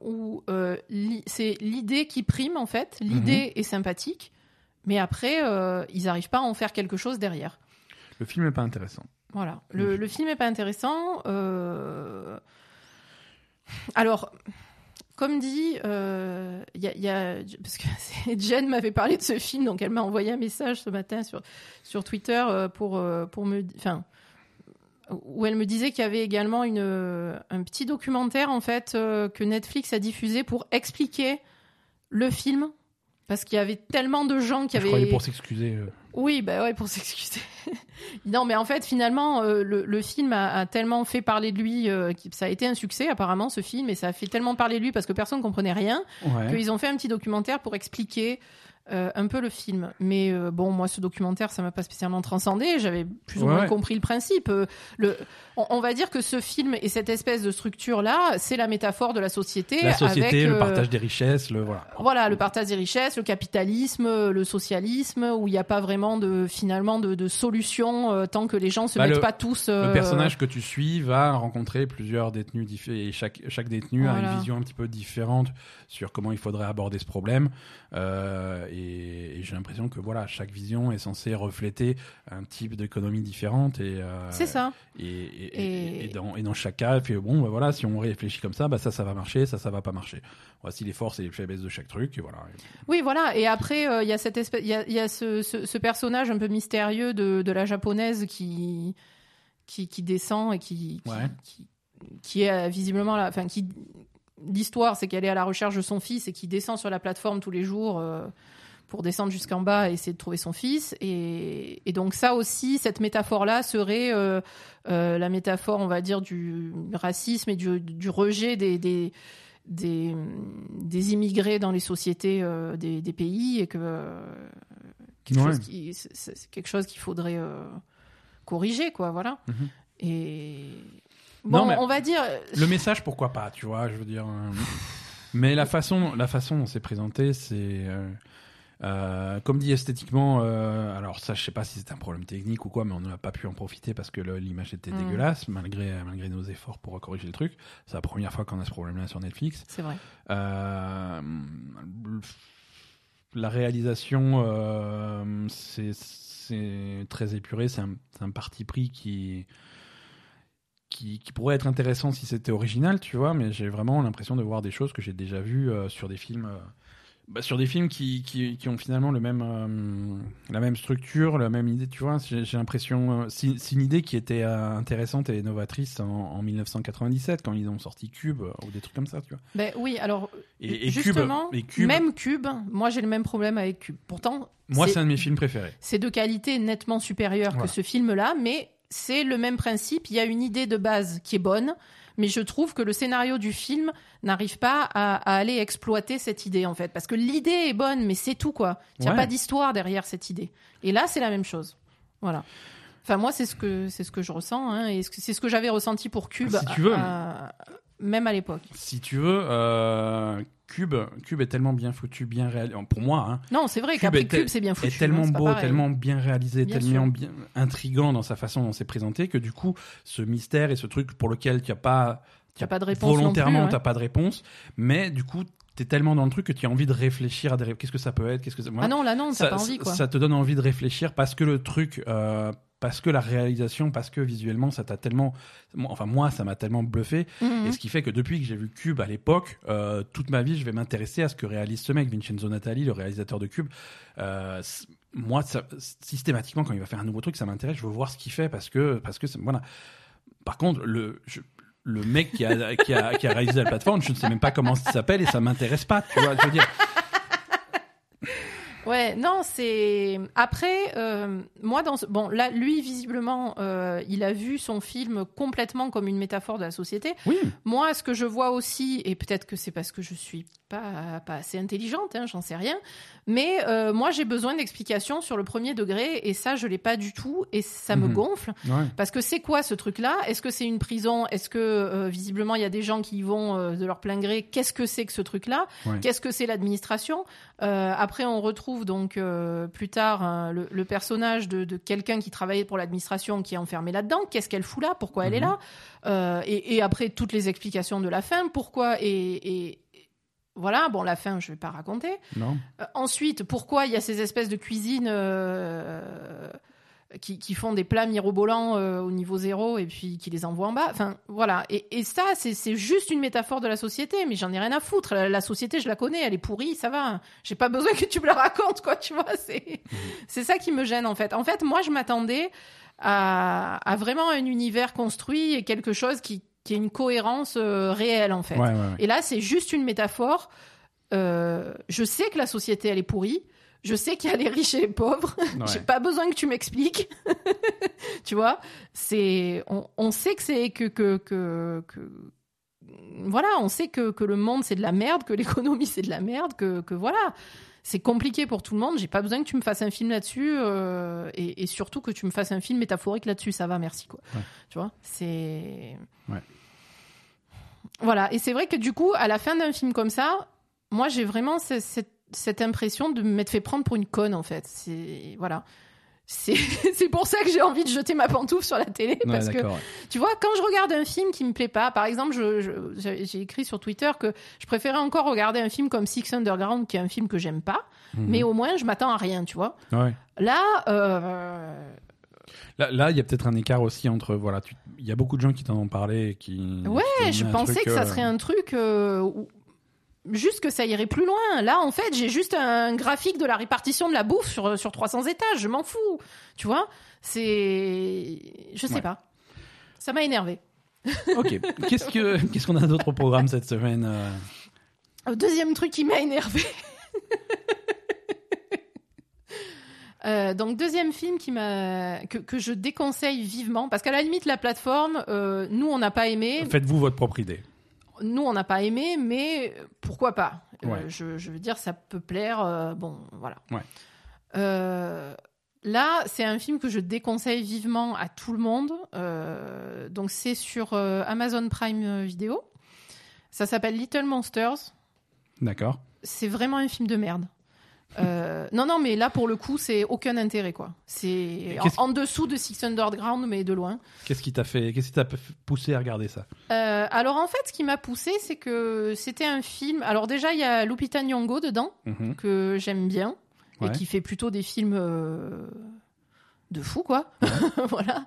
où li- c'est l'idée qui prime en fait. L'idée Mhm. est sympathique, mais après, ils n'arrivent pas à en faire quelque chose derrière. Le film est pas intéressant. Voilà. Le, le film est pas intéressant. Alors, comme dit, euh, (laughs) Jen m'avait parlé de ce film, donc elle m'a envoyé un message ce matin sur Twitter euh, pour euh, pour me, enfin, où elle me disait qu'il y avait également une un petit documentaire en fait euh, que Netflix a diffusé pour expliquer le film. Parce qu'il y avait tellement de gens qui Je avaient. pour s'excuser. euh, Oui, bah ouais, pour (laughs) s'excuser. non, mais en fait, finalement, euh, le, le film a, a tellement fait parler de lui, euh, ça a été un succès apparemment ce film, et ça a fait tellement parler de lui parce que personne comprenait rien, Ouais. qu'ils ont fait un petit documentaire pour expliquer euh, un peu le film. Mais euh, bon, moi, ce documentaire, ça m'a pas spécialement transcendé. J'avais plus ou Ouais, moins compris le principe. Euh, le, on, on va dire que ce film et cette espèce de structure là, c'est la métaphore de la société. La société, avec, le partage des richesses, le voilà. voilà, le partage des richesses, le capitalisme, le socialisme, où il n'y a pas vraiment de finalement de, de solution tant que les gens se Bah, mettent le- pas tous. Le personnage que tu suis va rencontrer plusieurs détenus différents et chaque, chaque détenu a une vision un petit peu différente sur comment il faudrait aborder ce problème. Euh, et et j'ai l'impression que voilà, chaque vision est censée refléter un type d'économie différente. Et, euh, C'est ça. Et, et, dans, et dans chaque cas, fait bon, bah voilà, si on réfléchit comme ça, bah ça, ça va marcher, ça, ça va pas marcher. Voici les forces et les faiblesses de chaque truc. Et voilà. Oui, voilà. Et après, euh, il y a cette espèce, il y a, y a ce, ce, ce personnage un peu mystérieux de, de la japonaise qui, qui qui descend et qui qui, Ouais. qui, qui est visiblement là, enfin qui l'histoire, c'est qu'elle est à la recherche de son fils et qui descend sur la plateforme tous les jours. euh, pour descendre jusqu'en bas et essayer de trouver son fils. Et, et donc ça aussi, cette métaphore-là serait euh, euh, la métaphore, on va dire, du racisme et du, du rejet des, des, des, des immigrés dans les sociétés euh, des, des pays et que quelque, Ouais. chose qui- c'est c'est quelque chose qu'il faudrait corriger, quoi, voilà. Mhm. Et Non, bon, mais- on va dire, Le message, pourquoi pas, tu vois, je veux dire. euh, Mais la façon, la façon dont c'est présenté, c'est. euh, euh, comme dit esthétiquement, euh, alors ça, je sais pas si c'est un problème technique ou quoi, mais on n'a pas pu en profiter parce que l'image était Mm. dégueulasse, malgré, malgré nos efforts pour corriger le truc. C'est la première fois qu'on a ce problème-là sur Netflix. c'est vrai. Euh, la réalisation, c'est très épuré, c'est un, c'est un parti pris qui, qui, qui pourrait être intéressant si c'était original, tu vois, mais j'ai vraiment l'impression de voir des choses que j'ai déjà vues euh, sur des films euh, Bah, sur des films qui, qui, qui ont finalement le même, euh, la même structure, la même idée, tu vois. J'ai l'impression. c'est une idée qui était intéressante et novatrice en, en 1997 quand ils ont sorti Cube ou des trucs comme ça, tu vois. Ben oui, alors Et, et justement, Cube, et Cube même Cube, moi j'ai le même problème avec Cube. Pourtant, moi, c'est- c'est un de mes films préférés. c'est de qualité nettement supérieure Voilà. que ce film-là, mais c'est le même principe. Il y a une idée de base qui est bonne, mais je trouve que le scénario du film n'arrive pas à, à aller exploiter cette idée en fait, parce que l'idée est bonne, mais c'est tout quoi. Il n'y a Ouais. pas d'histoire derrière cette idée. Et là, c'est la même chose. Voilà. Enfin, moi, c'est ce que c'est ce que je ressens, hein, et c'est ce que j'avais ressenti pour Cube, Si tu veux. à- même à l'époque. Si tu veux, euh, Cube, Cube est tellement bien foutu, bien réalisé. Pour moi, hein, Non, c'est vrai Cube qu'après c'est bien foutu. est tellement hein, pas beau, tellement bien réalisé, Bien tellement sûr. bien intrigant dans sa façon dont c'est présenté que du coup, ce mystère et ce truc pour lequel tu n'as pas, Y a pas de réponse volontairement, ouais. t'as pas de réponse, mais du coup, t'es tellement dans le truc que tu as envie de réfléchir à des qu'est-ce que ça peut être, qu'est-ce que ça- Ah non, là non, ça, pas envie quoi. ça te donne envie de réfléchir parce que le truc, euh, parce que la réalisation, parce que visuellement, ça t'a tellement, enfin moi, ça m'a tellement bluffé. Mhm. Et ce qui fait que depuis que j'ai vu Cube à l'époque, euh, toute ma vie, je vais m'intéresser à ce que réalise ce mec, Vincenzo Natali, le réalisateur de Cube. Euh, moi, ça- systématiquement, quand il va faire un nouveau truc, ça m'intéresse. Je veux voir ce qu'il fait parce que, parce que, voilà. Par contre, le, je- le mec qui a, (laughs) qui, a, qui a réalisé la plateforme, je ne sais même pas comment il s'appelle et ça m'intéresse pas. Tu vois, je veux dire. Ouais, non, c'est après euh, moi dans ce... bon là lui visiblement euh, il a vu son film complètement comme une métaphore de la société. Oui. Moi ce que je vois aussi et peut-être que c'est parce que je suis pas pas assez intelligente, hein, j'en sais rien, mais euh, moi j'ai besoin d'explications sur le premier degré et ça je l'ai pas du tout et ça me Mhm. gonfle Ouais. parce que c'est quoi ce truc-là? Est-ce que c'est une prison? Est-ce que visiblement il y a des gens qui y vont de leur plein gré? Qu'est-ce que c'est que ce truc-là? Ouais. Qu'est-ce que c'est l'administration? Euh, Après, on retrouve donc euh, plus tard hein, le, le personnage de, de quelqu'un qui travaillait pour l'administration qui est enfermé là-dedans. Qu'est-ce qu'elle fout là? Pourquoi elle est là? Euh, et, et après toutes les explications de la fin. Pourquoi et, et- voilà, bon, la fin, je vais pas raconter. Non. Ensuite, pourquoi il y a ces espèces de cuisines qui, qui font des plats mirobolants euh, au niveau zéro et puis qui les envoient en bas Enfin, voilà. Et, et ça, c'est juste une métaphore de la société, mais j'en ai rien à foutre. La, la société, je la connais, elle est pourrie, ça va. J'ai pas besoin que tu me la racontes, quoi, tu vois. C'est c'est ça qui me gêne, en fait. En fait, moi, je m'attendais à, à vraiment un univers construit et quelque chose qui, qui ait une cohérence euh, réelle, en fait. Ouais, ouais, ouais. Et là, c'est juste une métaphore. Euh, je sais que la société, elle est pourrie. Je sais qu'il y a les riches et les pauvres. (laughs) Ouais. J'ai pas besoin que tu m'expliques. (laughs) tu vois, c'est, on, on sait que c'est que, que, que, que- voilà, on sait que, que le monde c'est de la merde, que (laughs) l'économie c'est de la merde, que, que voilà, c'est compliqué pour tout le monde. J'ai pas besoin que tu me fasses un film là-dessus euh, et, et surtout que tu me fasses un film métaphorique là-dessus. Ça va, merci quoi. Ouais. Tu vois, c'est. Ouais. Voilà, et c'est vrai que du coup, à la fin d'un film comme ça, moi j'ai vraiment ce- cette, cette impression de m'être fait prendre pour une conne en fait. C'est voilà. (laughs) C'est pour ça que j'ai envie de jeter ma pantoufle sur la télé Ouais, parce que ouais. tu vois, quand je regarde un film qui me plaît pas, par exemple, j'ai écrit sur Twitter que je préférais encore regarder un film comme Six Underground, qui est un film que j'aime pas, Mhm. mais au moins je m'attends à rien, tu vois. Ouais. Là, euh, Là, là, il y a peut-être un écart aussi entre voilà, il y a beaucoup de gens qui t'en ont parlé et qui. Ouais, qui je pensais que ça euh, serait un truc euh, où- juste que ça irait plus loin. Là, en fait, j'ai juste un graphique de la répartition de la bouffe sur sur 300 étages. Je m'en fous, tu vois? C'est, je sais Ouais. pas. Ça m'a énervé. Ok. Qu'est-ce que (laughs) qu'est-ce qu'on a d'autre au programme cette semaine euh? Euh, Deuxième truc qui m'a énervé. (laughs) Euh, donc deuxième film qui m'a que, que je déconseille vivement parce qu'à la limite la plateforme euh, nous on n'a pas aimé Faites-vous votre propre idée. Nous on n'a pas aimé mais pourquoi pas? Euh, Ouais. je, je veux dire ça peut plaire euh, bon voilà Ouais. Euh, là c'est un film que je déconseille vivement à tout le monde Euh, donc c'est sur euh, Amazon Prime Video ça s'appelle Little Monsters D'accord. c'est vraiment un film de merde. Euh, non, non, mais là, pour le coup, c'est aucun intérêt, quoi. C'est en, dessous de Six Underground, mais de loin. Qu'est-ce qui t'a fait Qu'est-ce qui t'a poussé à regarder ça? Euh, alors, en fait, ce qui m'a poussé, c'est que c'était un film. Alors, déjà, il y a Lupita Nyong'o dedans, Mhm. que j'aime bien, Ouais. et qui fait plutôt des films. euh, de fou quoi (laughs) voilà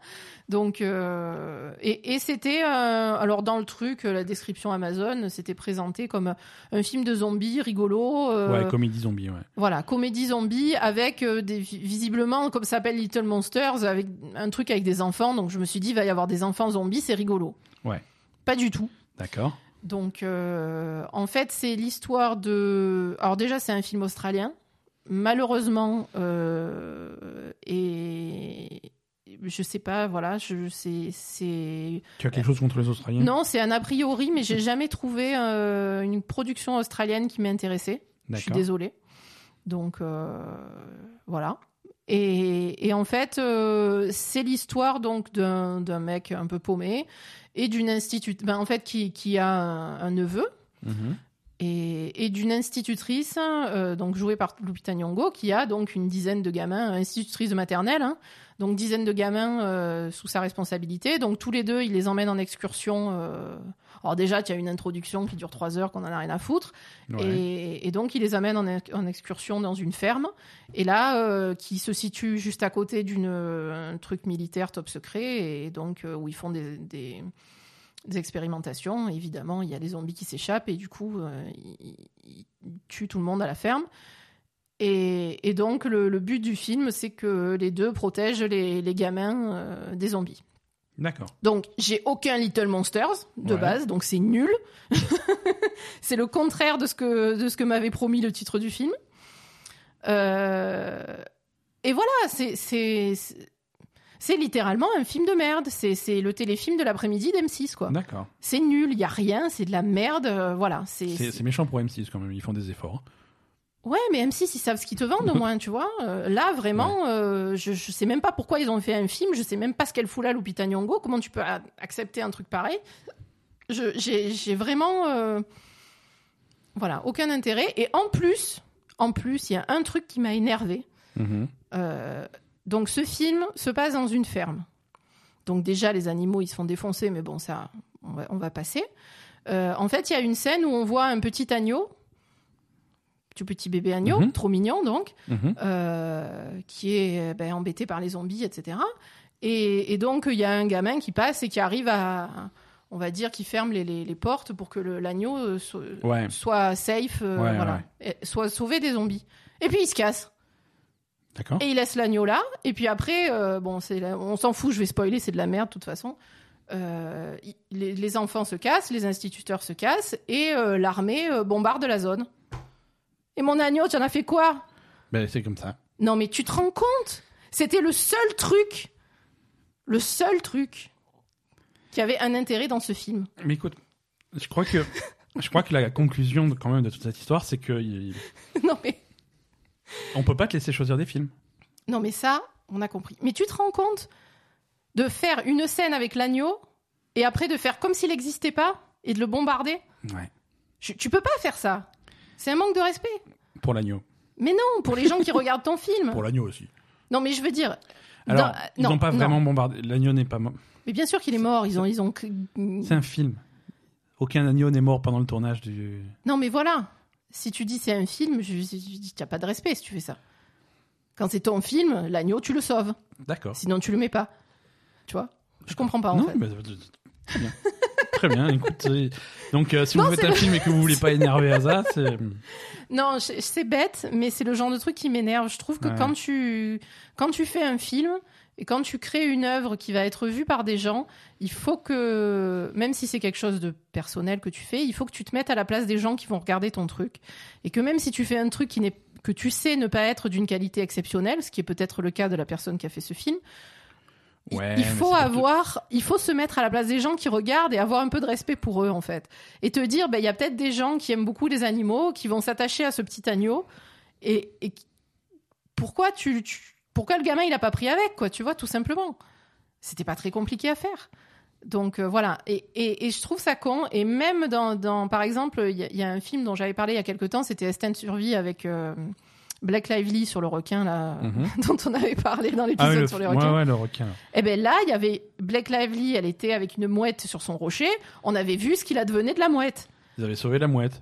donc euh, et, et c'était euh, alors dans le truc la description Amazon c'était présenté comme un film de zombies rigolo euh, Ouais, comédie zombie, ouais. voilà comédie zombie avec euh, des visiblement comme ça s'appelle Little Monsters avec un truc avec des enfants donc je me suis dit il va y avoir des enfants zombies c'est rigolo Ouais. pas du tout D'accord. donc, euh, en fait, c'est l'histoire de. Alors, déjà, c'est un film australien. Malheureusement, euh, et je sais pas, voilà, je c'est c'est. Tu as quelque chose contre les Australiens? Non, c'est un a priori, mais j'ai jamais trouvé euh, une production australienne qui m'intéressait. Je suis désolée. Donc euh, voilà. Et, et en fait, euh, c'est l'histoire donc d'un mec un peu paumé et d'une institut, ben, en fait qui, qui a un, un neveu Mhm. Et, et d'une institutrice, euh, donc jouée par Lupita Nyong'o, qui a donc une dizaine de gamins, institutrice de maternelle, hein, donc dizaine de gamins euh, sous sa responsabilité. Donc tous les deux, il les emmène en excursion. euh, Alors déjà, il y a une introduction qui dure trois heures, qu'on en a rien à foutre. Ouais. Et, et donc, il les amène en, en excursion dans une ferme. Et là, euh, qui se situe juste à côté d'une un truc militaire top secret, et donc où ils font des, des, des expérimentations. Évidemment, il y a les zombies qui s'échappent, et du coup, euh, ils, ils tuent tout le monde à la ferme. Et, et donc, le, le but du film, c'est que les deux protègent les, les gamins euh, des zombies. D'accord. Donc, j'ai aucun Little Monsters de Ouais. base, donc c'est nul. (laughs) c'est le contraire de ce que, de ce que m'avait promis le titre du film. Euh, et voilà, c'est, c'est, littéralement un film de merde. C'est, c'est le téléfilm de l'après-midi d'M6, quoi. D'accord. C'est nul, il y a rien, c'est de la merde. euh, voilà, c'est, méchant pour M6 quand même, ils font des efforts. hein. Ouais, mais M6, ils savent ce qu'ils te vendent au (laughs) moins, tu vois. Euh, là, vraiment, euh, je, je sais même pas pourquoi ils ont fait un film, je sais même pas ce qu'elle fout là, Lupita Nyong'o. Comment tu peux a- accepter un truc pareil? Je- J'ai j'ai vraiment... euh, Voilà, aucun intérêt. Et en plus, en plus, il y a un truc qui m'a énervé. Mhm. Donc, ce film se passe dans une ferme. Donc, déjà, les animaux, ils se font défoncer, mais bon, ça, on va, on va passer. Euh, en fait, il y a une scène où on voit un petit agneau, tout petit bébé agneau, Mhm. trop mignon donc, Mhm. euh, qui est euh, ben, embêté par les zombies, etc. Et, et donc, il y a un gamin qui passe et qui arrive à, on va dire, qui ferme les, les- les portes pour que l'agneau so- Ouais. soit safe, euh, Ouais, voilà, et soit sauvé des zombies. Et puis il se casse. D'accord. Et il laisse l'agneau là. Et puis après, euh, bon, c'est la- on s'en fout, je vais spoiler, c'est de la merde de toute façon. Euh, il- les, les enfants se cassent, les instituteurs se cassent, et euh, l'armée euh, bombarde la zone. Et mon agneau, tu en as fait quoi? Ben, c'est comme ça. Non mais tu te rends compte? C'était le seul truc, le seul truc qui avait un intérêt dans ce film. Mais écoute, je crois que je crois que la conclusion de- quand même de toute cette histoire, c'est que il- (laughs) non mais (laughs) on peut pas te laisser choisir des films. Non, mais ça, on a compris. Mais tu te rends compte de faire une scène avec l'agneau et après de faire comme s'il n'existait pas et de le bombarder? Ouais. Je- Tu peux pas faire ça. C'est un manque de respect. Pour l'agneau. Mais non, pour les gens qui regardent ton film. (laughs) Pour l'agneau aussi. Non, mais je veux dire. Alors, dans- ils non, n'ont pas non. vraiment bombardé. L'agneau n'est pas mort. Mais bien sûr qu'il est mort. Ils ont, ils ont. C'est un film. Aucun agneau n'est mort pendant le tournage du. Non, mais voilà. Si tu dis c'est un film, je, je, je dis t'as pas de respect si tu fais ça. Quand c'est ton film, l'agneau, tu le sauves. D'accord. Sinon, tu le mets pas. Tu vois? Je comprends pas en non, fait. mais- très bien. Très bien. Écoute, donc euh, si Non, vous faites un film et que vous voulez pas (laughs) énerver Asa, c'est Non, c'est bête, mais c'est le genre de truc qui m'énerve. Je trouve que Ouais. quand tu quand tu fais un film et quand tu crées une œuvre qui va être vue par des gens, il faut que même si c'est quelque chose de personnel que tu fais, il faut que tu te mettes à la place des gens qui vont regarder ton truc et que même si tu fais un truc qui n'est que tu sais ne pas être d'une qualité exceptionnelle, ce qui est peut-être le cas de la personne qui a fait ce film. il- Ouais, il mais faut tout- avoir, il faut se mettre à la place des gens qui regardent et avoir un peu de respect pour eux en fait, et te dire, ben, il y a peut-être des gens qui aiment beaucoup les animaux, qui vont s'attacher à ce petit agneau, et, pourquoi tu, tu- pourquoi le gamin il a pas pris avec quoi, tu vois, tout simplement. C'était pas très compliqué à faire. Donc euh, voilà, et, et, et je trouve ça con. Et même dans, dans par exemple, il y, a- il y a un film dont j'avais parlé il y a quelque temps, c'était Instant Survie avec euh, Black Lively sur le requin là, Mhm. (laughs) dont on avait parlé dans Ah l'épisode ouais, le... sur les ouais, requins. ouais, le requin. Eh ben là, il y avait Blake Lively, elle était avec une mouette sur son rocher. On avait vu ce qu'il advenait de la mouette. Ils avaient sauvé la mouette.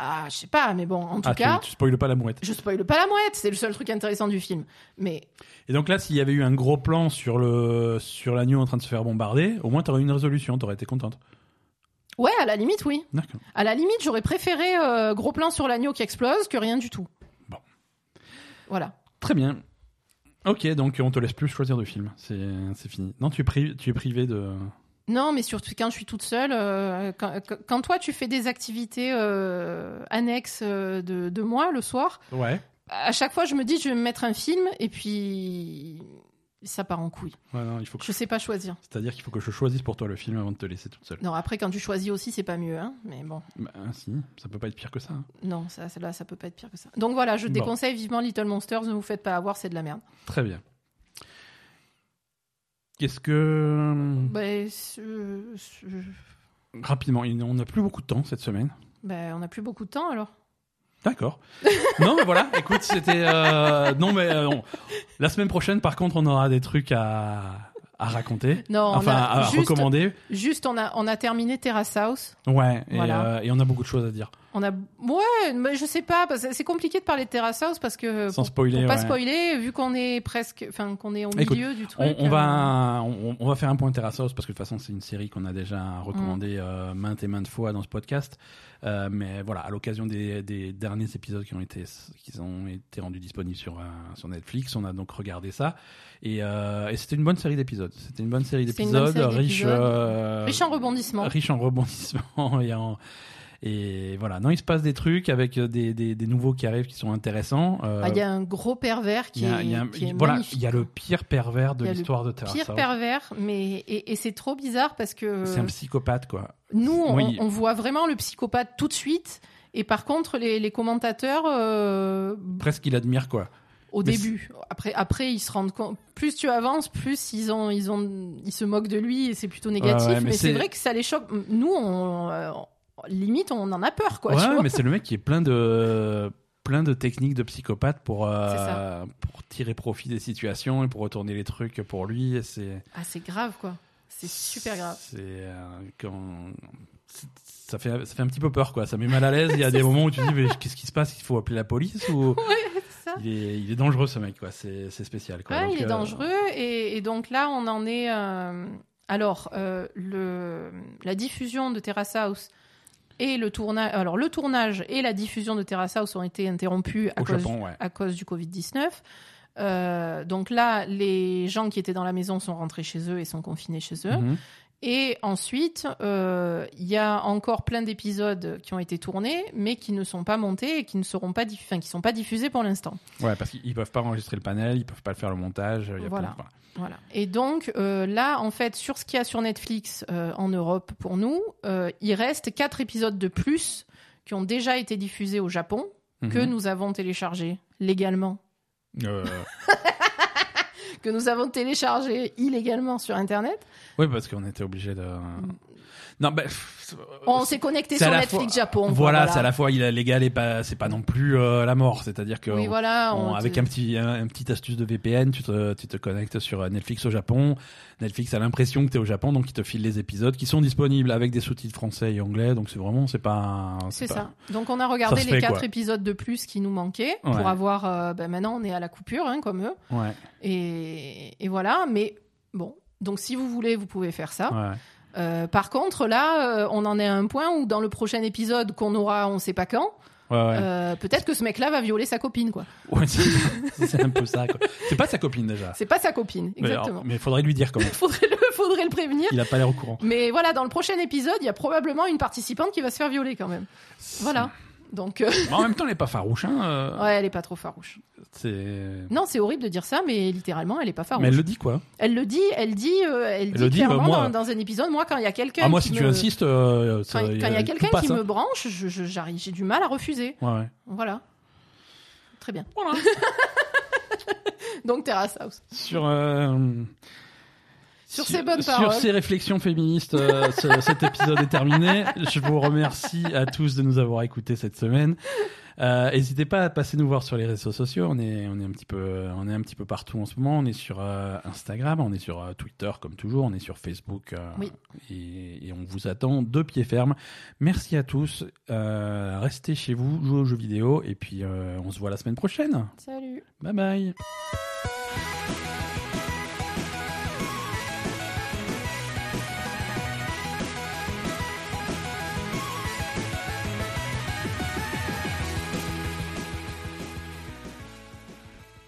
Ah, je sais pas, mais bon, en tout Ah, cas, tu, tu spoiles pas la mouette. je spoile pas la mouette, c'est le seul truc intéressant du film. Mais Et donc là, s'il y avait eu un gros plan sur le sur l'agneau en train de se faire bombarder, au moins t'aurais eu une résolution, t'aurais été contente. ouais, à la limite, oui. D'accord. À la limite, j'aurais préféré euh, gros plan sur l'agneau qui explose que rien du tout. Bon. Voilà. Très bien. Ok, donc on te laisse plus choisir de film. C'est c'est fini. Non, tu es privé, tu es privé de. Non, mais surtout quand je suis toute seule, euh, quand, toi tu fais des activités euh, annexes euh, de, de moi le soir, Ouais. à chaque fois je me dis je vais me mettre un film et puis ça part en couille. Ouais, non, il faut que. Je sais pas choisir. C'est-à-dire qu'il faut que je choisisse pour toi le film avant de te laisser toute seule. Non, après quand tu choisis aussi c'est pas mieux, hein. Mais bon, Bah, si, ça peut pas être pire que ça. hein. non, ça, là ça peut pas être pire que ça. Donc voilà, je Bon. déconseille vivement Little Monsters. Ne vous faites pas avoir, c'est de la merde. Très bien. Qu'est-ce que c'est- c'est- rapidement, il- on n'a plus beaucoup de temps cette semaine. ben, on n'a plus beaucoup de temps alors. D'accord. (laughs) non, mais voilà. Écoute, c'était euh, non, mais euh, on- la semaine prochaine, par contre, on aura des trucs à à raconter. Non, on enfin, a à juste- recommander. Juste, on a, on a terminé Terrace House. Ouais. Et, Voilà. euh, et on a beaucoup de choses à dire. On a, ouais, mais je sais pas, c'est compliqué de parler de Terrace House parce que Sans spoiler, pour pas ouais. spoiler, vu qu'on est presque, enfin qu'on est au Écoute, milieu du truc. On, on euh, va, on, on va faire un point Terrace House parce que de toute façon c'est une série qu'on a déjà recommandée Mm. euh, maintes et maintes fois dans ce podcast. Euh, mais voilà, à l'occasion des, des derniers épisodes qui ont été, qui ont été rendus disponibles sur, sur Netflix, on a donc regardé ça et, et c'était une bonne série d'épisodes. C'était une bonne série d'épisodes, riche, riche en rebondissements. riche en rebondissements (laughs) et en et voilà. Non, il se passe des trucs avec des, des, des nouveaux qui arrivent qui sont intéressants. Euh, Ah, Il y a un gros pervers qui il y a- est, y a voilà, magnifique. il y a le pire pervers de l'histoire de Terrace pire pervers, mais et, et c'est trop bizarre parce que C'est un psychopathe, quoi. nous, on, Oui. on voit vraiment le psychopathe tout de suite. Et par contre, les, les commentateurs, euh, Presque il admire, quoi. au Mais début, après, après, ils se rendent compte. Plus tu avances, plus ils ont, ils ont, ils se moquent de lui et c'est plutôt négatif. Ouais, ouais, mais mais c'est vrai que ça les choque. Nous, on, euh, limite, on en a peur, quoi. ouais, tu vois. mais c'est le mec qui est plein de plein de techniques de psychopathe pour euh, pour tirer profit des situations et pour retourner les trucs pour lui. C'est Ah, c'est grave, quoi. C'est super grave. C'est euh, quand ça fait ça fait un petit peu peur, quoi. Ça met mal à l'aise. Il y a (laughs) des moments où tu dis mais qu'est-ce qui se passe? Il faut appeler la police ou (laughs) ça. il est il est dangereux ce mec, quoi. C'est c'est spécial, quoi. Ouais, Donc, il est euh, dangereux. Et, et donc là, on en est. Alors, euh, le, la diffusion de Terrace House et le tournage. Alors, le tournage et la diffusion de Terrace House ont été interrompus à, Au cause, Japon, ouais. à cause du Covid-19. Euh, donc là, les gens qui étaient dans la maison sont rentrés chez eux et sont confinés chez eux. Mhm. Et ensuite, euh, il y a encore plein d'épisodes qui ont été tournés, mais qui ne sont pas montés et qui ne seront pas, diff- enfin, qui sont pas diffusés pour l'instant. Ouais, parce qu'ils peuvent pas enregistrer le panel, ils peuvent pas faire le montage. il y a Voilà. plein de- Voilà. Et donc euh, là, en fait, sur ce qu'il y a sur Netflix euh, en Europe pour nous, il reste quatre épisodes de plus qui ont déjà été diffusés au Japon, que Mhm. nous avons téléchargés légalement, Euh, (laughs) que nous avons téléchargés illégalement sur Internet. Oui, parce qu'on était obligé de. Non, ben. pff, On s'est connecté sur Netflix fois- Japon. Voilà, c'est à la fois il est légal et pas, c'est pas non plus euh, la mort. C'est-à-dire que Oui, on- voilà. on- on avec un petit, un, un petit astuce de VPN, tu te, tu te connectes sur euh, Netflix au Japon. Netflix a l'impression que tu es au Japon, donc il te file les épisodes qui sont disponibles avec des sous-titres français et anglais. Donc c'est vraiment, c'est pas. C'est pas- ça. Donc on a regardé les fait, quatre quoi. épisodes de plus qui nous manquaient Ouais. pour avoir. euh, ben maintenant, on est à la coupure, hein, comme eux. Ouais, Et, et voilà. Mais bon. Donc si vous voulez, vous pouvez faire ça. ouais. Euh, par contre, là, euh, on en est à un point où dans le prochain épisode qu'on aura, on sait pas quand, Ouais, ouais. euh, peut-être que ce mec-là va violer sa copine, quoi. Ouais, c'est un peu ça. quoi. C'est pas sa copine déjà. C'est pas sa copine, exactement. Mais il faudrait lui dire quand même. (laughs) Faudrait le, faudrait le prévenir. Il a pas l'air au courant. Mais voilà, dans le prochain épisode, il y a probablement une participante qui va se faire violer quand même. Voilà. Donc, euh, en même temps, elle est pas farouche. Hein, euh, ouais, elle est pas trop farouche. Non, c'est horrible de dire ça, mais littéralement, elle est pas farouche. Mais elle le dit quoi Elle le dit, elle dit, euh, elle dit le dit, clairement moi- dans, dans un épisode. Moi, quand il y a quelqu'un Ah moi, qui si me... tu insistes, quand il y a quelqu'un qui hein. me branche, je- j'arrive, j'ai du mal à refuser. Ouais, ouais. Voilà. Très bien. Voilà. (laughs) Donc Terrace House. sur Sur ces bonnes sur paroles. ces réflexions féministes, euh, (laughs) ce- cet épisode est terminé. Je vous remercie à tous de nous avoir écoutés cette semaine. Euh, N'hésitez pas à passer nous voir sur les réseaux sociaux. On est, on est un petit peu, on est un petit peu partout en ce moment. On est sur euh, Instagram, on est sur euh, Twitter comme toujours, on est sur Facebook. Oui. et, et on vous attend de pied ferme. Merci à tous. Restez chez vous, jouez aux jeux vidéo et puis on se voit la semaine prochaine. Salut. Bye bye.